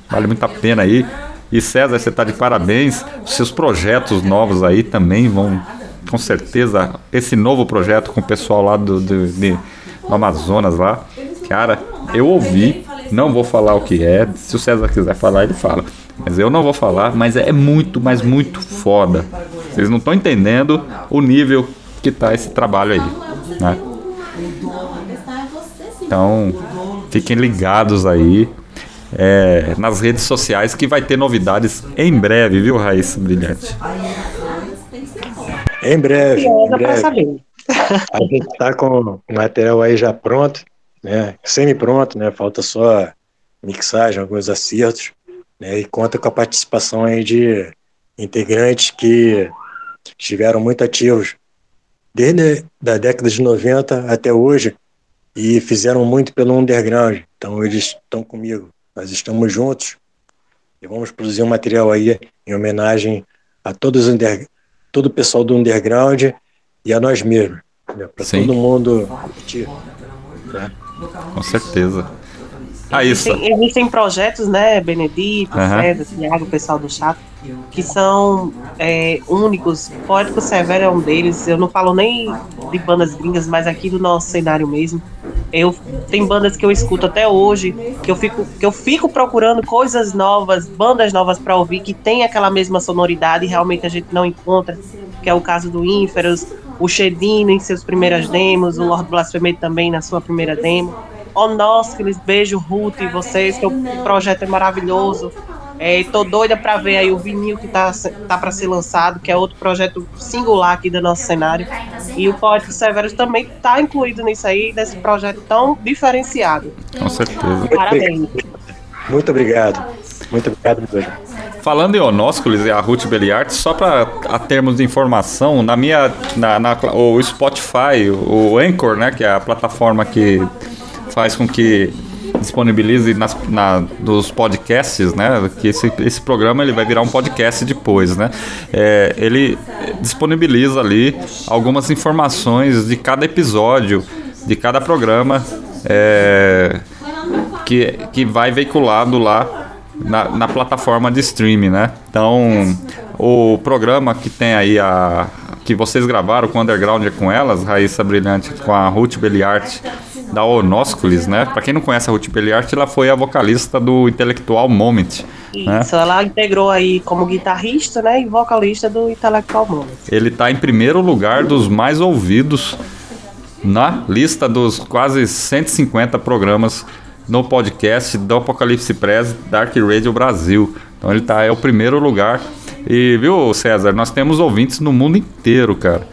Speaker 2: vale muito a pena aí. E César, você está de parabéns. Seus projetos novos aí também vão, com certeza, esse novo projeto com o pessoal lá do, do, de, do Amazonas lá. Cara, eu ouvi, não vou falar o que é. Se o César quiser falar, ele fala. Mas eu não vou falar, mas é muito, mas muito foda. Vocês não estão entendendo o nível que tá esse trabalho aí, né? Então, fiquem ligados aí. É, nas redes sociais que vai ter novidades em breve, viu, Raíssa Brilhante?
Speaker 5: Em breve, em breve. A gente está com o material aí já pronto, né? Semi-pronto, né? Falta só mixagem, alguns acertos, né? E conta com a participação aí de integrantes que estiveram muito ativos desde a década de 90 até hoje e fizeram muito pelo underground. Então eles estão comigo. Nós estamos juntos e vamos produzir um material aí em homenagem a todos os under, todo o pessoal do underground e a nós mesmos, para
Speaker 2: Sim.
Speaker 5: todo mundo curtir. né?
Speaker 2: Com certeza. Raíssa,
Speaker 3: Existem, existem projetos, né, Benedito,
Speaker 2: Aham.
Speaker 3: César, Thiago, o pessoal do chat, que são é, únicos. Poético Severo é um deles. Eu não falo nem de bandas gringas, mas aqui do nosso cenário mesmo. Eu tem bandas que eu escuto até hoje, que eu fico, que eu fico procurando coisas novas, bandas novas para ouvir que tem aquela mesma sonoridade e realmente a gente não encontra, que é o caso do Inferos, o Shedino em seus primeiras demos, o Lord Blasphemy também na sua primeira demo. Onósculos, beijo Ruth e vocês, que o projeto é maravilhoso. É, tô doida pra ver aí o vinil que tá, tá para ser lançado, que é outro projeto singular aqui do nosso cenário. E o Poético Severus também tá incluído nisso aí, nesse projeto tão diferenciado.
Speaker 2: com certeza.
Speaker 3: Parabéns.
Speaker 5: Muito obrigado. Muito obrigado mesmo.
Speaker 2: Falando em Onósculos e a Ruth Beliart, só para a termos de informação, na minha, na, na- o Spotify, o Anchor, né, que é a plataforma que faz com que disponibilize nas, na, nos podcasts, né, que esse, esse programa ele vai virar um podcast depois, né, é, ele disponibiliza ali algumas informações de cada episódio, de cada programa, é, que, que vai veiculado lá na, na plataforma de streaming, né? Então, o programa que tem aí a que vocês gravaram com o Underground é com elas, Raíssa Brilhante com a Ruth Beliart da Onósculis, né? Pra quem não conhece a Ruth Beliart, ela foi a vocalista do Intelectual Moment, né?
Speaker 3: Isso, ela integrou aí como guitarrista, né, e vocalista do Intellectual Moment.
Speaker 2: Ele tá em primeiro lugar dos mais ouvidos na lista dos quase 150 programas no podcast do Apocalipse Press Dark Radio Brasil. Então ele tá é o primeiro lugar. E viu, César, nós temos ouvintes no mundo inteiro, cara.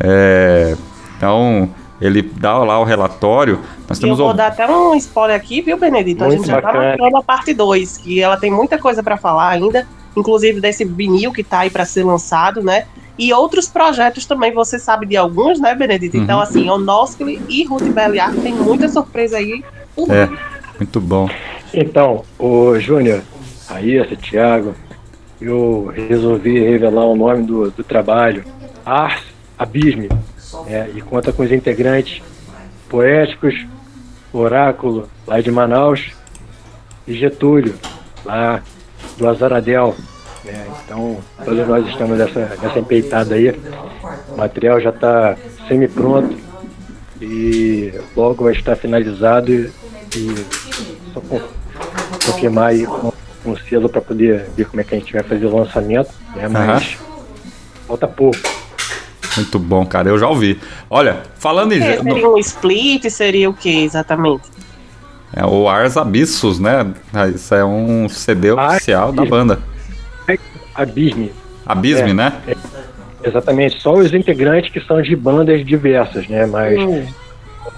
Speaker 2: É, então ele dá lá o relatório. Nós
Speaker 3: E eu
Speaker 2: temos
Speaker 3: vou
Speaker 2: ouv-
Speaker 3: dar até um spoiler aqui, viu, Benedito? A
Speaker 5: Muito
Speaker 3: gente já tá
Speaker 5: bacana.
Speaker 3: marcando a parte 2, que ela tem muita coisa pra falar ainda, inclusive desse vinil que tá aí pra ser lançado, né? E outros projetos também, você sabe de alguns, né, Benedito? Então,
Speaker 2: Uhum.
Speaker 3: assim, Onósculi e Ruth Belliard tem muita surpresa aí. por
Speaker 2: É, muito bom.
Speaker 5: Então, o Júnior, Raíssa, Thiago, eu resolvi revelar o nome do, do trabalho, Ars Abisme, né, e conta com os integrantes poéticos, Oráculo, lá de Manaus, e Getúlio, lá do Azaradel. né. Então, todos nós estamos nessa, nessa empeitada aí. O material já está semi-pronto e logo vai estar finalizado e, e só con- confirmar aí com, o selo para poder ver como é que a gente vai fazer o lançamento, né? Mas falta pouco.
Speaker 2: Muito bom, cara. Eu já ouvi. Olha, falando em.
Speaker 3: É, seria um split, seria o que exatamente?
Speaker 2: É o Ars Abissus, né? Isso é um CD
Speaker 5: Ars
Speaker 2: oficial da banda.
Speaker 5: Abisme,
Speaker 2: Abisme,
Speaker 5: É.
Speaker 2: né?
Speaker 5: exatamente, só os integrantes que são de bandas diversas, né? Mas
Speaker 3: Hum,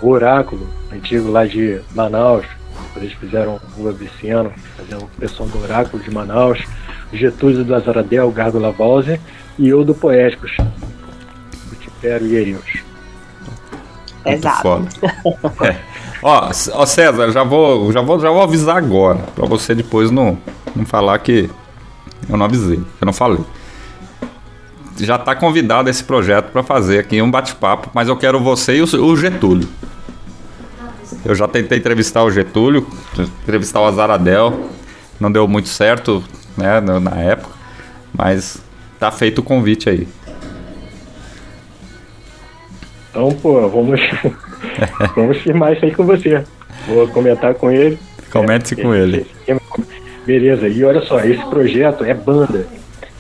Speaker 5: o Oráculo, antigo lá de Manaus, eles fizeram Rua Viciano, fazendo o pessoal do Oráculo de Manaus, o Getúlio do Azaradel, o Gárgula Valse, e eu do Poéticos, o Tipero e Erius.
Speaker 2: Muito
Speaker 3: Exato.
Speaker 2: foda. É. Ó, ó, César, já vou, já vou, já vou avisar agora, pra você depois não, não falar que eu não avisei, que eu não falei. Já tá convidado esse projeto pra fazer aqui um bate-papo, mas eu quero você e o, o Getúlio. Eu já tentei entrevistar o Getúlio, entrevistar o Azaradel, não deu muito certo, né, na na época, mas tá feito o convite aí.
Speaker 5: Então, pô, vamos, vamos firmar isso aí com você. Vou comentar com ele.
Speaker 2: Comente com ele.
Speaker 5: Beleza, e olha só, esse projeto é banda.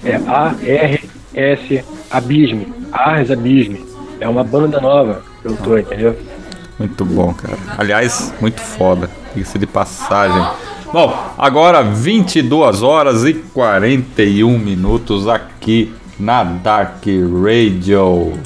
Speaker 5: É A-R-S Abisme. Ars Abisme. É uma banda nova que eu tô, entendeu?
Speaker 2: Muito bom, cara. Aliás, muito foda. Diga-se de passagem. Bom, agora 22 horas e 41 minutos aqui na Dark Radio.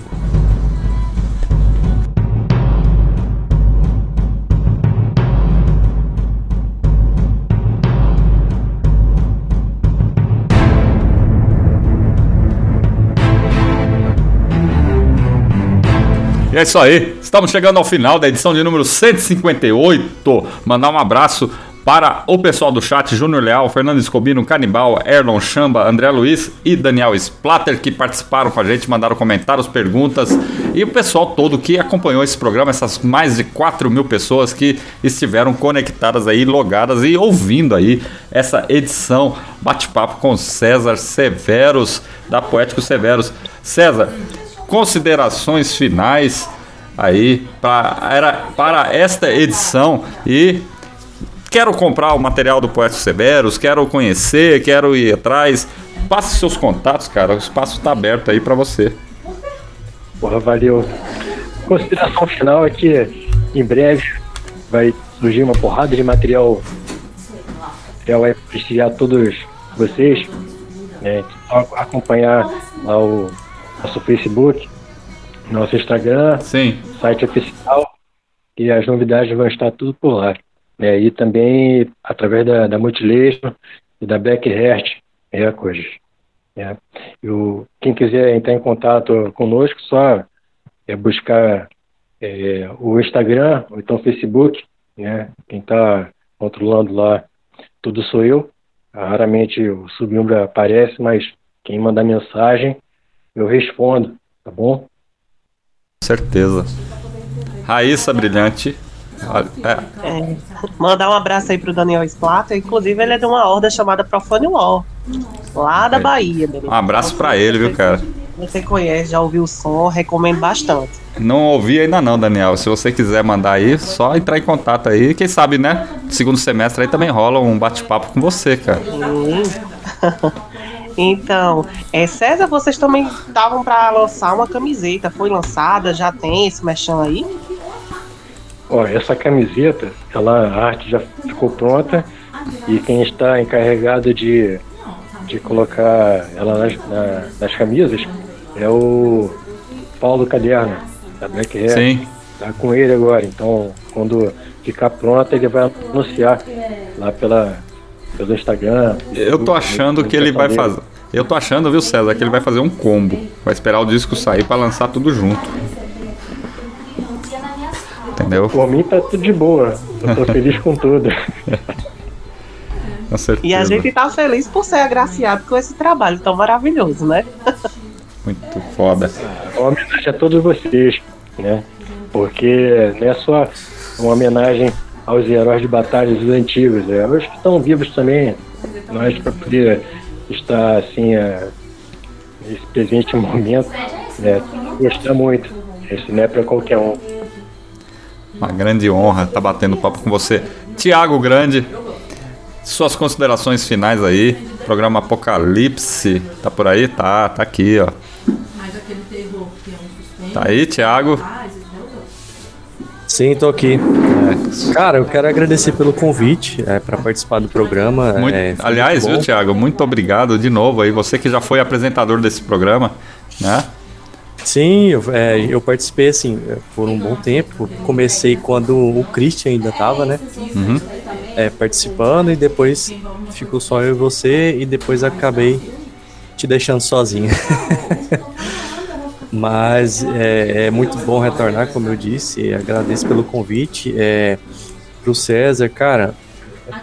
Speaker 2: E é isso aí, estamos chegando ao final da edição de número 158. Mandar um abraço para o pessoal do chat, Júnior Leal, Fernando Escobino, Canibal, Erlon Chamba, André Luiz e Daniel Splatter, que participaram com a gente, mandaram comentários, perguntas, e o pessoal todo que acompanhou esse programa, essas mais de 4 mil pessoas que estiveram conectadas aí, logadas e ouvindo aí essa edição bate-papo com César Severos, da Poético Severos. César, considerações finais aí para, era, para esta edição e quero comprar o material do Poeta Severos, quero conhecer, quero ir atrás. Passe seus contatos, cara, o espaço está aberto aí para você.
Speaker 5: Porra, valeu. Consideração final é que em breve vai surgir uma porrada de material, material vai prestigiar todos vocês. Né? Acompanhar lá o nosso Facebook, nosso Instagram,
Speaker 2: Sim.
Speaker 5: site oficial e as novidades vão estar tudo por lá. Né? E também através da, da Mutilation e da Backhert Records. Né? E o, quem quiser entrar em contato conosco, só é buscar é, o Instagram ou então o Facebook. Né? Quem está controlando lá tudo sou eu. Raramente o subnúmero aparece, mas quem mandar mensagem eu respondo, tá bom?
Speaker 2: Certeza. Raíssa Brilhante. É.
Speaker 3: É, mandar um abraço aí pro Daniel Splatter. Inclusive, ele é de uma horda chamada Profane Law, lá da
Speaker 2: É.
Speaker 3: Bahia. Daniel.
Speaker 2: Um abraço pra ele, viu, cara?
Speaker 3: Você conhece, já ouviu o som, recomendo bastante.
Speaker 2: Não ouvi ainda não, Daniel. Se você quiser mandar aí, só entrar em contato aí. Quem sabe, né? Segundo semestre aí também rola um bate-papo com você, cara.
Speaker 3: Hum. então, é, César, vocês também estavam para lançar uma camiseta. Foi lançada, já tem esse mexão aí?
Speaker 5: Ó, essa camiseta, ela, a arte já ficou pronta e quem está encarregado de, de colocar ela nas, na- nas camisas é o Paulo Caderno, da Black Hair.
Speaker 2: Sim.
Speaker 5: Tá com ele agora, então quando ficar pronta ele vai anunciar lá pela, pelo Instagram.
Speaker 2: Eu tô achando que ele vai fazer. Eu tô achando, viu, César, que ele vai fazer um combo. Vai esperar o disco sair pra lançar tudo junto. Entendeu?
Speaker 5: Por mim tá tudo de boa, eu tô feliz com tudo.
Speaker 2: Com certeza.
Speaker 3: E a gente tá feliz por ser agraciado com esse trabalho tão maravilhoso, né?
Speaker 2: Muito foda.
Speaker 5: uma homenagem a todos vocês, né? Porque não é só uma homenagem aos heróis de batalhas dos antigos, é os que estão vivos também, nós para poder estar assim é, nesse presente momento, né? Gostar muito. Isso não é para qualquer um.
Speaker 2: Uma grande honra estar batendo papo com você. Tiago Grande, suas considerações finais aí. Programa Apocalipse, tá por aí? Tá, tá aqui, ó. Tá aí, Tiago?
Speaker 4: Sim, tô aqui. É, Cara, eu quero agradecer pelo convite é, para participar do programa.
Speaker 2: Muito-
Speaker 4: é,
Speaker 2: aliás,
Speaker 4: muito
Speaker 2: viu,
Speaker 4: bom.
Speaker 2: Tiago? Muito obrigado de novo aí. Você que já foi apresentador desse programa, né?
Speaker 4: Sim, eu, é, eu participei assim por um bom tempo. Comecei quando o Christian ainda tava, né?
Speaker 2: Uhum.
Speaker 4: É, participando e depois ficou só eu e você e depois acabei te deixando sozinho. Mas é, é muito bom retornar, como eu disse. Agradeço pelo convite. É, pro César, cara,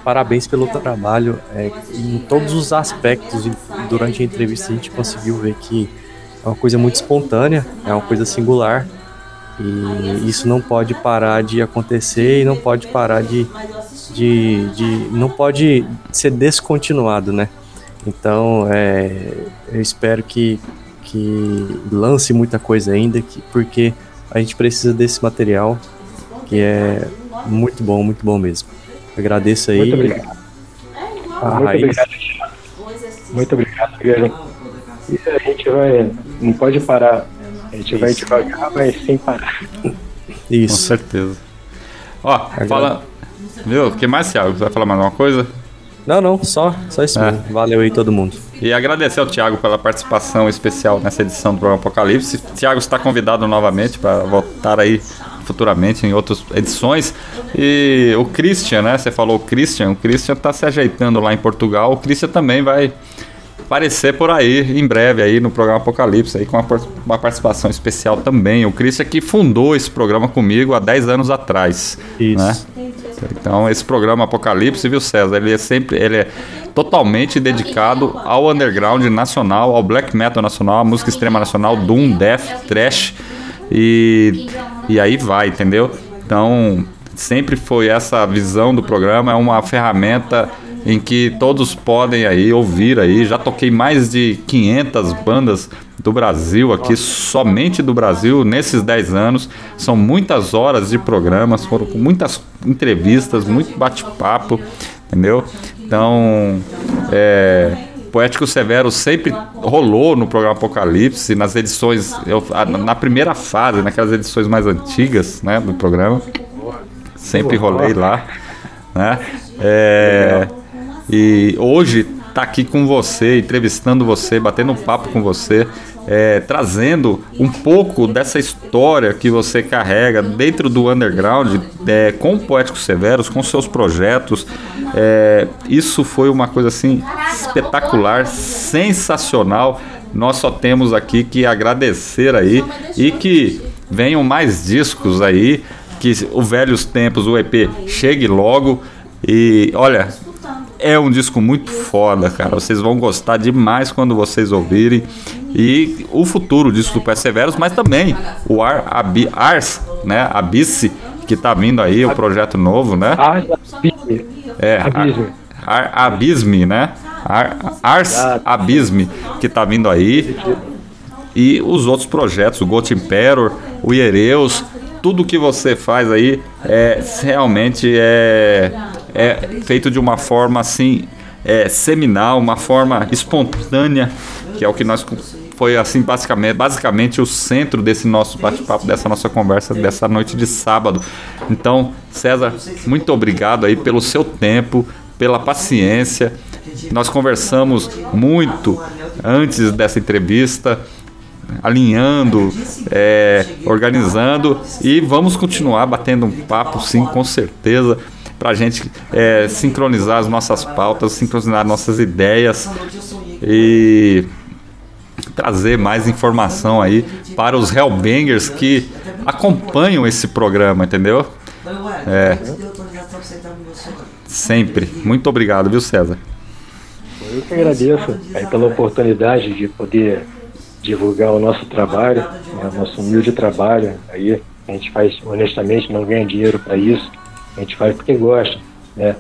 Speaker 4: parabéns pelo trabalho. É, em todos os aspectos, durante a entrevista a gente conseguiu ver que é uma coisa muito espontânea, é uma coisa singular. E isso não pode parar de acontecer e não pode parar de. de, de não pode ser descontinuado, né? Então, é, eu espero que, que lance muita coisa ainda, que, porque a gente precisa desse material, que é muito bom, muito bom mesmo. Agradeço aí.
Speaker 5: Muito obrigado.
Speaker 4: A
Speaker 5: Muito
Speaker 4: Raiz.
Speaker 5: obrigado. Muito obrigado mesmo. E a gente vai. Não pode parar. A gente vai devagar, mas sem parar.
Speaker 4: Isso.
Speaker 2: Com certeza. Ó, fala? O que mais, Thiago? Você vai falar mais alguma coisa?
Speaker 4: Não, não, só, só isso
Speaker 2: É.
Speaker 4: mesmo. Valeu aí todo mundo.
Speaker 2: E agradecer ao Thiago pela participação especial nessa edição do programa Apocalipse. Thiago está convidado novamente para voltar aí futuramente em outras edições. E o Christian, né? Você falou o Christian, o Christian está se ajeitando lá em Portugal. O Christian também vai aparecer por aí em breve aí no programa Apocalipse aí com uma, uma participação especial também. O Christian que fundou esse programa comigo há 10 anos atrás,
Speaker 4: Isso.
Speaker 2: né? Então esse programa Apocalipse, viu César, ele é sempre, ele é totalmente dedicado ao underground nacional, ao black metal nacional, à música extrema nacional, doom, death, trash e e aí vai, entendeu? Então sempre foi essa visão do programa, é uma ferramenta em que todos podem aí ouvir aí. Já toquei mais de 500 bandas do Brasil aqui, somente do Brasil, nesses 10 anos. São muitas horas de programas, foram com muitas entrevistas, muito bate-papo, entendeu? Então, é, Poético Severo sempre rolou no programa Apocalipse, nas edições, eu- na primeira fase, naquelas edições mais antigas né, do programa. Sempre rolei lá. Né? É, e hoje tá aqui com você, entrevistando você, batendo um papo com você, é, trazendo um pouco dessa história que você carrega dentro do underground, é, com Poéticos Severos, com seus projetos. É, isso foi uma coisa assim espetacular, sensacional. Nós só temos aqui que agradecer aí e que venham mais discos aí, que o Velhos Tempos, o EP, chegue logo. E olha, é um disco muito foda, cara. Vocês vão gostar demais quando vocês ouvirem. E o futuro disco do Perseveros, mas também o Ar, Abi, Ars, né? Abysse, que tá vindo aí, o projeto novo, né?
Speaker 6: Ars
Speaker 2: É,
Speaker 6: Abisme.
Speaker 2: Ar, Ar- Abisme, né? Ar, Ars Abisme, que tá vindo aí. E os outros projetos, o Got Emperor, o Iereus, tudo que você faz aí é realmente é, é feito de uma forma assim é, seminal, uma forma espontânea, que é o que nós foi assim basicamente, basicamente o centro desse nosso bate-papo, dessa nossa conversa dessa noite de sábado. Então, César, muito obrigado aí pelo seu tempo, pela paciência. Nós conversamos muito antes dessa entrevista alinhando, é, organizando e vamos continuar batendo um papo, sim, com certeza, para a gente é, sincronizar as nossas pautas, sincronizar nossas ideias e trazer mais informação aí para os Hellbangers que acompanham esse programa, entendeu? É, sempre. Muito obrigado, viu, César?
Speaker 6: Eu que agradeço aí pela oportunidade de poder divulgar o nosso trabalho, né, o nosso humilde trabalho. Aí a gente faz honestamente, não ganha dinheiro para isso. A gente faz porque gosta, né?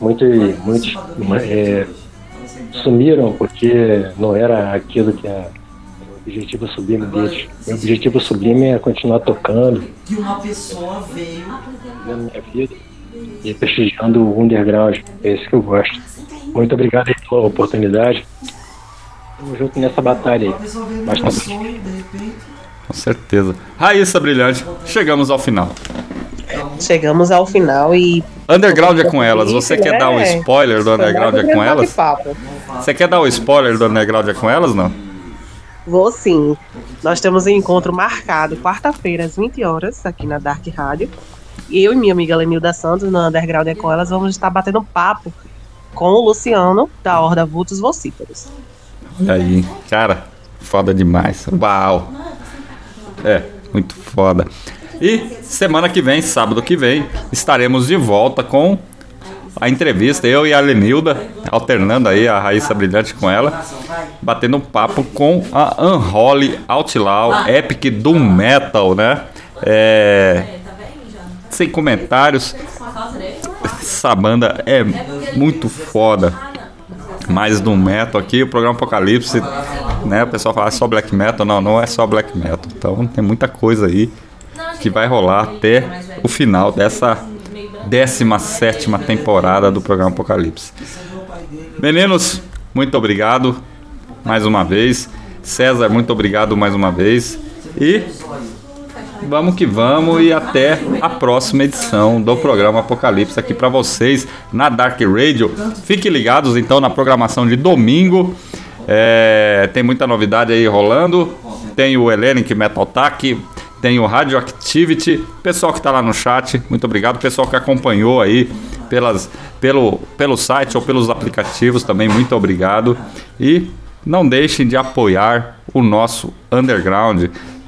Speaker 6: Muitos, muitos é, sumiram porque não era aquilo que é o objetivo sublime deles. Meu objetivo sublime é continuar tocando,
Speaker 7: que uma pessoa veio.
Speaker 6: vivendo minha vida e prestigiando o underground. É isso que eu gosto. Muito obrigado aí pela oportunidade. Tamo junto nessa batalha aí. Mas tá.
Speaker 2: Com certeza. Raíssa Brilhante, chegamos ao final.
Speaker 3: Chegamos ao final e.
Speaker 2: Underground é com elas. Você quer dar um
Speaker 3: É.
Speaker 2: spoiler do Underground é com elas?
Speaker 3: Papo.
Speaker 2: Você quer dar o spoiler do Underground é com elas, não?
Speaker 3: Vou sim. Nós temos um encontro marcado quarta-feira às 20 horas aqui na Dark Rádio. Eu e minha amiga Lenilda Santos, no Underground é com elas, vamos estar batendo um papo com o Luciano, da Horda Vultos Vocíferos.
Speaker 2: Aí, cara, foda demais. Uau! É, muito foda. E semana que vem, sábado que vem, estaremos de volta com a entrevista, eu e a Lenilda, alternando aí a Raíssa Brilhante com ela, batendo um papo com a Unholy Outlaw, Epic Doom Metal, né? É, sem comentários, essa banda é muito foda. Mais do metal aqui, o programa Apocalipse, né? O pessoal fala "Ah, só black metal, não, não é só black metal. Então tem muita coisa aí que vai rolar até o final dessa 17 temporada do programa Apocalipse. Meninos, muito obrigado mais uma vez. César, muito obrigado mais uma vez. E vamos que vamos e até a próxima edição do programa Apocalipse aqui para vocês na Dark Radio. Fiquem ligados então na programação de domingo. É, tem muita novidade aí rolando. Tem o Hellenic Metal Attack, tem o Radioactivity, pessoal que está lá no chat, muito obrigado, pessoal que acompanhou aí pelas, pelo, pelo site ou pelos aplicativos também, muito obrigado. E não deixem de apoiar o nosso underground,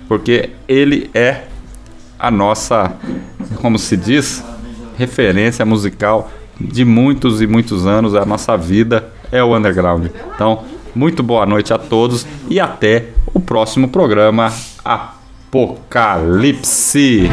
Speaker 2: porque ele é a nossa, como se diz, referência musical de muitos e muitos anos, a nossa vida é o underground. Então, muito boa noite a todos e até o próximo programa Apocalipse.